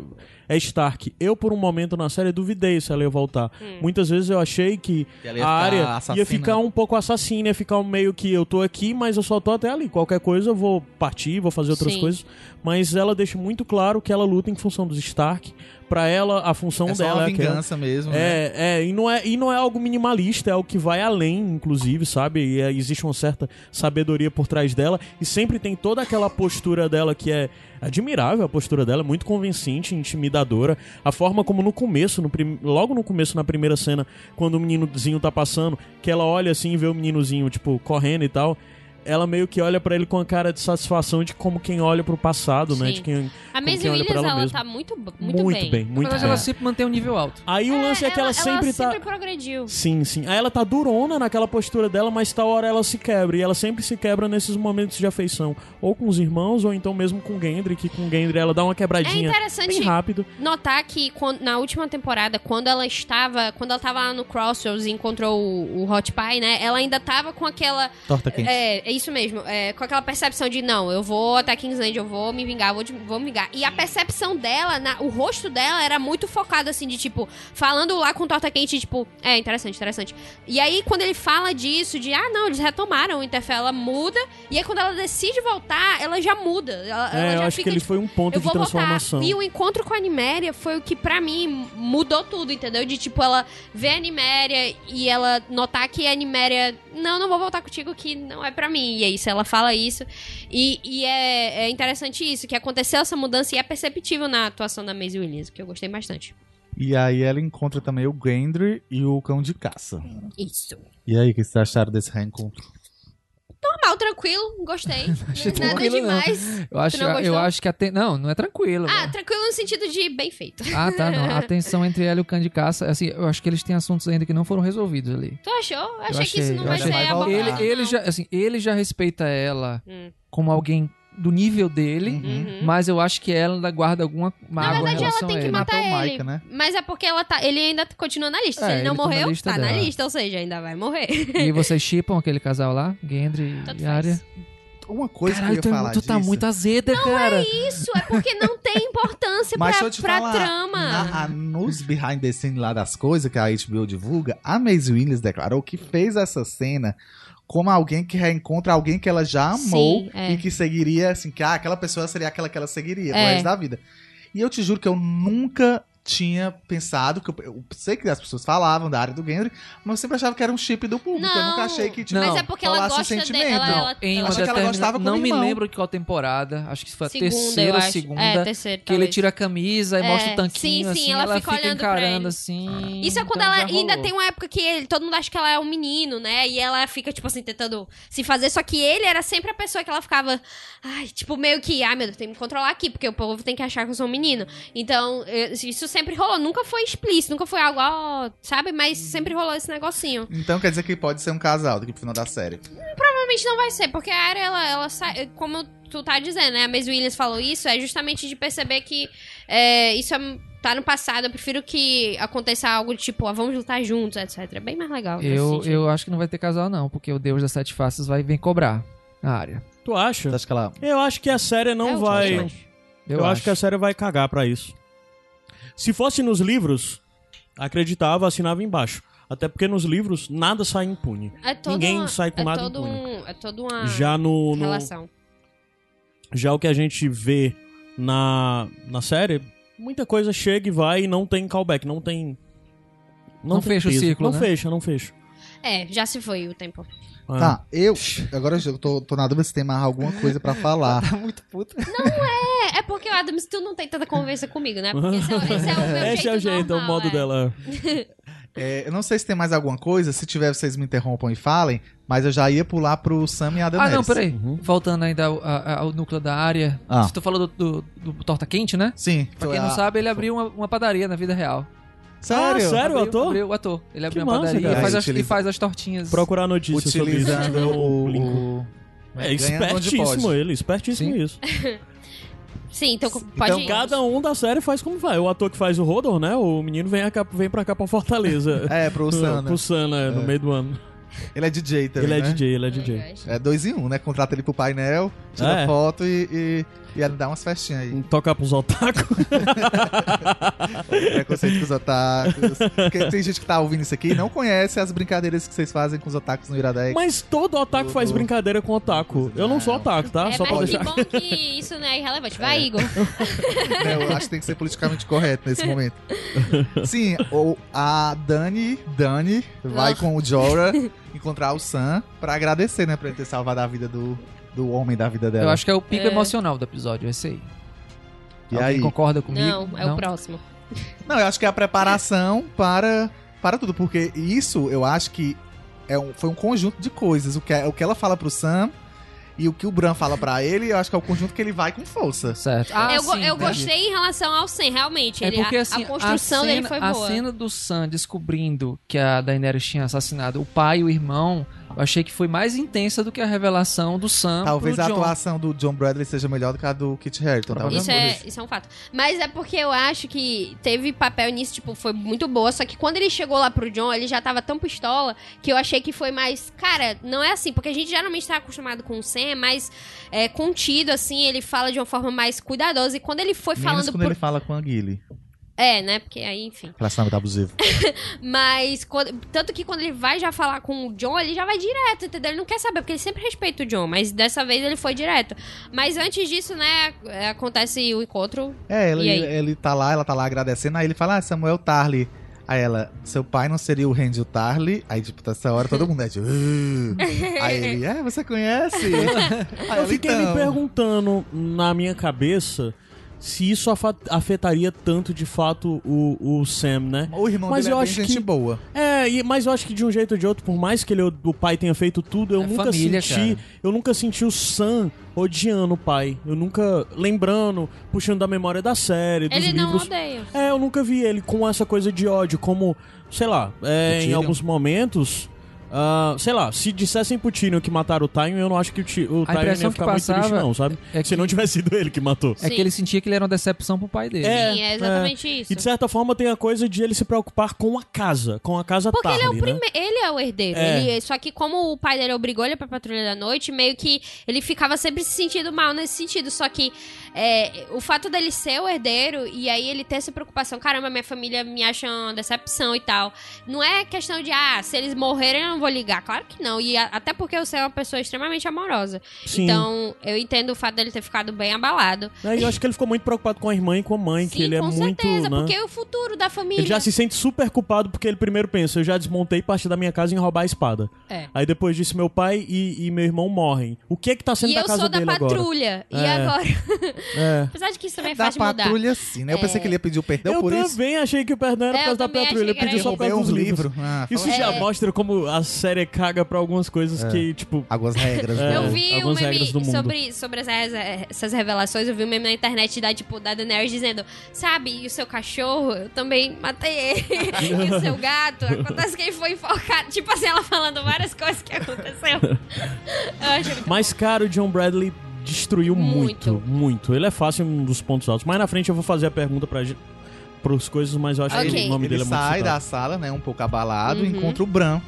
é Stark. Eu, por um momento na série, duvidei se ela ia voltar. Muitas vezes eu achei que Que a ficar área assassina. ia ficar um pouco assassina, ia ficar um meio que eu tô aqui, mas eu só tô até ali. Qualquer coisa eu vou partir, vou fazer outras Sim. coisas. Mas ela deixa muito claro que ela luta em função dos Stark. Pra ela, a função É só dela uma é aquela. vingança mesmo, né? É, é, e não é, e não é algo minimalista, é algo que vai além, inclusive, sabe? E é, existe uma certa sabedoria por trás dela. E sempre tem toda aquela postura dela que é admirável, a postura dela, é muito convincente, intimidadora. A forma como no começo, no prim- logo no começo, na primeira cena, quando o meninozinho tá passando, que ela olha assim e vê o meninozinho, tipo, correndo e tal. Ela meio que olha pra ele com a cara de satisfação de como quem olha pro passado, né? Sim. De quem, A Maisie quem olha pra Williams, ela ela, mesma. tá muito, muito, muito bem, muito Mas bem. ela sempre mantém um nível alto. Aí o lance é, que ela, sempre tá. sempre progrediu. Sim, sim. Aí ela tá durona naquela postura dela, mas tal hora ela se quebra. E ela sempre se quebra nesses momentos de afeição. Ou com os irmãos, ou então mesmo com o Gendry, que com o Gendry ela dá uma É quebradinha interessante bem rápido. notar que quando- na última temporada, quando ela estava, quando ela tava lá no Crossroads e encontrou o, o Hot Pie, né? Ela ainda tava com aquela Torta quente. É, é isso mesmo. É, com aquela percepção de, não, eu vou até Kingsland, eu vou me vingar, vou, vou me vingar. E a percepção dela, na- o rosto dela era muito focado, assim, de tipo, falando lá com torta quente, tipo, é, interessante, interessante. E aí, quando ele fala disso, de, ah, não, eles retomaram o Interfell, ela muda. E aí, quando ela decide voltar, ela já muda. Ela, ela É, eu já acho fica, que ele tipo, foi um ponto eu de transformação. voltar. E o encontro com a Animéria foi o que, pra mim, mudou tudo, entendeu? De, tipo, ela ver a Animéria e ela notar que a Animéria, não, não vou voltar contigo, que não é pra mim. E é isso, ela fala isso. E, e é, é interessante isso, que aconteceu essa mudança e é perceptível na atuação da Maisie Williams, que eu gostei bastante. E aí ela encontra também o Gendry e o cão de caça. Isso. E aí, o que vocês acharam desse reencontro? Normal, tranquilo, gostei. Achei Nada tranquilo, não. demais. Eu acho, não eu acho que a ten... Não, não é tranquilo. Ah, né? tranquilo no sentido de bem feito. Ah, tá, não. A tensão entre ela e o cão de caça, assim, eu acho que eles têm assuntos ainda que não foram resolvidos ali. Tu achou? Eu achei, Eu que isso não vai achei. ser abordado. Ele, ele já, assim, ele já respeita ela Hum. como alguém do nível dele, Uhum. mas eu acho que ela ainda guarda alguma Na mágoa em verdade, ela tem que ele. matar ele. Micah, né? Mas é porque ela tá, ele ainda continua na lista. Se É, ele não ele tá na morreu, lista tá na dela. lista, ou seja, ainda vai morrer. E vocês chipam aquele casal lá, Gendry Tanto e Arya? Uma coisa Caralho, que eu ia é- falar tu tá disso, muito azeda, cara. Isso, é porque não tem importância Mas pra, pra falar, trama. na- a- nos behind the scenes lá das coisas que a HBO divulga, a Maisie Williams declarou que fez essa cena como alguém que reencontra alguém que ela já amou Sim, é. e que seguiria, assim, que ah, aquela pessoa seria aquela que ela seguiria pro É. resto da vida. E eu te juro que eu nunca tinha pensado, que eu, eu sei que as pessoas falavam da área do Gendry, mas eu sempre achava que era um chip do público. eu Não. nunca achei que, tipo. Mas é porque ela gosta sentimento. dela. Ela, Em ela, achei que ela gostava não me irmão. lembro qual temporada, acho que foi a segunda, terceira eu ou acho. segunda, É, terceira, que ele talvez. tira a camisa e É, mostra o tanquinho, sim, sim, assim, ela ela, fica fica encarando ele. assim. Isso é quando então ela ainda tem uma época que ele- todo mundo acha que ela é um menino, né? E ela fica, tipo assim, tentando se fazer. Só que ele era sempre a pessoa que ela ficava. Ai, tipo, meio que, ai meu Deus, tem que me controlar aqui, porque o povo tem que achar que eu sou um menino. Então, eu- isso sempre rolou. Nunca foi explícito, nunca foi algo, ó, sabe? Mas sempre rolou esse negocinho. Então quer dizer que pode ser um casal daqui pro final da série. Provavelmente não vai ser, porque a área, ela, ela sai. Como tu tá dizendo, né? A Maisie Williams falou isso, é justamente de perceber que é, isso é- tá no passado. Eu prefiro que aconteça algo tipo, ah, vamos lutar juntos, etc. É bem mais legal. Eu, eu acho que não vai ter casal, não, porque o Deus das Sete Faces vai vir cobrar a área. Tu acha? Você acha que ela. Eu acho que a série não É, eu vai. acho. Eu, acho. que a série vai cagar pra isso. Se fosse nos livros, acreditava, assinava embaixo. Até porque nos livros nada sai impune. É Ninguém uma- sai com é nada todo impune. um, É toda uma Já no, no- relação. já o que a gente vê na, na série, muita coisa chega e vai e não tem callback, não tem Não tem fecha o peso. círculo, Não né? fecha, não fecha. É, já se foi o tempo. É. Tá, eu. Agora eu tô, tô na dúvida se tem mais alguma coisa pra falar. Tá muito puta. É, é porque o Adams, tu não tem tanta conversa comigo, né? Porque esse é, o- esse é o meu Esse jeito é o jeito, é o normal, modo é. dela. É, eu não sei se tem mais alguma coisa. Se tiver, vocês me interrompam e falem. Mas eu já ia pular pro Sam e a Ah, Daenerys. não, peraí. Uhum. Voltando ainda ao, ao núcleo da área. Ah. Você falou do, do, do Torta Quente, né? Sim. Pra quem não sabe, ele abriu uma, uma padaria na vida real. Sério? Ah, sério? o abriu, ator? Abriu, o ator. Ele abriu Que uma massa, padaria e, faz as, utiliza- e faz as tortinhas. Procurar notícias sobre isso. Utilizando eu o. É espertíssimo ele, espertíssimo Sim. isso. Sim, então pode ir. Cada um da série faz como vai. O ator que faz o Rodor, né? O menino vem, a cá- vem pra cá pra Fortaleza. É, pro Sam. né? Pro Sam, né? No É. meio do ano. Ele é DJ também. Ele é né? DJ, ele é DJ. É dois em um, né? Contrata ele pro painel, tira É. foto e, e, e ele dá umas festinhas aí. Tocar pros otaku. Preconceito com os otakus. Porque tem gente que tá ouvindo isso aqui e não conhece as brincadeiras que vocês fazem com os otakus no Iradex. Mas todo otaku faz brincadeira com otaku. Eu não sou otaku, tá? É, Só pra mas que deixar. bom que isso não é irrelevante. Vai, Igor. Né, Eu acho que tem que ser politicamente correto nesse momento. Sim, ou a Dani, Dani vai com o Jorah encontrar o Sam pra agradecer, né? Por ele ter salvado a vida do, do homem da vida dela. Eu acho que é o pico É. emocional do episódio, esse aí. E Alguém aí? concorda comigo? Não, é o próximo. Não, eu acho que é a preparação para, para tudo, porque isso eu acho que é um, foi um conjunto de coisas. O que, o que ela fala pro Sam E o que o Bran fala pra ele, eu acho que é o conjunto que ele vai com força. Certo. Ah, eu sim, eu gostei em relação ao Sam, realmente. É Ele, porque a, assim, a construção cena, dele foi a boa. cena do Sam descobrindo que a Daenerys tinha assassinado o pai e o irmão, eu achei que foi mais intensa do que a revelação do Sam Talvez pro a Jon. atuação do John Bradley seja melhor do que a do Kit Harington. talvez. Isso é, isso é um fato. Mas é porque eu acho que teve papel nisso, tipo, foi muito boa. Só que quando ele chegou lá pro John, ele já tava tão pistola que eu achei que foi mais. Cara, não é assim, porque a gente geralmente tá acostumado com o Sam, é mais é, contido, assim, ele fala de uma forma mais cuidadosa. E quando ele foi Menos falando quando pro. ele fala com a Gilly. É, né? Porque aí, enfim. Relacionamento abusivo. Mas, quando- tanto que quando ele vai já falar com o John, ele já vai direto, entendeu? Ele não quer saber, porque ele sempre respeita o John, mas dessa vez ele foi direto. Mas antes disso, né, é, acontece o encontro. É, ele, E aí? ele tá lá, ela tá lá agradecendo, aí ele fala, ah, Samuel Tarly. Aí ela, seu pai não seria o Randy Tarly? Aí, tipo, nessa hora todo mundo é tipo... "Uh". aí ele, é, você conhece? aí Eu ela, fiquei me então. perguntando na minha cabeça se isso afetaria tanto de fato o, o Sam, né? O irmão Mas dele eu é bem acho gente que- boa. É, e- mas eu acho que de um jeito ou de outro, por mais que ele, o pai tenha feito tudo, eu É nunca família, senti. cara. Eu nunca senti o Sam odiando o pai. Eu nunca lembrando, puxando da memória da série, dos Ele não livros. odeia. É, eu nunca vi ele com essa coisa de ódio, como, sei lá, é, em alguns momentos. Ah, sei lá, se dissessem pro Tyrion que mataram o Tyrion, eu não acho que o, Ty- o Tyrion ia que ficar muito triste, não, sabe? é Se que- não tivesse sido ele que matou. É Sim. que ele sentia que ele era uma decepção pro pai dele. É, Sim, é exatamente isso. E de certa forma tem a coisa de ele se preocupar com a casa, com a casa Porque ele é o Tarly, né? primeiro. Ele é o herdeiro. É. Ele- só que como o pai dele obrigou ele pra patrulha da noite, meio que ele ficava sempre se sentindo mal nesse sentido. Só que é, o fato dele ser o herdeiro e aí ele ter essa preocupação, caramba, minha família me acha uma decepção e tal. Não é questão de, ah, se eles morrerem eu não vou ligar. Claro que não. E a- até porque você é uma pessoa extremamente amorosa. Sim. Então, eu entendo o fato dele ter ficado bem abalado. É, e eu acho que ele ficou muito preocupado com a irmã e com a mãe, que Sim, ele é com muito, certeza, né? porque é o futuro da família. Ele já se sente super culpado porque ele primeiro pensa, eu já desmontei parte da minha casa em roubar a espada. É. Aí depois disso, meu pai e, e meu irmão morrem. O que é que tá sendo E da eu casa sou da dele agora? patrulha. E É. agora? É. Apesar de que isso também é Da fácil mudar. patrulha, sim, né? Eu pensei que ele ia pedir o perdão eu por isso. também achei que o perdão era É, por causa eu da patrulha, ele pediu só Eu por causa uns dos livros. Ah, Isso já É. mostra como a série caga pra algumas coisas que, tipo... Algumas regras. É. né? Eu vi um algumas meme regras do mundo. sobre, sobre essas, essas revelações, eu vi um meme na internet da, tipo, da Daenerys dizendo, sabe, e o seu cachorro, eu também matei ele. e o seu gato, acontece que ele foi enforcado. Tipo assim, ela falando várias coisas que aconteceu. eu Mas, cara, o John Bradley destruiu muito, Muito. muito. Ele é fácil um dos pontos altos. Mais na frente eu vou fazer a pergunta pra gente, pros coisas, mas eu acho Ok. que o nome Ele dele é muito sai citado. da sala, né? Um pouco abalado, Uhum. encontra o Bran.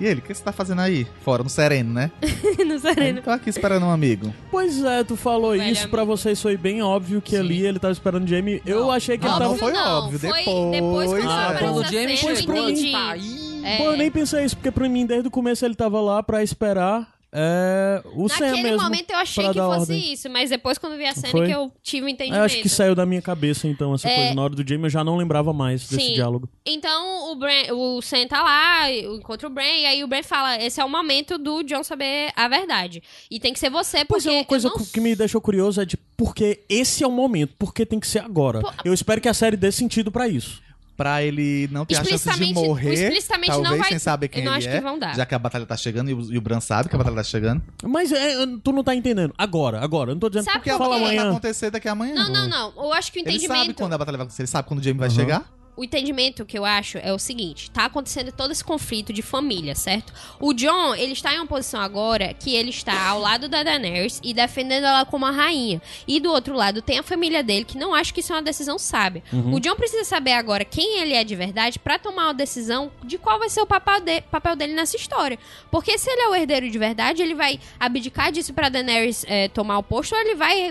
E ele, o que você tá fazendo aí? Fora, no sereno, né? no sereno. Tô aqui esperando um amigo. Pois é, tu falou Velho isso, pra amigo. vocês foi bem óbvio que Sim. ali ele tava esperando o Jamie. Eu Não. achei que Não, ele não tava... foi não, óbvio, Foi depois, depois quando é. apareceu Quando o Jamie eu chegou, entendi. tá aí. É. Pô, eu nem pensei isso, porque pra mim, desde o começo ele tava lá pra esperar é, o Sam Naquele mesmo. momento eu achei que fosse ordem. isso, mas depois quando vi a cena Foi? que eu tive um entendimento. Eu acho que saiu da minha cabeça, então, essa É. coisa. Na hora do Jamie eu já não lembrava mais desse Sim. diálogo. Então o, Bran, o Sam tá lá, encontra o Bran, e aí o Bran fala: esse é o momento do John saber a verdade. E tem que ser você, porque. Pois é, uma coisa não... que me deixou curioso é de por que esse é o momento, por que tem que ser agora. Pô, Eu espero que a série dê sentido pra isso. Pra ele não ter a chance de Explicitamente- morrer, explicitamente não talvez vai- sem saber quem eu não ele acho é, que vão dar. já que a batalha tá chegando e o, e o Bran sabe que a batalha tá chegando. Mas é, tu não tá entendendo. Agora, agora. Eu não tô dizendo Sabe porque por fala quê? vai acontecer daqui amanhã. Não, não, não. Eu acho que o Ele sabe entendimento. quando a batalha vai acontecer, ele sabe quando o Jamie vai Aham. chegar. O entendimento que eu acho é o seguinte: tá acontecendo todo esse conflito de família, certo? O John, ele está em uma posição agora que ele está ao lado da Daenerys e defendendo ela como a rainha. E do outro lado tem a família dele que não acha que isso é uma decisão sábia. Uhum. O John precisa saber agora quem ele é de verdade pra tomar uma decisão de qual vai ser o papel, de- papel dele nessa história. Porque se ele é o herdeiro de verdade, ele vai abdicar disso pra Daenerys eh, tomar o posto ou ele vai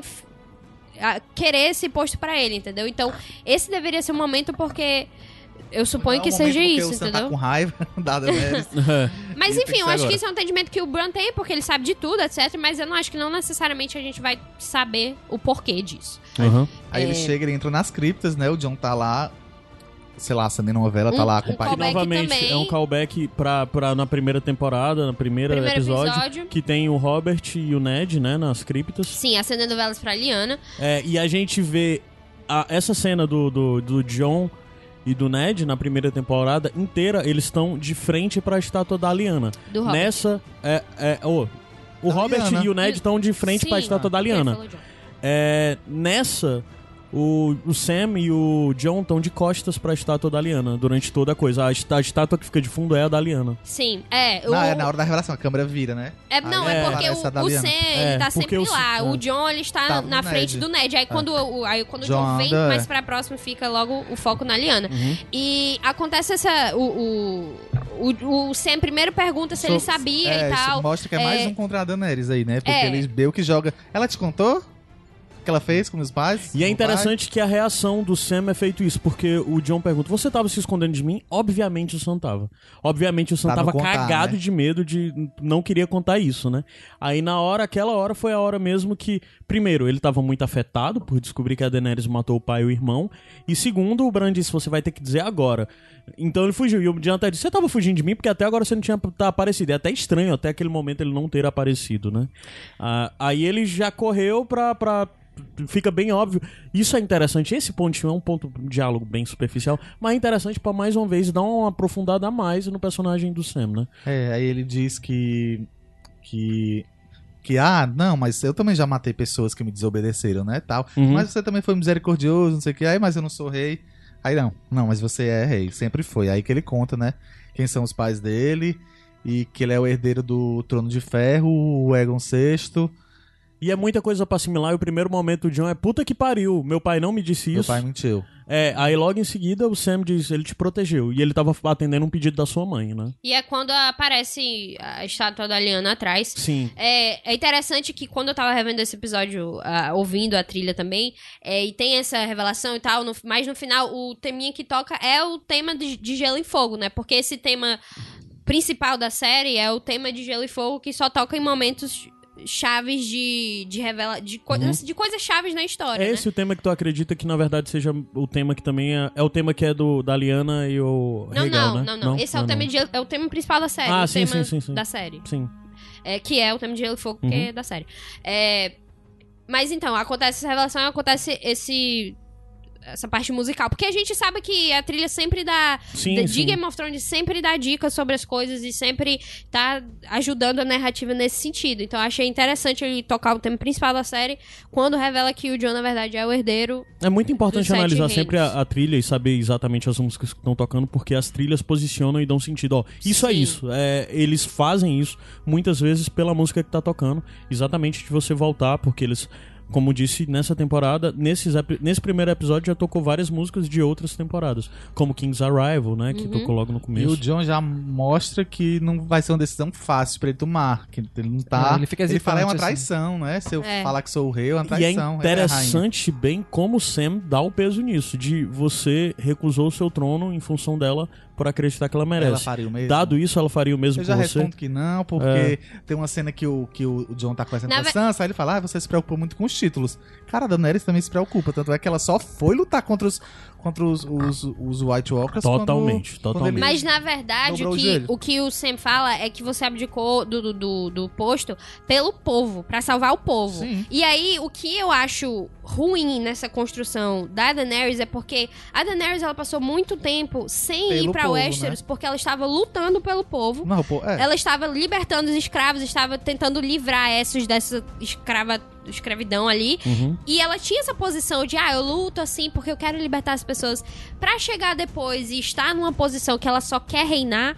querer esse posto pra ele, entendeu? Então, esse deveria ser o momento porque eu suponho Não, que é momento seja isso, o Sam entendeu? tá com raiva da Daenerys. Mas tem enfim, que eu acho agora. que isso é um entendimento que o Bran tem, porque ele sabe de tudo, etc. Mas eu não acho que não necessariamente a gente vai saber o porquê disso. Aham. Aí ele É. chega, ele entra nas criptas, né? O John tá lá, sei lá, acendendo uma vela, tá Um- lá um com o pai callback Novamente, também. é um callback pra, pra na primeira temporada, na primeira Primeiro episódio, episódio. que tem o Robert e o Ned, né, nas criptas. Sim, acendendo velas pra Liana. É, e a gente vê a- essa cena do, do, do John e do Ned na primeira temporada inteira, eles estão de frente pra estátua da Liana. Do Robert. Nessa, é, é, oh, o Da Robert Lyanna. e o Ned estão de frente pra Sim. estátua da Liana. É, nessa, o, o Sam e o John estão de costas pra estátua da Liana durante toda a coisa. A, a estátua que fica de fundo é a da Liana. Sim, é. Não, o- é na hora da revelação, a câmera vira, né? É, não, Aí é, porque a o, o Liana. Sam, É, ele tá sempre o- lá. é. O John, ele está Tava na frente Ned. do Ned. Aí quando, o, aí, quando o John John vem anda, mais é. pra próxima, fica logo o foco na Liana. Uhum. E acontece essa... O, o, o, o Sam primeiro pergunta se ele So- sabia é, e isso tal. Mostra que é, mais É. um contra a Daenerys aí, né? Porque É. ele deu que joga. Ela te contou? Que ela fez com os pais? E é o pai? interessante que a reação do Sam é feito isso, porque o John pergunta: Você tava se escondendo de mim? Obviamente o Sam tava. Obviamente o Sam Pra não tava contar, cagado né? de medo de. Não queria contar isso, né? Aí na hora, aquela hora foi a hora mesmo que, primeiro, ele tava muito afetado por descobrir que a Daenerys matou o pai e o irmão. E segundo, o Bran disse: Você vai ter que dizer agora. Então ele fugiu. E o John até disse: Você tava fugindo de mim porque até agora você não tinha tá aparecido. É até estranho, até aquele momento ele não ter aparecido, né? Ah, aí ele já correu pra. pra fica bem óbvio. Isso é interessante. Esse pontinho é um ponto de diálogo bem superficial, mas é interessante pra mais uma vez dar uma aprofundada a mais no personagem do Sam, né? É, aí ele diz que. Que. Que, ah, não, mas eu também já matei pessoas que me desobedeceram, né? Tal. Uhum. Mas você também foi misericordioso, não sei o que. Aí, mas eu não sou rei. Aí não, não, mas você é rei, sempre foi. Aí que ele conta, né? Quem são os pais dele e que ele é o herdeiro do trono de ferro, o Egon VI. E é muita coisa pra assimilar. E o primeiro momento do John é puta que pariu. Meu pai não me disse Meu isso. pai mentiu. É, aí logo em seguida o Sam diz, ele te protegeu. E ele tava atendendo um pedido da sua mãe, né? E é quando aparece a estátua da Liana atrás. Sim. É, é interessante que quando eu tava revendo esse episódio, ah, ouvindo a trilha também, é, e tem essa revelação e tal, no- mas no final o teminha que toca é o tema de, de Gelo e Fogo, né? Porque esse tema principal da série é o tema de Gelo e Fogo que só toca em momentos chaves de, de revela de, coi- Uhum. de coisas chaves na história, É né? esse o tema que tu acredita que na verdade seja o tema que também é, é o tema que é do da Liana e o Não, Regal, não, né? não, não, Esse é o, tema de, é o tema principal da série. Ah, o sim, tema sim, sim, sim. da série. Sim. É, que é o tema de Gelo e Fogo, que Uhum. é da série. É, mas então, acontece essa revelação, acontece esse essa parte musical. Porque a gente sabe que a trilha sempre dá. Sim, de sim. Game of Thrones sempre dá dicas sobre as coisas e sempre tá ajudando a narrativa nesse sentido. Então eu achei interessante ele tocar o tema principal da série quando revela que o John, na verdade, é o herdeiro. É muito importante analisar sempre a, a trilha e saber exatamente as músicas que estão tocando, porque as trilhas posicionam e dão sentido. Ó, isso é Sim. isso. É, eles fazem isso muitas vezes pela música que tá tocando, exatamente de você voltar, porque eles. Como disse nessa temporada, nesses, nesse primeiro episódio já tocou várias músicas de outras temporadas, como King's Arrival, né? Que Uhum. tocou logo no E começo. o John já mostra que não vai ser uma decisão fácil pra ele tomar. Que ele não tá. É, ele fica ele fala é uma hesitante, traição, né? Se eu É. falar que sou o rei, é uma E é traição. ele a rainha. interessante bem como o Sam dá o peso nisso, de você recusou o seu trono em função dela por acreditar que ela merece. Ela faria o mesmo. Dado isso, ela faria o mesmo Eu já por você? respondo que não, porque É. tem uma cena que o, que o John tá conversando Na com a ve- Sansa, aí ele fala, ah, você se preocupa muito com os títulos. Cara, a Daenerys também se preocupa, tanto é que ela só foi lutar contra os, contra os, os, os White Walkers Totalmente, quando, totalmente. Quando. Mas na verdade, o que, o que o Sam fala é que você abdicou do, do, do, do posto pelo povo, pra salvar o povo. Sim. E aí, o que eu acho ruim nessa construção da Daenerys é porque a Daenerys ela passou muito tempo sem Pelo ir pra povo, Westeros porque ela estava lutando pelo povo. Não, pô, é. Ela estava libertando os escravos, estava tentando livrar Essos dessa escrava, escravidão ali. Uhum. E ela tinha essa posição de, ah, eu luto assim porque eu quero libertar as pessoas. Pra chegar depois e estar numa posição que ela só quer reinar,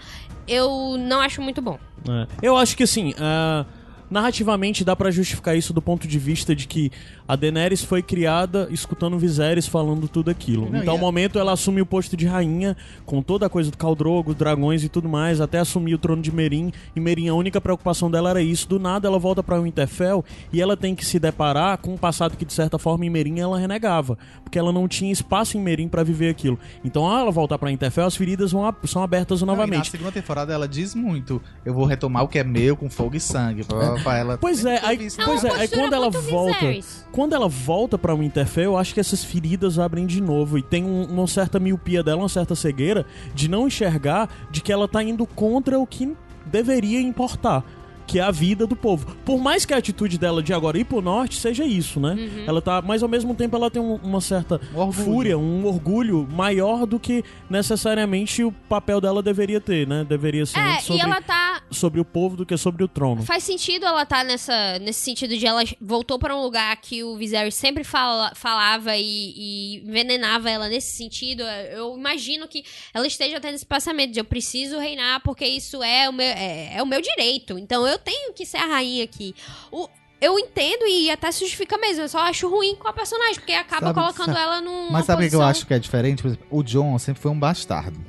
eu não acho muito bom. É. Eu acho que assim, ah, narrativamente dá pra justificar isso do ponto de vista de que a Daenerys foi criada escutando Viserys falando tudo aquilo. Não, então, no a- momento, ela assume o posto de rainha, com toda a coisa do Caldrogo, dragões e tudo mais, até assumir o trono de Merim. E Merim, a única preocupação dela era isso. Do nada, ela volta pra Winterfell e ela tem que se deparar com um passado que, de certa forma, em Merim ela renegava. Porque ela não tinha espaço em Merim pra viver aquilo. Então, ao ela voltar pra Winterfell, as feridas vão a- são abertas Não, e novamente. na segunda temporada ela diz muito, eu vou retomar o que é meu com fogo e sangue. Pra, pra ela Pois é, aí. É pois é, aí quando ela volta, Viserys. Quando ela volta pra Winterfell, eu acho que essas feridas abrem de novo e tem um- uma certa miopia dela, uma certa cegueira de não enxergar de que ela tá indo contra o que deveria importar. Que é a vida do povo. Por mais que a atitude dela de agora ir pro norte seja isso, né? Uhum. Ela tá. Mas ao mesmo tempo ela tem um- uma certa Um orgulho. fúria, um orgulho maior do que necessariamente o papel dela deveria ter, né? Deveria ser É, sobre e ela tá. sobre o povo do que sobre o trono. Faz sentido ela estar nessa, nesse sentido de ela voltou para um lugar que o Viserys sempre fala, falava e, e envenenava ela nesse sentido. Eu imagino que ela esteja tendo esse pensamento de eu preciso reinar porque isso é o meu, é, é o meu direito. Então eu tenho que ser a rainha aqui. O, eu entendo e até se justifica mesmo. Eu só acho ruim com a personagem, porque acaba Sabe- colocando sabe- ela num. Mas sabe o que eu acho que é diferente? Por exemplo, o John sempre foi um bastardo.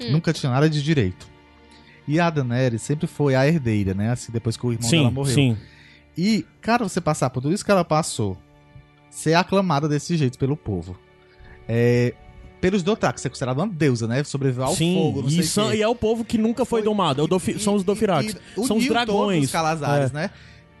Hum. Nunca tinha nada de direito. E a Daenerys sempre foi a herdeira, né? Assim, depois que o irmão dela Sim, morreu. sim. E, cara, você passar por tudo isso que ela passou, ser aclamada desse jeito pelo povo. É, pelos Dothraki, ser considerada uma deusa, né? Sobreviveu ao Sim, fogo, não sei e, são- quê. e é o povo que nunca foi, Foi- domado. É E- são os e São os uniu todos dragões. os Calazares, É. né?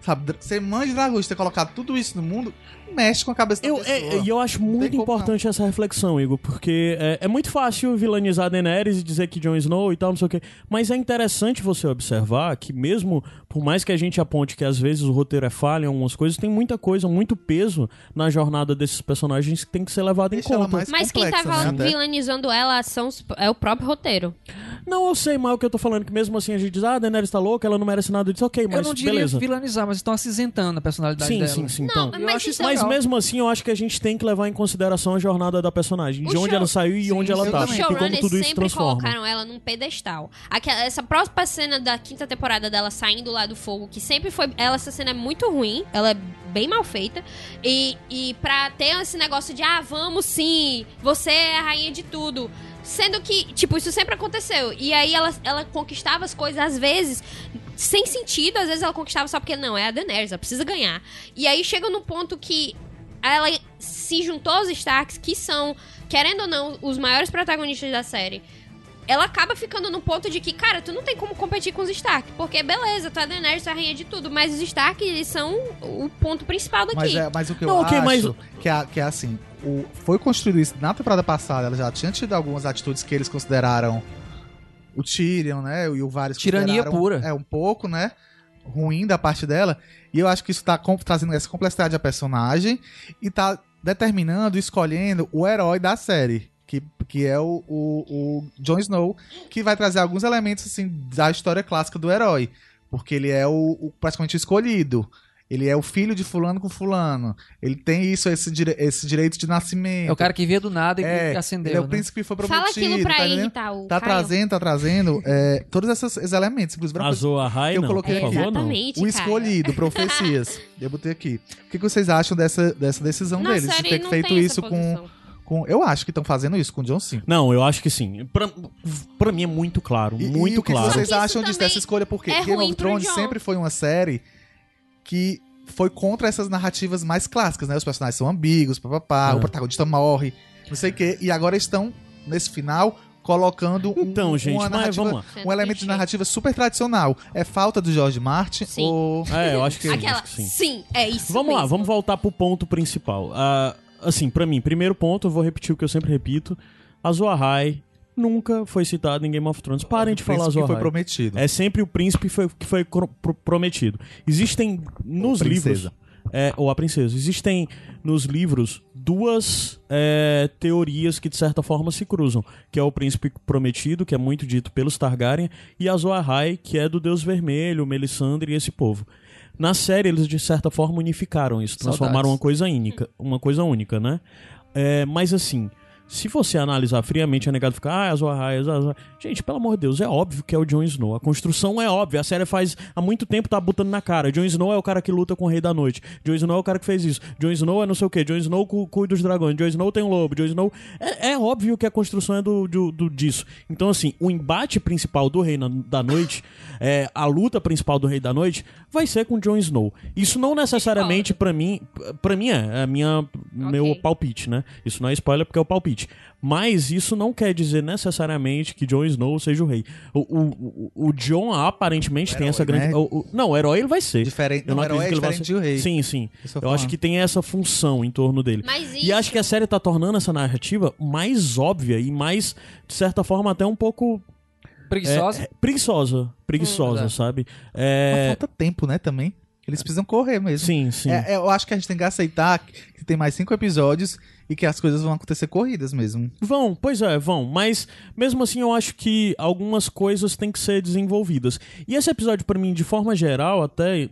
Sabe, ser mãe de dragões, ter colocado tudo isso no mundo, mexe com a cabeça Eu, da pessoa. é, e eu acho tem muito importante essa reflexão, Igor, porque é, é muito fácil vilanizar Daenerys e dizer que Jon Snow e tal, não sei o quê. Mas é interessante você observar que mesmo, por mais que a gente aponte que às vezes o roteiro é falha em algumas coisas, tem muita coisa, muito peso na jornada desses personagens que tem que ser levado em Deixa ela conta. mais Mas quem complexa, tava né, vilanizando ela são é o próprio roteiro. Não, eu sei, mas o que eu tô falando que mesmo assim a gente diz, ah, a Daenerys tá louca, ela não merece nada disso, ok, mas eu não diria beleza. vilanizar, mas estão acinzentando a personalidade Sim, dela. sim, sim. Não, Então, Eu mas acho isso é Mas legal. mesmo assim, eu acho que a gente tem que levar em consideração a jornada da personagem, de O onde show- ela saiu e Sim, onde ela eu tá. também. Os E como showrunners tudo isso sempre transforma. colocaram ela num pedestal. Aquela, essa próxima cena da quinta temporada dela saindo lá do fogo, que sempre foi. Ela, essa cena é muito ruim, ela é bem mal feita. E, e pra ter esse negócio de, ah, vamos sim, você é a rainha de tudo. Sendo que, tipo, isso sempre aconteceu. E aí ela, ela conquistava as coisas, às vezes, sem sentido, às vezes ela conquistava só porque, não, é a Daenerys, ela precisa ganhar. E aí chega no ponto que ela se juntou aos Starks, que são, querendo ou não, os maiores protagonistas da série. Ela acaba ficando no ponto de que, cara, tu não tem como competir com os Stark. Porque, beleza, tu é a Daenerys, tu é a rainha de tudo. Mas os Stark, eles são o ponto principal daqui. Mas, é, mas o que eu Não, ok, acho mas- que, é, que é assim, o, foi construído isso na temporada passada, ela já tinha tido algumas atitudes que eles consideraram o Tyrion, né, e o Varys Tirania pura. É, um pouco, né, ruim da parte dela, e eu acho que isso tá com- trazendo essa complexidade à personagem e tá determinando, escolhendo o herói da série. Que, que é o, o, o Jon Snow, que vai trazer alguns elementos assim da história clássica do herói. Porque ele é o, o praticamente escolhido. Ele é o filho de fulano com fulano. Ele tem isso, esse, dire- esse direito de nascimento. É o cara que veio do nada e É, que acendeu. Ele é o né? príncipe que foi prometido. Fala aquilo pra tá irritar o Tá Caio. trazendo, tá trazendo é, todos esses, esses elementos. Azul a Rai, Eu não, coloquei por aqui. Exatamente, o escolhido, profecias. Eu botei aqui. O que, que vocês acham dessa, dessa decisão Na deles? De ter feito isso com, posição. Com. Eu acho que estão fazendo isso com o John Cena. Não, eu acho que sim. Pra, pra mim é muito claro, E- muito e o que claro. vocês acham disso, dessa escolha? Porque é Game of Thrones sempre foi uma série que foi contra essas narrativas mais clássicas, né? Os personagens são ambíguos, papapá, É. o protagonista morre, não sei o quê. E agora estão, nesse final, colocando um, Então, gente, uma narrativa, lá. Um elemento de narrativa super tradicional. É falta do George Martin Sim. ou... É, eu acho que, Aquela, acho que sim. sim. é isso Vamos lá, mesmo. vamos voltar pro ponto principal. Ah, assim, pra mim, primeiro ponto, eu vou repetir o que eu sempre repito. Azul Ahai nunca foi citado em Game of Thrones. Parem de O falar príncipe Azul que foi prometido. É sempre o príncipe que foi, que foi prometido. Existem nos Ou livros. É, ou a princesa. Existem nos livros duas é, teorias que de certa forma se cruzam. Que é o príncipe prometido, que é muito dito pelos Targaryen, e Azor Ahai, que é do Deus Vermelho, Melisandre e esse povo. Na série, eles de certa forma unificaram isso, transformaram Saudades. uma coisa única, uma coisa única, né? É, mas assim, se você analisar friamente, a negado ficar, ah, Ahai, Azor Ahai. Gente, pelo amor de Deus, é óbvio que é o Jon Snow. A construção é óbvia. A série faz há muito tempo tá botando na cara. Jon Snow é o cara que luta com o Rei da Noite. Jon Snow é o cara que fez isso. Jon Snow é não sei o que. Jon Snow cu- cuida dos dragões. Jon Snow tem um lobo. Jon Snow é, é óbvio que a construção é do, do, do- disso. Então assim, o embate principal do Rei da Noite, é, a luta principal do Rei da Noite, vai ser com Jon Snow. Isso não necessariamente pra mim, para mim é, é a minha meu palpite, né? Isso não é spoiler porque é o palpite. Mas isso não quer dizer necessariamente que Jon Snow seja o rei. O, o, o, o Jon aparentemente O tem herói, essa grande. né? o- o- não, o herói ele vai ser. Diferente, Eu não, o herói é acredito que ele vai diferente ser- do rei. Sim, sim. Eu acho que tem essa função em torno dele. Mas isso... E acho que a série tá tornando essa narrativa mais óbvia e mais, de certa forma, até um pouco Preguiçosa. é, é, preguiçosa. Preguiçosa, Hum, sabe? Mas É, falta tempo, né, também. Eles precisam correr mesmo. Sim, sim. É, é, eu acho que a gente tem que aceitar que tem mais cinco episódios e que as coisas vão acontecer corridas mesmo. Vão, pois é, vão. Mas mesmo assim eu acho que algumas coisas têm que ser desenvolvidas. E esse episódio, pra mim, de forma geral, até.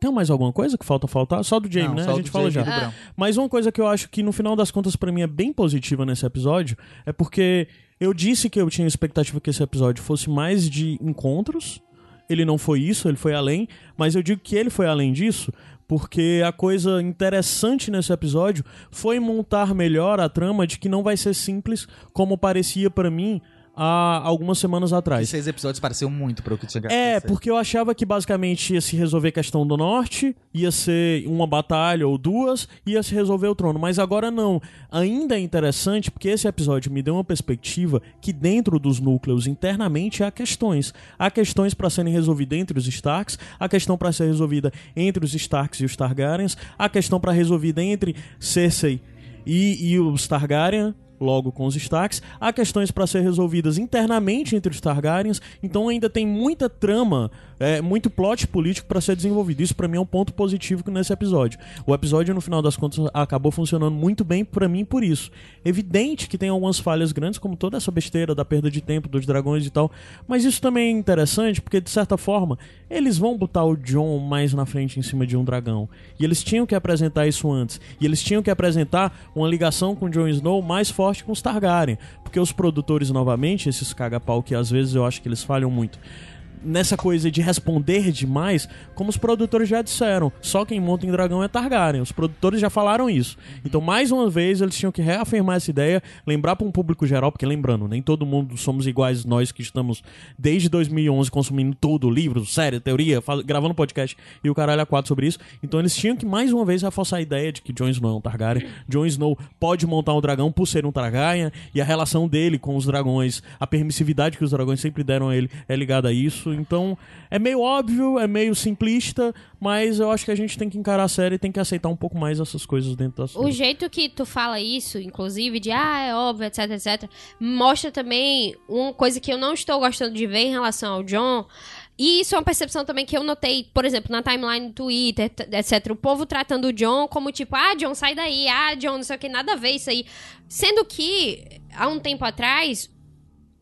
Tem mais alguma coisa que falta faltar? Só do Jamie, Não, né? só A gente fala Jamie já. Bran. Mas uma coisa que eu acho que no final das contas pra mim é bem positiva nesse episódio é porque eu disse que eu tinha expectativa que esse episódio fosse mais de encontros. Ele não foi isso, ele foi além, mas eu digo que ele foi além disso porque a coisa interessante nesse episódio foi montar melhor a trama de que não vai ser simples como parecia pra mim há algumas semanas atrás. seis episódios pareciam muito para o que tinha que É, acontecer. porque eu achava que basicamente ia se resolver a questão do norte, ia ser uma batalha ou duas, ia se resolver o trono. Mas agora não. Ainda é interessante porque esse episódio me deu uma perspectiva que dentro dos núcleos internamente há questões. Há questões para serem resolvidas entre os Starks, há questão para ser resolvida entre os Starks e os Targaryens, há questão para resolvida entre Cersei e, e os Targaryen, logo com os Starks. Há questões para ser resolvidas internamente entre os Targaryens, então ainda tem muita trama, é, muito plot político para ser desenvolvido. Isso para mim é um ponto positivo nesse episódio. O episódio no final das contas acabou funcionando muito bem para mim por isso. Evidente que tem algumas falhas grandes, como toda essa besteira da perda de tempo dos dragões e tal, mas isso também é interessante porque de certa forma eles vão botar o John mais na frente em cima de um dragão. E eles tinham que apresentar isso antes. E eles tinham que apresentar uma ligação com o Jon Snow mais forte com os Targaryen. Porque os produtores, novamente, esses caga-pau que às vezes eu acho que eles falham muito. Nessa coisa de responder demais, como os produtores já disseram, só quem monta em dragão é Targaryen. Os produtores já falaram isso. Então, mais uma vez, eles tinham que reafirmar essa ideia, lembrar para um público geral, porque lembrando, nem todo mundo somos iguais nós que estamos desde 2011 consumindo tudo, livros, série, teoria, gravando podcast e o caralho a quatro sobre isso. Então, eles tinham que mais uma vez reforçar a ideia de que Jon Snow é um Targaryen. Jon Snow pode montar um dragão por ser um Targaryen e a relação dele com os dragões, a permissividade que os dragões sempre deram a ele é ligada a isso. Então, é meio óbvio, é meio simplista, mas eu acho que a gente tem que encarar a série e tem que aceitar um pouco mais essas coisas dentro da série. O jeito que tu fala isso, inclusive, de ah, é óbvio, etc, etc, mostra também uma coisa que eu não estou gostando de ver em relação ao John. E isso é uma percepção também que eu notei, por exemplo, na timeline do Twitter, etc. O povo tratando o John como tipo, ah, John, sai daí, ah, John, não sei o que, nada a ver isso aí. Sendo que, há um tempo atrás,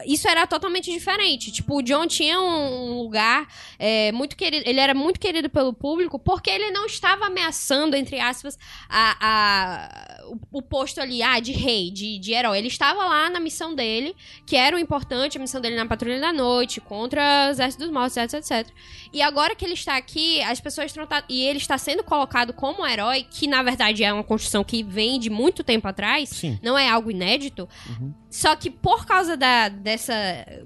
isso era totalmente diferente. Tipo, o John tinha um lugar é, muito querido. Ele era muito querido pelo público porque ele não estava ameaçando, entre aspas, a, a- o, o posto ali, ah, de rei, de, de herói. Ele estava lá na missão dele, que era o importante, a missão dele na Patrulha da Noite, contra os Exércitos dos Mortos, etc, etc. E agora que ele está aqui, as pessoas estão. E ele está sendo colocado como um herói, que na verdade é uma construção que vem de muito tempo atrás, Sim. não é algo inédito. Só que por causa da, dessa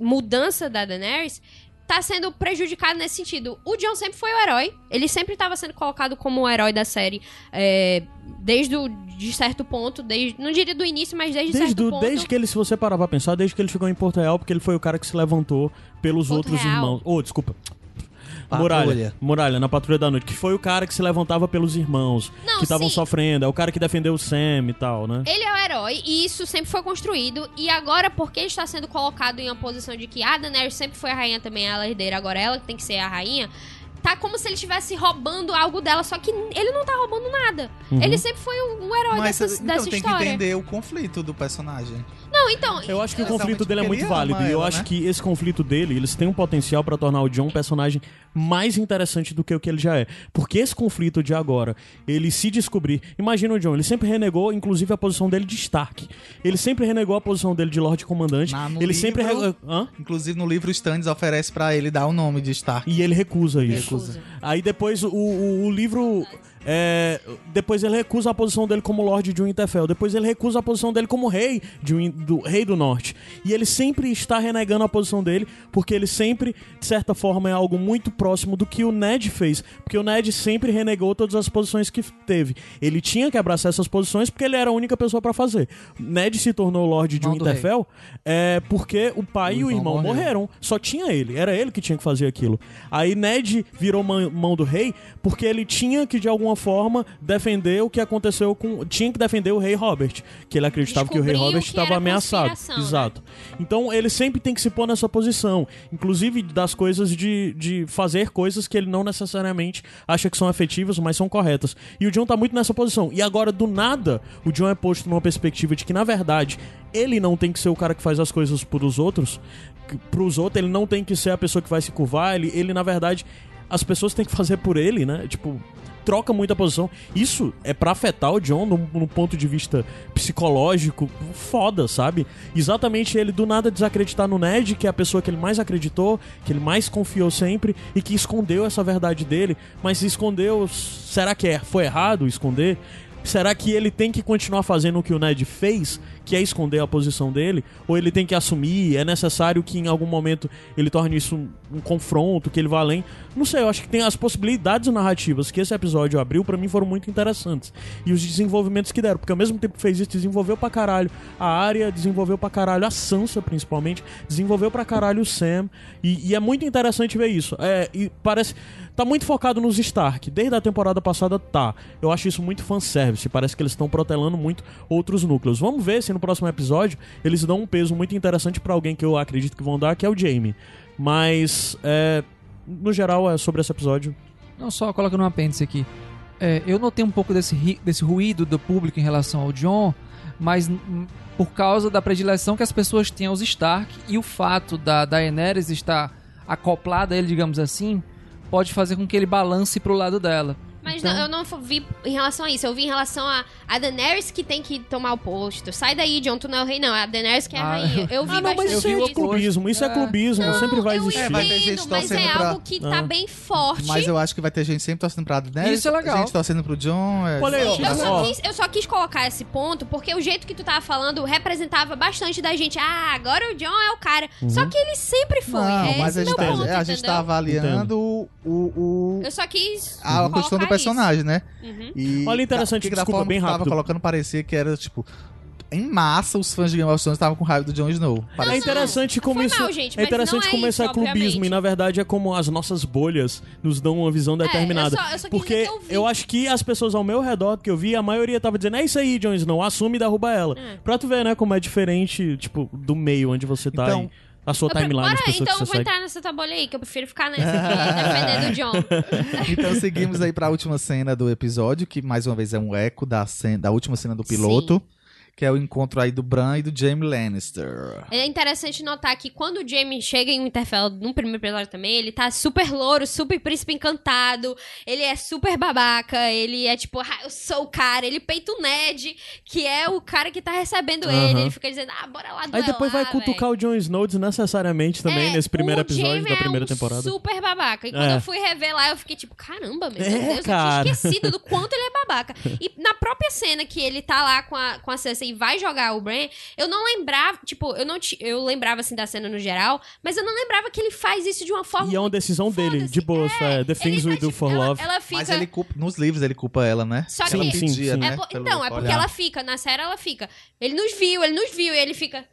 mudança da Daenerys, tá sendo prejudicado nesse sentido. O Jon sempre foi o herói. Ele sempre estava sendo colocado como o herói da série. é, desde o, de certo ponto, desde, não diria do início, mas desde, Desde, certo o- ponto. desde que ele, se você parar pra pensar, desde que ele chegou em Porto Real, porque ele foi o cara que se levantou pelos Porto outros Real. irmãos. Oh, desculpa. Patrulha. Muralha. Muralha, na Patrulha da Noite. Que foi o cara que se levantava pelos irmãos. Não, que estavam sofrendo. É o cara que defendeu o Sam e tal, né? Ele é o herói e isso sempre foi construído. E agora, porque ele está sendo colocado em uma posição de que a Daenerys sempre foi a rainha também, ela é herdeira, agora ela que tem que ser a rainha. Tá como se ele estivesse roubando algo dela, só que ele não tá roubando nada. Uhum. Ele sempre foi o, o herói Mas dessa, então dessa tem que história. entender o conflito do personagem. Não, então. Eu acho que o conflito dele é muito válido. E eu ela, acho né? que esse conflito dele, eles têm um potencial pra tornar o John um personagem mais interessante do que o que ele já é. Porque esse conflito de agora, ele se descobrir. Imagina o John, ele sempre renegou, inclusive, a posição dele de Stark. Ele sempre renegou a posição dele de Lorde Comandante. Na- no ele sempre. livro- rega- Hã? Inclusive, no livro, o Stannis oferece pra ele dar o nome de Stark. E ele recusa isso. Recusa. Aí depois o, o, o livro. É, depois ele recusa a posição dele como Lorde de Winterfell. Depois ele recusa a posição dele como rei de, do rei do Norte. E ele sempre está renegando a posição dele, porque ele sempre, de certa forma, é algo muito próximo do que o Ned fez. Porque o Ned sempre renegou todas as posições que teve. Ele tinha que abraçar essas posições porque ele era a única pessoa pra fazer. Ned se tornou Lorde de Winterfell é, porque o pai O e o irmão morreram. morreram. Só tinha ele. Era ele que tinha que fazer aquilo. Aí Ned virou mão, mão do rei porque ele tinha que, de alguma forma, defender o que aconteceu com. Tinha que defender o rei Robert, que ele acreditava que o rei Robert estava ameaçado. né? Exato. Então ele sempre tem que se pôr nessa posição, inclusive das coisas de, de fazer coisas que ele não necessariamente acha que são efetivas, mas são corretas. E o John tá muito nessa posição. E agora, do nada, o John é posto numa perspectiva de que, na verdade, ele não tem que ser o cara que faz as coisas pros outros. que- Pros outros, ele não tem que ser a pessoa que vai se curvar. Ele, ele na verdade, as pessoas têm que fazer por ele, né? Tipo, troca muito a posição. Isso é pra afetar o John no, no ponto de vista psicológico, foda, sabe? Exatamente ele do nada desacreditar no Ned, que é a pessoa que ele mais acreditou, que ele mais confiou sempre e que escondeu essa verdade dele, mas se escondeu, será que é, foi errado esconder? Será que ele tem que continuar fazendo o que o Ned fez, que é esconder a posição dele? Ou ele tem que assumir? É necessário que em algum momento ele torne isso um, um confronto, que ele vá além? Não sei, eu acho que tem as possibilidades narrativas que esse episódio abriu, pra mim foram muito interessantes. E os desenvolvimentos que deram, porque ao mesmo tempo que fez isso, desenvolveu pra caralho a área, desenvolveu pra caralho a Sansa, principalmente, desenvolveu pra caralho o Sam. E, e é muito interessante ver isso. É, e parece. Tá muito focado nos Stark. Desde a temporada passada tá. Eu acho isso muito fanservice. Parece que eles estão protelando muito outros núcleos. Vamos ver se no próximo episódio eles dão um peso muito interessante pra alguém que eu acredito que vão dar, que é o Jamie. Mas, é, no geral, é sobre esse episódio. Não só coloca no apêndice aqui. É, eu notei um pouco desse, desse ruído do público em relação ao John, mas por causa da predileção que as pessoas têm aos Stark e o fato da Daenerys estar acoplada a ele, digamos assim, pode fazer com que ele balance pro lado dela. Mas Então- não, eu não vi em relação a isso. Eu vi em relação a, a Daenerys que tem que tomar o posto. Sai daí, John, tu não é o rei, não. É a Daenerys que é a Ah, rainha. Eu vi Ah, não, mas isso é clubismo. Isso é, É. clubismo. Não, sempre vai eu existir. É, vai ter gente entendo, mas é pra- algo que Ah. tá bem forte. Mas eu acho que vai ter gente sempre torcendo pra Daenerys. Isso é legal. Gente torcendo pro John. É... Olha. Eu só, quis, eu só quis colocar esse ponto porque o jeito que tu tava falando representava bastante da gente. Ah, agora o John é o cara. Só que ele sempre foi. Não, é mas a gente, tá, ponto, é, a gente tá avaliando o, o, Eu só quis. a questão do isso. personagem, né? Uhum. E Olha, interessante, da, porque desculpa, da forma bem que tava rápido. colocando parecia que era, tipo, em massa os fãs de Game of Thrones estavam com raiva do Jon Snow. É interessante como isso. mal, gente, é interessante é como isso é isso, clubismo e na verdade é como as nossas bolhas nos dão uma visão determinada. eu só- eu só Porque que eu vi. acho que as pessoas ao meu redor que eu vi, a maioria tava dizendo: "É isso aí, Jon Snow, assume e derruba ela". É. Pra tu ver, né, como é diferente, tipo, do meio onde você tá Então- e a sua Eu timeline, pessoas então que eu você vou segue. entrar nessa tabolha aí, que eu prefiro ficar nesse aqui, defendendo o John. Então seguimos aí pra última cena do episódio, que mais uma vez é um eco da, cena, da última cena do piloto, que é o encontro aí do Bran e do Jaime Lannister. É interessante notar que quando o Jamie chega em Winterfell, no primeiro episódio também, ele tá super louro, super príncipe encantado, ele é super babaca, ele é tipo, ah, eu sou o cara, ele peita o Ned, que é o cara que tá recebendo Aham. ele, ele fica dizendo, ah, bora lá Aí duelar, depois vai cutucar o Jon Snow desnecessariamente também É, nesse primeiro episódio Jaime da primeira é um temporada. super babaca. E quando É. eu fui rever lá, eu fiquei tipo, caramba, meu É, Deus, cara. eu tinha esquecido do quanto ele é babaca. E na própria cena que ele tá lá com a, com a Cersei e vai jogar o Bran, eu não lembrava, tipo, eu não eu lembrava assim da cena no geral, mas eu não lembrava que ele faz isso de uma forma E é uma decisão dele, de boa, é, The Ele Things tá, We Do for ela, Love. Ela fica Mas ele culpa, nos livros ele culpa ela, né? Só ela que- Sim, pedia, sim. né? É pelo então, é porque olhar. ela fica, na série ela fica. Ele nos viu, ele nos viu, e ele fica.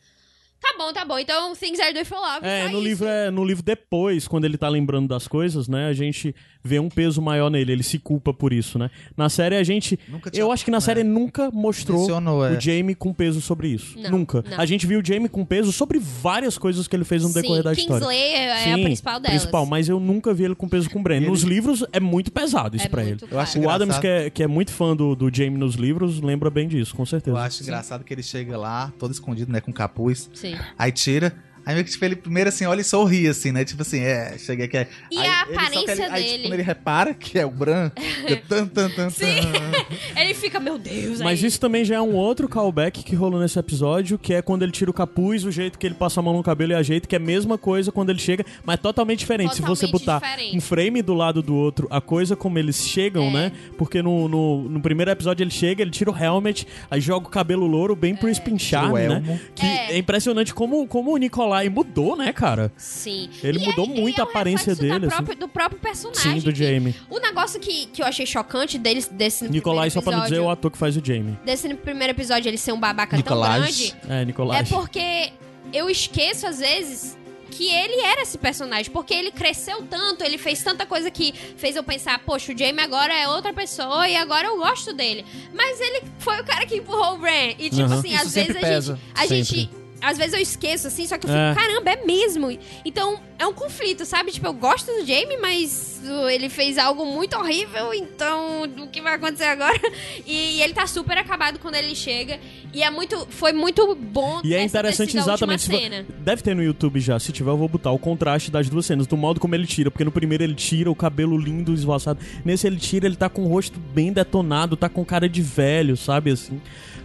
Tá bom, tá bom. Então, things are do for love. É, no isso. livro, é, no livro depois, quando ele tá lembrando das coisas, né, a gente vê um peso maior nele, ele se culpa por isso, né? Na série a gente, eu acho que na é. série nunca mostrou Mencionou, é. o Jamie com peso sobre isso. Não, nunca. não. A gente viu o Jamie com peso sobre várias coisas que ele fez no Sim, decorrer da história. Kingslayer é a Sim, principal delas. principal, mas eu nunca vi ele com peso com o Bran. E Nos ele- livros é muito pesado isso é pra ele. muito Eu acho claro. O Adams, engraçado. que é, que é muito fã do, do Jamie nos livros, lembra bem disso, com certeza. Eu acho engraçado que ele chega lá, todo escondido, né, com capuz, Sim. aí tira. Aí meio que tipo, ele primeiro assim olha e sorri, assim, né? Tipo assim, é, cheguei aqui. É. E Aí a ele- que aparência ele- Aí, tipo, dele. quando ele repara que é o Bran, fica tan, tan, tan, Sim. tan. Ele fica, meu Deus, Mas aí. isso também já é um outro callback que rolou nesse episódio, que é quando ele tira o capuz, o jeito que ele passa a mão no cabelo e ajeita, que é a mesma coisa quando ele chega, mas totalmente diferente. Se você Totalmente botar diferente. um frame do lado do outro, a coisa como eles chegam, É. né? Porque no, no, no primeiro episódio ele chega, ele tira o helmet, aí joga o cabelo louro bem pro Spinchar, Tira o né? Que É. é. impressionante como, como o Nicolai mudou, né, cara? Sim. Ele E mudou é- muito e é a um aparência dele, assim. própria- do próprio personagem. Sim, do Jamie. O negócio que, que eu achei chocante deles, desse Nicolai, só pra não dizer é o ator que faz o Jamie. Desse primeiro episódio ele ser um babaca Nicolás. tão grande. É, Nicolai. É porque eu esqueço, às vezes, que ele era esse personagem, porque ele cresceu tanto, ele fez tanta coisa que fez eu pensar, poxa, o Jamie agora é outra pessoa e agora eu gosto dele. Mas ele foi o cara que empurrou o Bran. E tipo Uhum. assim, Isso às vezes a pesa. gente, a gente às vezes eu esqueço, assim, só que eu É. fico, caramba, é mesmo. Então, é um conflito, sabe? Tipo, eu gosto do Jamie, mas ele fez algo muito horrível, então o que vai acontecer agora? E, ele tá super acabado quando ele chega. E é muito. Foi muito bom E é essa interessante exatamente. vo- cena. Deve ter no YouTube já. Se tiver, eu vou botar o contraste das duas cenas. Do modo como ele tira. Porque no primeiro ele tira o cabelo lindo, esvoaçado. Nesse ele tira, ele tá com o rosto bem detonado, tá com cara de velho, sabe assim.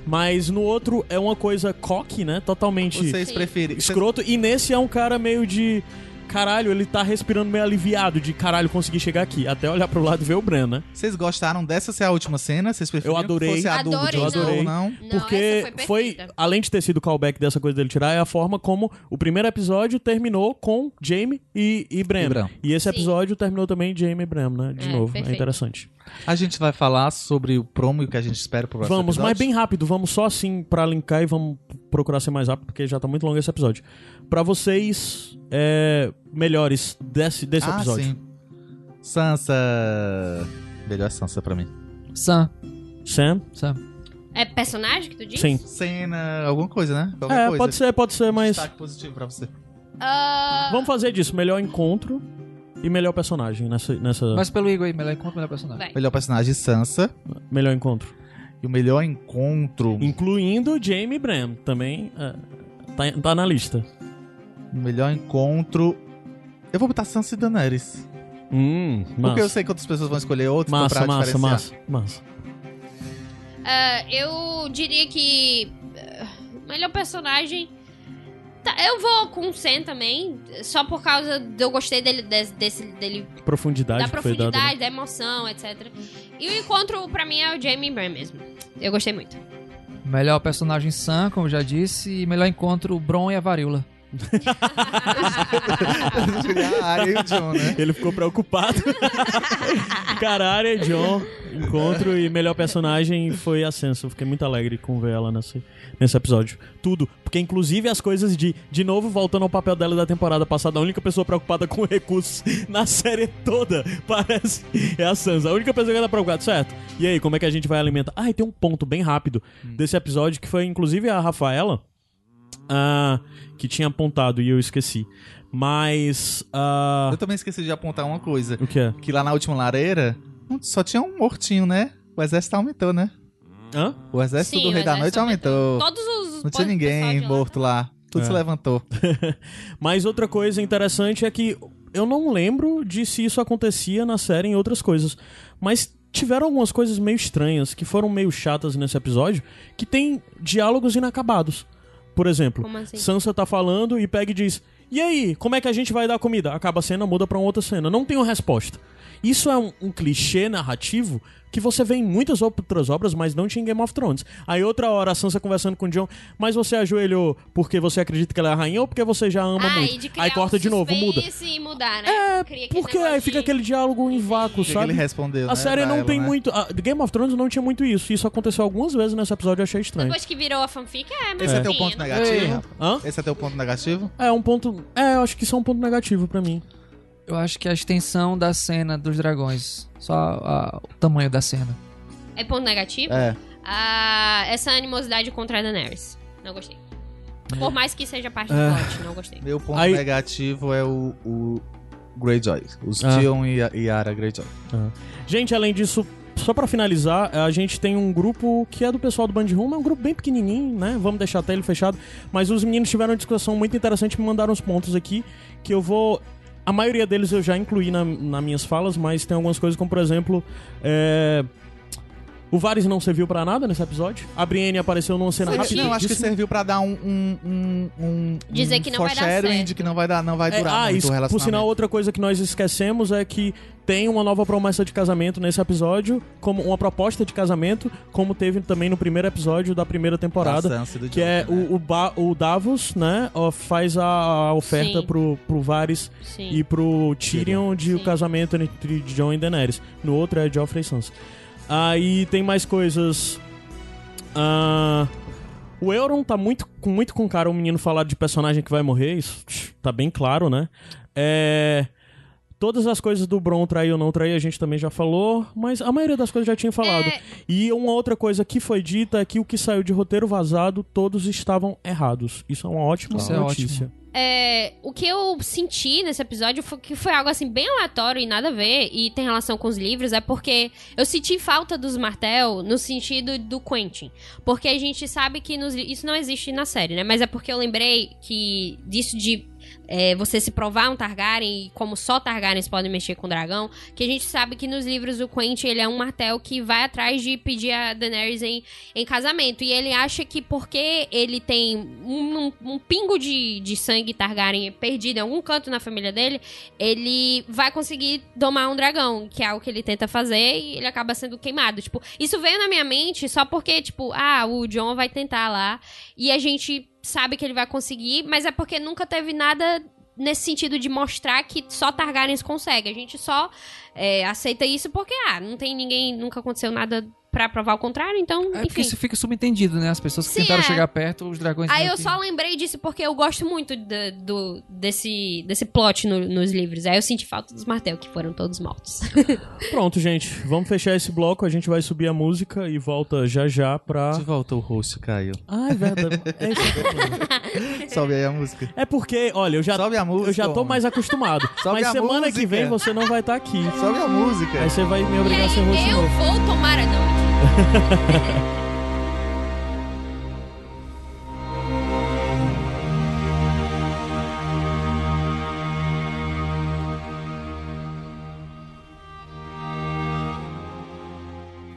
Mas no outro é uma coisa coque, né? Totalmente Vocês preferem. escroto. E nesse é um cara meio de. Caralho, ele tá respirando meio aliviado de caralho, consegui chegar aqui. Até olhar pro lado e ver o Bran, né? Vocês gostaram dessa ser a última cena? Vocês preferiam Eu adorei. que fosse a dúvida Adorei, de Joe não. ou não? Não, Porque essa foi, foi além de ter sido o callback dessa coisa dele tirar, é a forma como o primeiro episódio terminou com Jamie e, e Bram. E. E esse Sim. episódio terminou também Jamie e Bram, né? De É, novo. É perfeito. interessante. A gente vai falar sobre o promo e o que a gente espera pro próximo vamos, episódio. mas bem rápido, vamos só assim pra linkar e vamos procurar ser mais rápido, porque já tá muito longo esse episódio. Pra vocês, é, melhores desse, desse ah, episódio. sim. Sansa. Melhor Sansa pra mim. Sam, Sam? Sam. É personagem que tu disse? Sim. Cena, alguma coisa, né? Qualquer É, coisa. pode ser, pode ser, mas. Destaque positivo pra você. Ah, Vamos fazer disso, melhor encontro e melhor personagem nessa. nessa... Mas pelo Igor aí, melhor encontro, melhor personagem. vai. Melhor personagem Sansa. Melhor encontro. E o melhor encontro. Incluindo Jamie Bram. Também é, tá, tá na lista. Melhor encontro. Eu vou botar Sansa e Daenerys. Hum, Porque massa. eu sei que outras pessoas vão escolher outros Massa, pra massa, diferenciar. massa, massa. Ah, eu diria que. ah, melhor personagem. Tá, eu vou com o Sam também. Só por causa de eu gostei dele, desse, desse- dele Profundidade da dada. profundidade, né? da emoção, etc. E o encontro, pra mim, é o Jamie Bran mesmo. Eu gostei muito. Melhor personagem Sam, como eu já disse, e melhor encontro Bron e a varíola. A Arya e o John, né? Ele ficou preocupado. Caralho, John. Encontro e melhor personagem foi a Sansa. Eu fiquei muito alegre com ver ela nesse, nesse episódio. Tudo. Porque, inclusive, as coisas de. De novo, voltando ao papel dela da temporada passada, a única pessoa preocupada com recursos na série toda, parece, é a Sansa. A única pessoa que tá preocupada, certo? E aí, como é que a gente vai alimentar? Ah, e tem um ponto bem rápido desse episódio que foi, inclusive, a Rafaela. Ah, que tinha apontado e eu esqueci. Mas. ah, Eu também esqueci de apontar uma coisa. o que é? Que lá na última lareira, só tinha um mortinho, né? O exército aumentou, né? Hã? O exército Sim, do o Rei da exército Noite aumentou. Todos os. Não tinha ninguém de lá. morto lá. Tudo É. se levantou. Mas outra coisa interessante é que eu não lembro de se isso acontecia na série em outras coisas. Mas tiveram algumas coisas meio estranhas, que foram meio chatas nesse episódio, que tem diálogos inacabados. Por exemplo, assim? Sansa tá falando e Peg diz: E aí, como é que a gente vai dar comida? Acaba a cena, muda pra uma outra cena. Não tem uma resposta. Isso é um, um clichê narrativo que você vê em muitas outras obras, mas não tinha em Game of Thrones. Aí outra hora a Sansa conversando com o John, mas você ajoelhou porque você acredita que ela é a rainha ou porque você já ama Ah, muito? e de criar Aí corta um de novo, muda. e mudar, né? É, porque aí fica aquele diálogo em vácuo, que sabe? ele respondeu, A né, série não ela, tem né? muito. A Game of Thrones não tinha muito isso. Isso aconteceu algumas vezes nesse episódio, eu achei estranho. Depois que virou a fanfic, é, mas Esse é teu ponto não- negativo? Hã? Esse é teu ponto negativo? É um ponto. É, eu acho que isso é um ponto negativo pra mim. Eu acho que a extensão da cena dos dragões. Só a- o tamanho da cena. É ponto negativo? É. Ah, essa animosidade contra a Daenerys. Não gostei. Por mais que seja parte do É. plot, não gostei. Meu ponto Aí- negativo é o, o Greyjoy. Os Ah. Tion e a Yara Greyjoy. Gente, além disso, só pra finalizar, a gente tem um grupo que é do pessoal do Band Room, é um grupo bem pequenininho, né? Vamos deixar até ele fechado. Mas os meninos tiveram uma discussão muito interessante, me mandaram uns pontos aqui que eu vou. A maioria deles eu já incluí na, nas minhas falas, mas tem algumas coisas como, por exemplo, é, o Varys não serviu pra nada nesse episódio. A Brienne apareceu numa cena Sim, rápida. Não, acho que serviu pra dar um. um, um, um Dizer um que não vai dar foreshadowing certo. de que não vai, dar, não vai É, durar ah, muito isso, o por sinal, outra coisa que nós esquecemos é que tem uma nova promessa de casamento nesse episódio, como uma proposta de casamento, como teve também no primeiro episódio da primeira temporada. Da Que é também. o, o, Ba- o Davos, né? ó, faz a, a oferta Sim. pro, pro Varys Sim. e pro Tyrion de o casamento entre Jon e Daenerys. No outro é Joffrey e Sansa. Aí tem mais coisas. Ah, O Euron tá muito, com, muito com cara um menino falar de personagem que vai morrer, isso tá bem claro, né? É. Todas as coisas do Bron trair ou não trair a gente também já falou, mas a maioria das coisas já tinha falado. É. E uma outra coisa que foi dita é que o que saiu de roteiro vazado, todos estavam errados. Isso é uma ótima Isso é notícia. É, o que eu senti nesse episódio foi que foi algo assim bem aleatório e nada a ver e tem relação com os livros é porque eu senti falta dos Martel no sentido do Quentin, porque a gente sabe que nos isso não existe na série, né? Mas é porque eu lembrei que disso de é, você se provar um Targaryen e como só Targaryens podem mexer com dragão, que a gente sabe que nos livros o Quentin ele é um martel que vai atrás de pedir a Daenerys em, em casamento. E ele acha que porque ele tem um, um- um pingo de, de sangue Targaryen perdido em algum canto na família dele, ele vai conseguir domar um dragão, que é o que ele tenta fazer e ele acaba sendo queimado. Tipo, isso veio na minha mente só porque, tipo, ah, o John vai tentar lá e a gente sabe que ele vai conseguir, mas é porque nunca teve nada nesse sentido de mostrar que só Targaryens consegue. A gente só é, aceita isso porque, ah, não tem ninguém, nunca aconteceu nada pra provar o contrário, então, É porque enfim. isso fica subentendido, né? As pessoas que Sim, tentaram é. chegar perto, os dragões. Aí eu que- só lembrei disso porque eu gosto muito da- do, desse, desse plot no- nos livros. Aí eu senti falta dos martel, que foram todos mortos. Pronto, gente. Vamos fechar esse bloco. A gente vai subir a música e volta já já pra. De volta o host, Caio. Ah, é verdade. É, isso. Sobe aí a música. é porque, olha, eu já, Sobe a música. eu já tô homem. mais acostumado. Sobe mas a semana que música. vem você não vai estar aqui. Sobe a música. Aí você vai me e obrigar a ser host aí eu novo. vou tomar a... Não,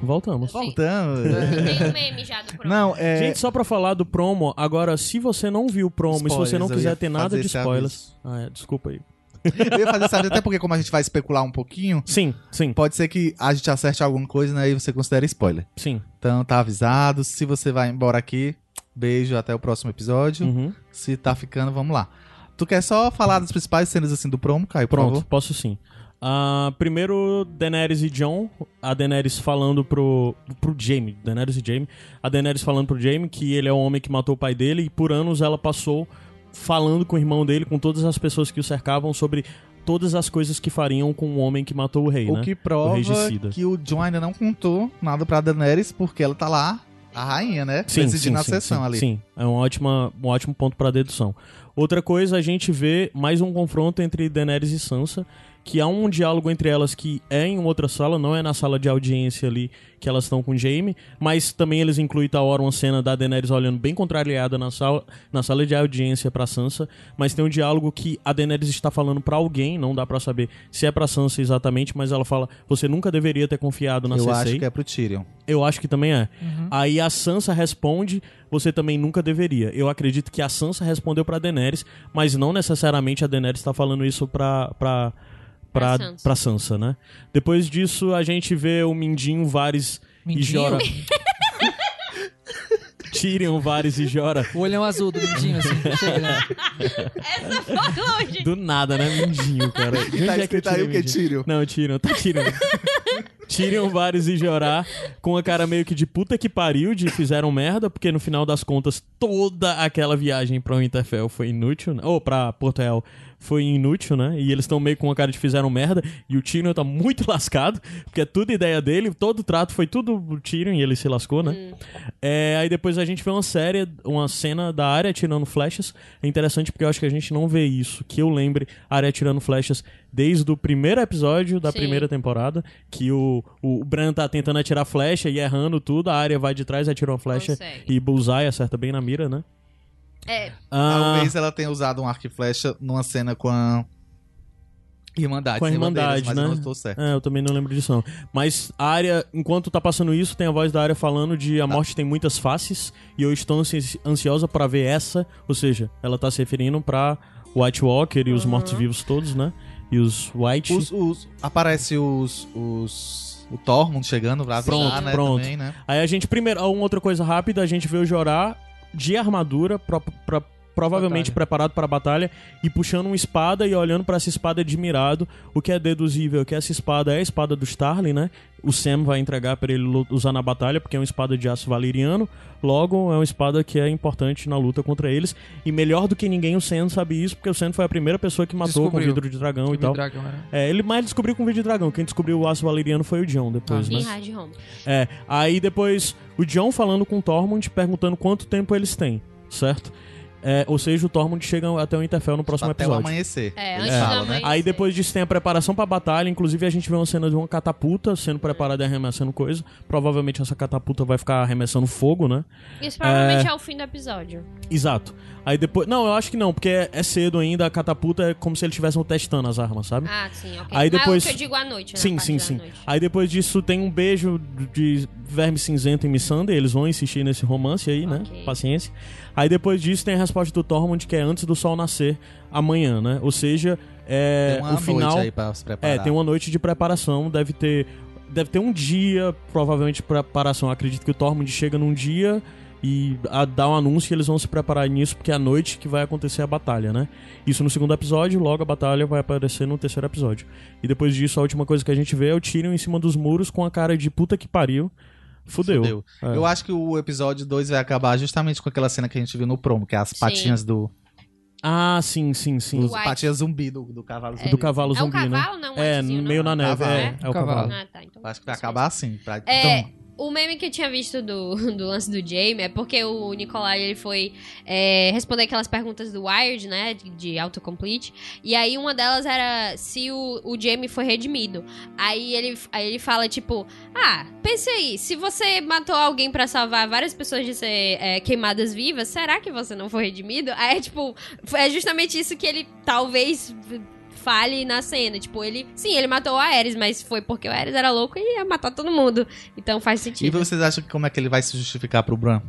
Voltamos. Voltando. Tem um meme já do programa. Não, é. Gente, só pra falar do promo, agora, se você não viu o promo e se você não Spoilers, quiser ter nada de spoilers. Ah, é, desculpa aí. Eu ia fazer, sabe, até porque como a gente vai especular um pouquinho, Sim, sim, pode ser que a gente acerte alguma coisa, né, e você considere spoiler. sim. Então tá avisado. Se você vai embora aqui, beijo, até o próximo episódio. Uhum. Se tá ficando, vamos lá. Tu quer só falar das principais cenas assim do promo, Caio, Pronto, posso sim. Ah, primeiro, Daenerys e John. A Daenerys falando pro, pro Jaime. Daenerys e Jaime. A Daenerys falando pro Jaime que ele é o homem que matou o pai dele. E por anos ela passou falando com o irmão dele, com todas as pessoas que o cercavam, sobre todas as coisas que fariam com o homem que matou o rei, O né? que O prova regicida. que o John ainda não contou nada pra Daenerys, porque ela tá lá, a rainha, né? presidindo a sessão sim, ali. Sim, é um, ótima, um ótimo ponto pra dedução. Outra coisa, a gente vê mais um confronto entre Daenerys e Sansa, que há um diálogo entre elas que é em outra sala, não é na sala de audiência ali que elas estão com o Jaime, mas também eles incluem tal hora uma cena da Daenerys olhando bem contrariada na sala, na sala de audiência pra Sansa, mas tem um diálogo que a Daenerys está falando pra alguém, não dá pra saber se é pra Sansa exatamente, mas ela fala: "Você nunca deveria ter confiado na Eu Cersei". acho que é pro Tyrion. Eu acho que também é. Aí a Sansa responde, você também nunca deveria. Eu acredito que a Sansa respondeu pra Daenerys, mas não necessariamente a Daenerys tá falando isso pra, pra, pra, Pra Sansa. pra Sansa, né? Depois disso, a gente vê o Mindinho, Varys e Mindinho? Jora... Tyrion, Varys e Jora. O olhão azul do Mindinho, assim. chega, né? Essa foi longe. Do nada, né? Mindinho, cara. De onde Tá é escrito aí o que? Tyrion? Não, Tyrion, tá Tyrion. Tyrion, Varys e Jorah com a cara meio que de puta que pariu, de fizeram merda, porque no final das contas toda aquela viagem pra Winterfell foi inútil, né? ou pra Porto Real foi inútil, né? E eles estão meio com a cara de fizeram merda, e o Tyrion tá muito lascado, porque é tudo ideia dele, todo o trato foi tudo o Tyrion e ele se lascou, né? É, aí depois a gente vê uma série, uma cena da área tirando flechas. É interessante porque eu acho que a gente não vê isso, que eu lembre a área tirando flechas desde o primeiro episódio da Sim. primeira temporada, que o, o Bran tá tentando atirar flecha e errando tudo, a área vai de trás, atira uma flecha Consegue. e bullseye acerta bem na mira, né? É, Ah, Talvez ela tenha usado um arco e flecha numa cena com a Irmandade. Com a Irmandade, mas né? não estou certo. É, eu também não lembro disso não. Mas a área, enquanto tá passando isso, tem a voz da área falando de a morte tem muitas faces e eu estou ansi- ansiosa pra ver essa, ou seja, ela tá se referindo pra White Walker e os mortos-vivos todos, né? E os White. Os, os- aparece os, os. O Tormund chegando pra avisar, Pronto, né? pronto. Também, né? Aí a gente, primeiro, uma outra coisa rápida, a gente vê o Jorah de armadura pra provavelmente Batalha. preparado para a batalha e puxando uma espada e olhando para essa espada admirado, o que é deduzível que essa espada é a espada do Starling, né? O Sam vai entregar para ele usar na batalha porque é uma espada de aço valeriano, logo é uma espada que é importante na luta contra eles e melhor do que ninguém o Sam sabe isso porque o Sam foi a primeira pessoa que matou com Descobriu. vidro de dragão e tal. Dragão, né? É, ele mais descobriu com vidro de dragão, quem descobriu o aço valeriano foi o John depois, Ah, né? Em Hard Home. É, aí depois o John falando com o Tormund, perguntando quanto tempo eles têm, certo? É, ou seja, o Tormund chega até o Interfell no próximo Até o episódio. amanhecer. É, antes fala, do né? amanhecer. Aí depois disso tem a preparação pra batalha, inclusive a gente vê uma cena de uma catapulta sendo preparada e arremessando coisa. Provavelmente essa catapulta vai ficar arremessando fogo, né? Isso provavelmente é... o fim do episódio. Exato. Aí depois. Não, eu acho que não, porque é, é cedo ainda, a catapulta é como se eles estivessem testando as armas, sabe? Ah, sim, ok. Aí depois- Ah, o que eu digo à noite, né? Sim, sim, sim. noite. Aí depois disso tem um beijo de verme cinzento em Missandei, eles vão insistir nesse romance aí, né? Ok. Paciência. Aí depois disso tem a resposta do Tormund, que é antes do sol nascer amanhã, né? Ou seja, é, Tem uma o final. noite aí pra se preparar. É, tem uma noite de preparação, deve ter. Deve ter um dia, provavelmente, de preparação. Eu acredito que o Tormund chega num dia e a, dá um anúncio e eles vão se preparar nisso, porque é a noite que vai acontecer a batalha, né? Isso no segundo episódio, logo a batalha vai aparecer no terceiro episódio. E depois disso, a última coisa que a gente vê é o Tyrion em cima dos muros com a cara de puta que pariu. Fudeu. Fudeu. É. Eu acho que o episódio 2 vai acabar justamente com aquela cena que a gente viu no promo, que é as Sim. patinhas do. Ah, sim, sim, sim. Os White. patinhas zumbi do, do cavalo zumbi. Do cavalo É um zumbi, né? cavalo, não? É, meio não? na neve. Cavalo. É, É, é o cavalo. cavalo. Ah, tá. Então, Eu acho que vai acabar assim. Pra... É, Então, o meme que eu tinha visto do, do lance do Jamie é porque o Nicolai ele foi é, responder aquelas perguntas do Wired, né? De, de autocomplete. E aí uma delas era se o, o Jamie foi redimido. Aí ele, aí ele fala, tipo, ah, pense aí, se você matou alguém pra salvar várias pessoas de ser é, queimadas vivas, será que você não foi redimido? Aí é tipo, é justamente isso que ele talvez fale na cena. Tipo, ele. Sim, ele matou o Ares, mas foi porque o Ares era louco e ia matar todo mundo. Então faz e sentido. vocês acham que como é que ele vai se justificar pro Bran?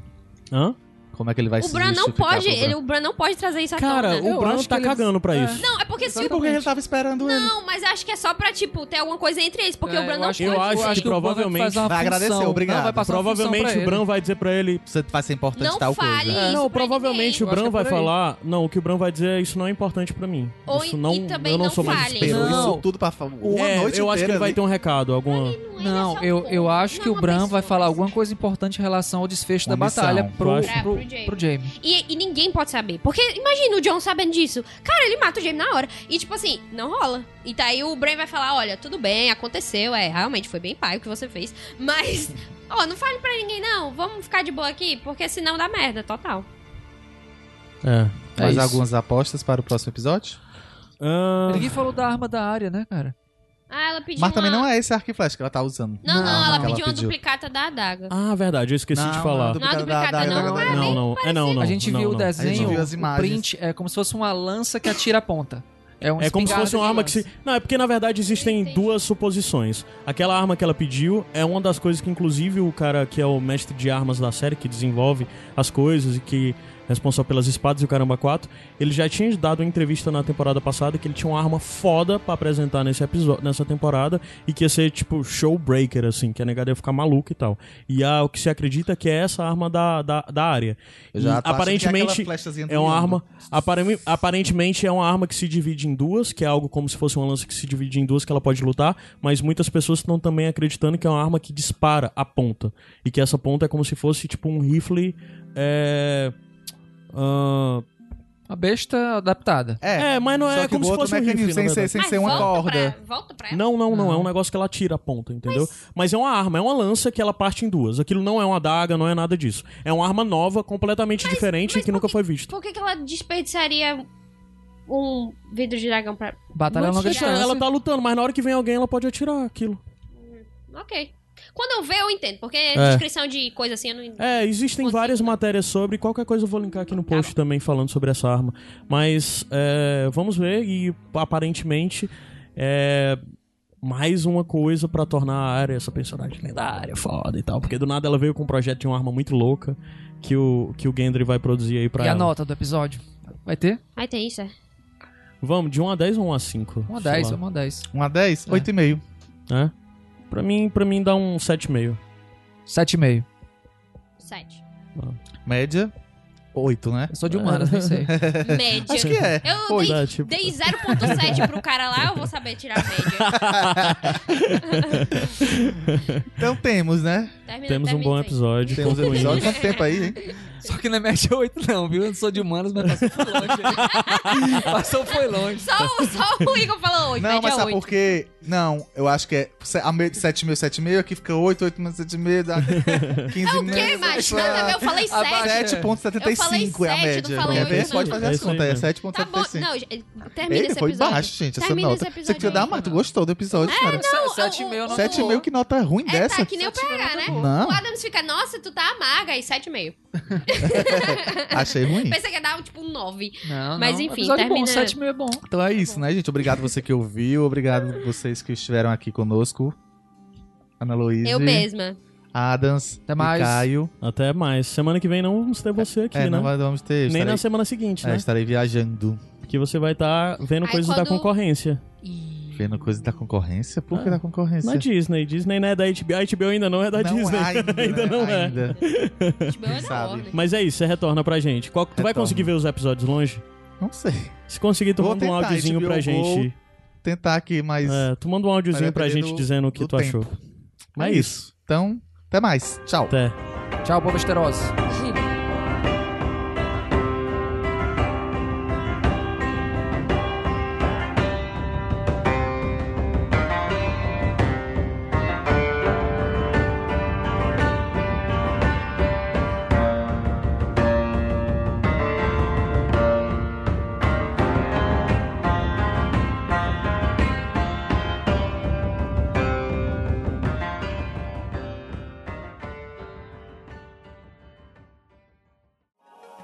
Hã? Como é que ele vai O se Bran não pode. Ele, o Bran não pode trazer isso à Cara, tona. o Eu Bran acho tá que ele- cagando pra É. isso. Não, é porque se Sabe o. por que ele tava esperando ele? Não, mas acho que é só pra, tipo, ter alguma coisa entre eles. Porque É, o Bran eu não acho- eu pode. acho que o Bran provavelmente uma vai agradecer, obrigado. Não, vai passar Provavelmente o Bran vai dizer pra ele. Você vai ser importante Não tal fale coisa. isso não, provavelmente o Eu acho Bran que é vai falar. Não, o que o Bran vai dizer é isso não é importante pra mim. Ou isso não, também eu não não sou mais fale. Esperou Não. isso tudo pra uma É, noite eu acho que ele vai ter um recado, alguma. É Não, só eu, eu acho que é o Bran vai falar alguma coisa importante em relação ao desfecho da batalha pro, Eu acho. É, pro, Jaime. pro Jaime. E, e ninguém pode saber. Porque imagina o John sabendo disso. Cara, ele mata o Jamie na hora. E tipo assim, não rola. E daí o Bran vai falar: olha, tudo bem, aconteceu. É, realmente foi bem pai o que você fez. Mas, ó, não fale pra ninguém, não. Vamos ficar de boa aqui, porque senão dá merda, total. É. É Mais isso. algumas apostas para o próximo episódio? Ah, Ninguém falou da arma da área, né, cara? Ah, ela pediu. Mas também uma... não é esse arco e flecha que ela tá usando. Não, não, Não, ela que pediu uma pediu. duplicata da adaga. Ah, verdade, eu esqueci Não, de não, falar. Não, é duplicata da- duplicata, da- não. é Não, bem não, é não, não. a gente não, viu não. o desenho, viu as o imagens. print é como se fosse uma lança que atira a ponta. É, um É como se fosse uma arma que se. Não, é porque na verdade existem Entendi. duas suposições. Aquela arma que ela pediu é uma das coisas que, inclusive, o cara que é o mestre de armas da série, que desenvolve as coisas e que responsável pelas espadas e o caramba 4, ele já tinha dado uma entrevista na temporada passada que ele tinha uma arma foda pra apresentar nesse episódio, nessa temporada e que ia ser tipo showbreaker, assim, que a negada ia ficar maluca e tal. E a, o que se acredita que é essa arma da, da, da área. É aparentemente do é uma arma. Aparentemente é uma arma que se divide em duas, que é algo como se fosse uma lança que se divide em duas, que ela pode lutar, mas muitas pessoas estão também acreditando que é uma arma que dispara a ponta. E que essa ponta é como se fosse tipo um rifle. É. ah, Uma besta adaptada. É, é, mas não só é que como com se fosse um mecanismo, rifle. sem ser, sem Mas ser uma volta corda. Pra, volta pra ela. Não, não, não, É um negócio que ela tira a ponta, entendeu? Mas... é uma arma, é uma lança que ela parte em duas. Aquilo não é uma adaga, não é nada disso. É uma arma nova, completamente diferente mas e que nunca que- foi vista. Por que, que ela desperdiçaria um vidro de dragão pra. Batalha a longa difícil. distância. Ela tá lutando, mas na hora que vem alguém, ela pode atirar aquilo. Ok. Quando eu ver, eu entendo. Porque É. descrição de coisa assim eu não entendo. É, existem Consigo. várias matérias sobre. Qualquer coisa eu vou linkar aqui no Tá post também falando sobre essa arma. Mas é, vamos ver e aparentemente é mais uma coisa pra tornar a área essa personagem lendária, foda e tal. Porque do nada ela veio com um projeto de uma arma muito louca que o, que o Gendry vai produzir aí pra E a ela. nota do episódio? Vai ter? Aí tem isso, é. Vamos, de 1 a 10 ou 1 a 5? 1 a Sei 10, lá. 1 a 10. 1 a 10? É. 8,5. É? Pra mim, pra mim dá um 7,5. 7,5. Sete. Média. Oito, né? Eu sou de humanas, nem sei. Média. Acho que é. Eu Oito. dei, tipo- dei 0.7 pro cara lá, eu vou saber tirar a média. Então temos, né? Termina, Temos um termina bom isso aí. episódio. Temos concluindo. episódio. Quanto tempo aí, hein? Só que não é média 8 não, viu? Eu não sou de humanas, mas passou foi longe. aí. passou foi longe. Só, o- só o Igor falou 8, Não, média mas sabe 8. por quê? Não, eu acho que é a média de 7,5, 7,5, aqui fica 8, 8 menos 7,5, dá 15 É o quê, macho? Nada a ver, eu falei 7. Abaixa. 7,75 é a Eu falei média. sete, não falei ver? oito, Pode não. fazer É as contas, é mesmo. Tá bom, 7,75. não, termina Ele esse foi episódio. baixo, gente, essa Termina nota. Você queria dar mais, tu gostou do episódio, cara. não, Sete e o- meio não 7,5, que nota ruim É, dessa? tá que nem o PH, né? Não. O Adams fica, nossa, tu tá amarga, aí 7,5. Achei ruim. Pensei que ia dar, tipo, um 9. Não, Mas não. enfim, termina- bom, 7 é bom. Então é isso, né, gente? Obrigado você que ouviu, obrigado vocês que estiveram aqui conosco. Ana Luísa. Eu mesma. Adams. Até mais. E Caio. Até mais. Semana que vem não vamos ter você aqui, é, né? não vai- vamos ter. Nem estarei, na semana seguinte, é, né? estarei viajando. Porque você vai estar vendo Aí coisas da quando- concorrência. Vendo coisa da concorrência? Por que Ah, da concorrência? Na Disney. Disney não é da HBO. A HBO ainda não é da Não, Disney. Ainda, não né? é. Ainda. Eu é sabe? Mas é isso, você retorna pra gente. Qual- tu vai Retorno. conseguir ver os episódios longe? Não sei. Se conseguir, tu Vou manda um áudiozinho HBO pra gente. Tentar aqui, mas. É, tu manda um áudiozinho Vai pra gente do- dizendo o que tu tempo. achou. é isso. Então, até mais. Tchau. Até. Tchau, povo esterosa.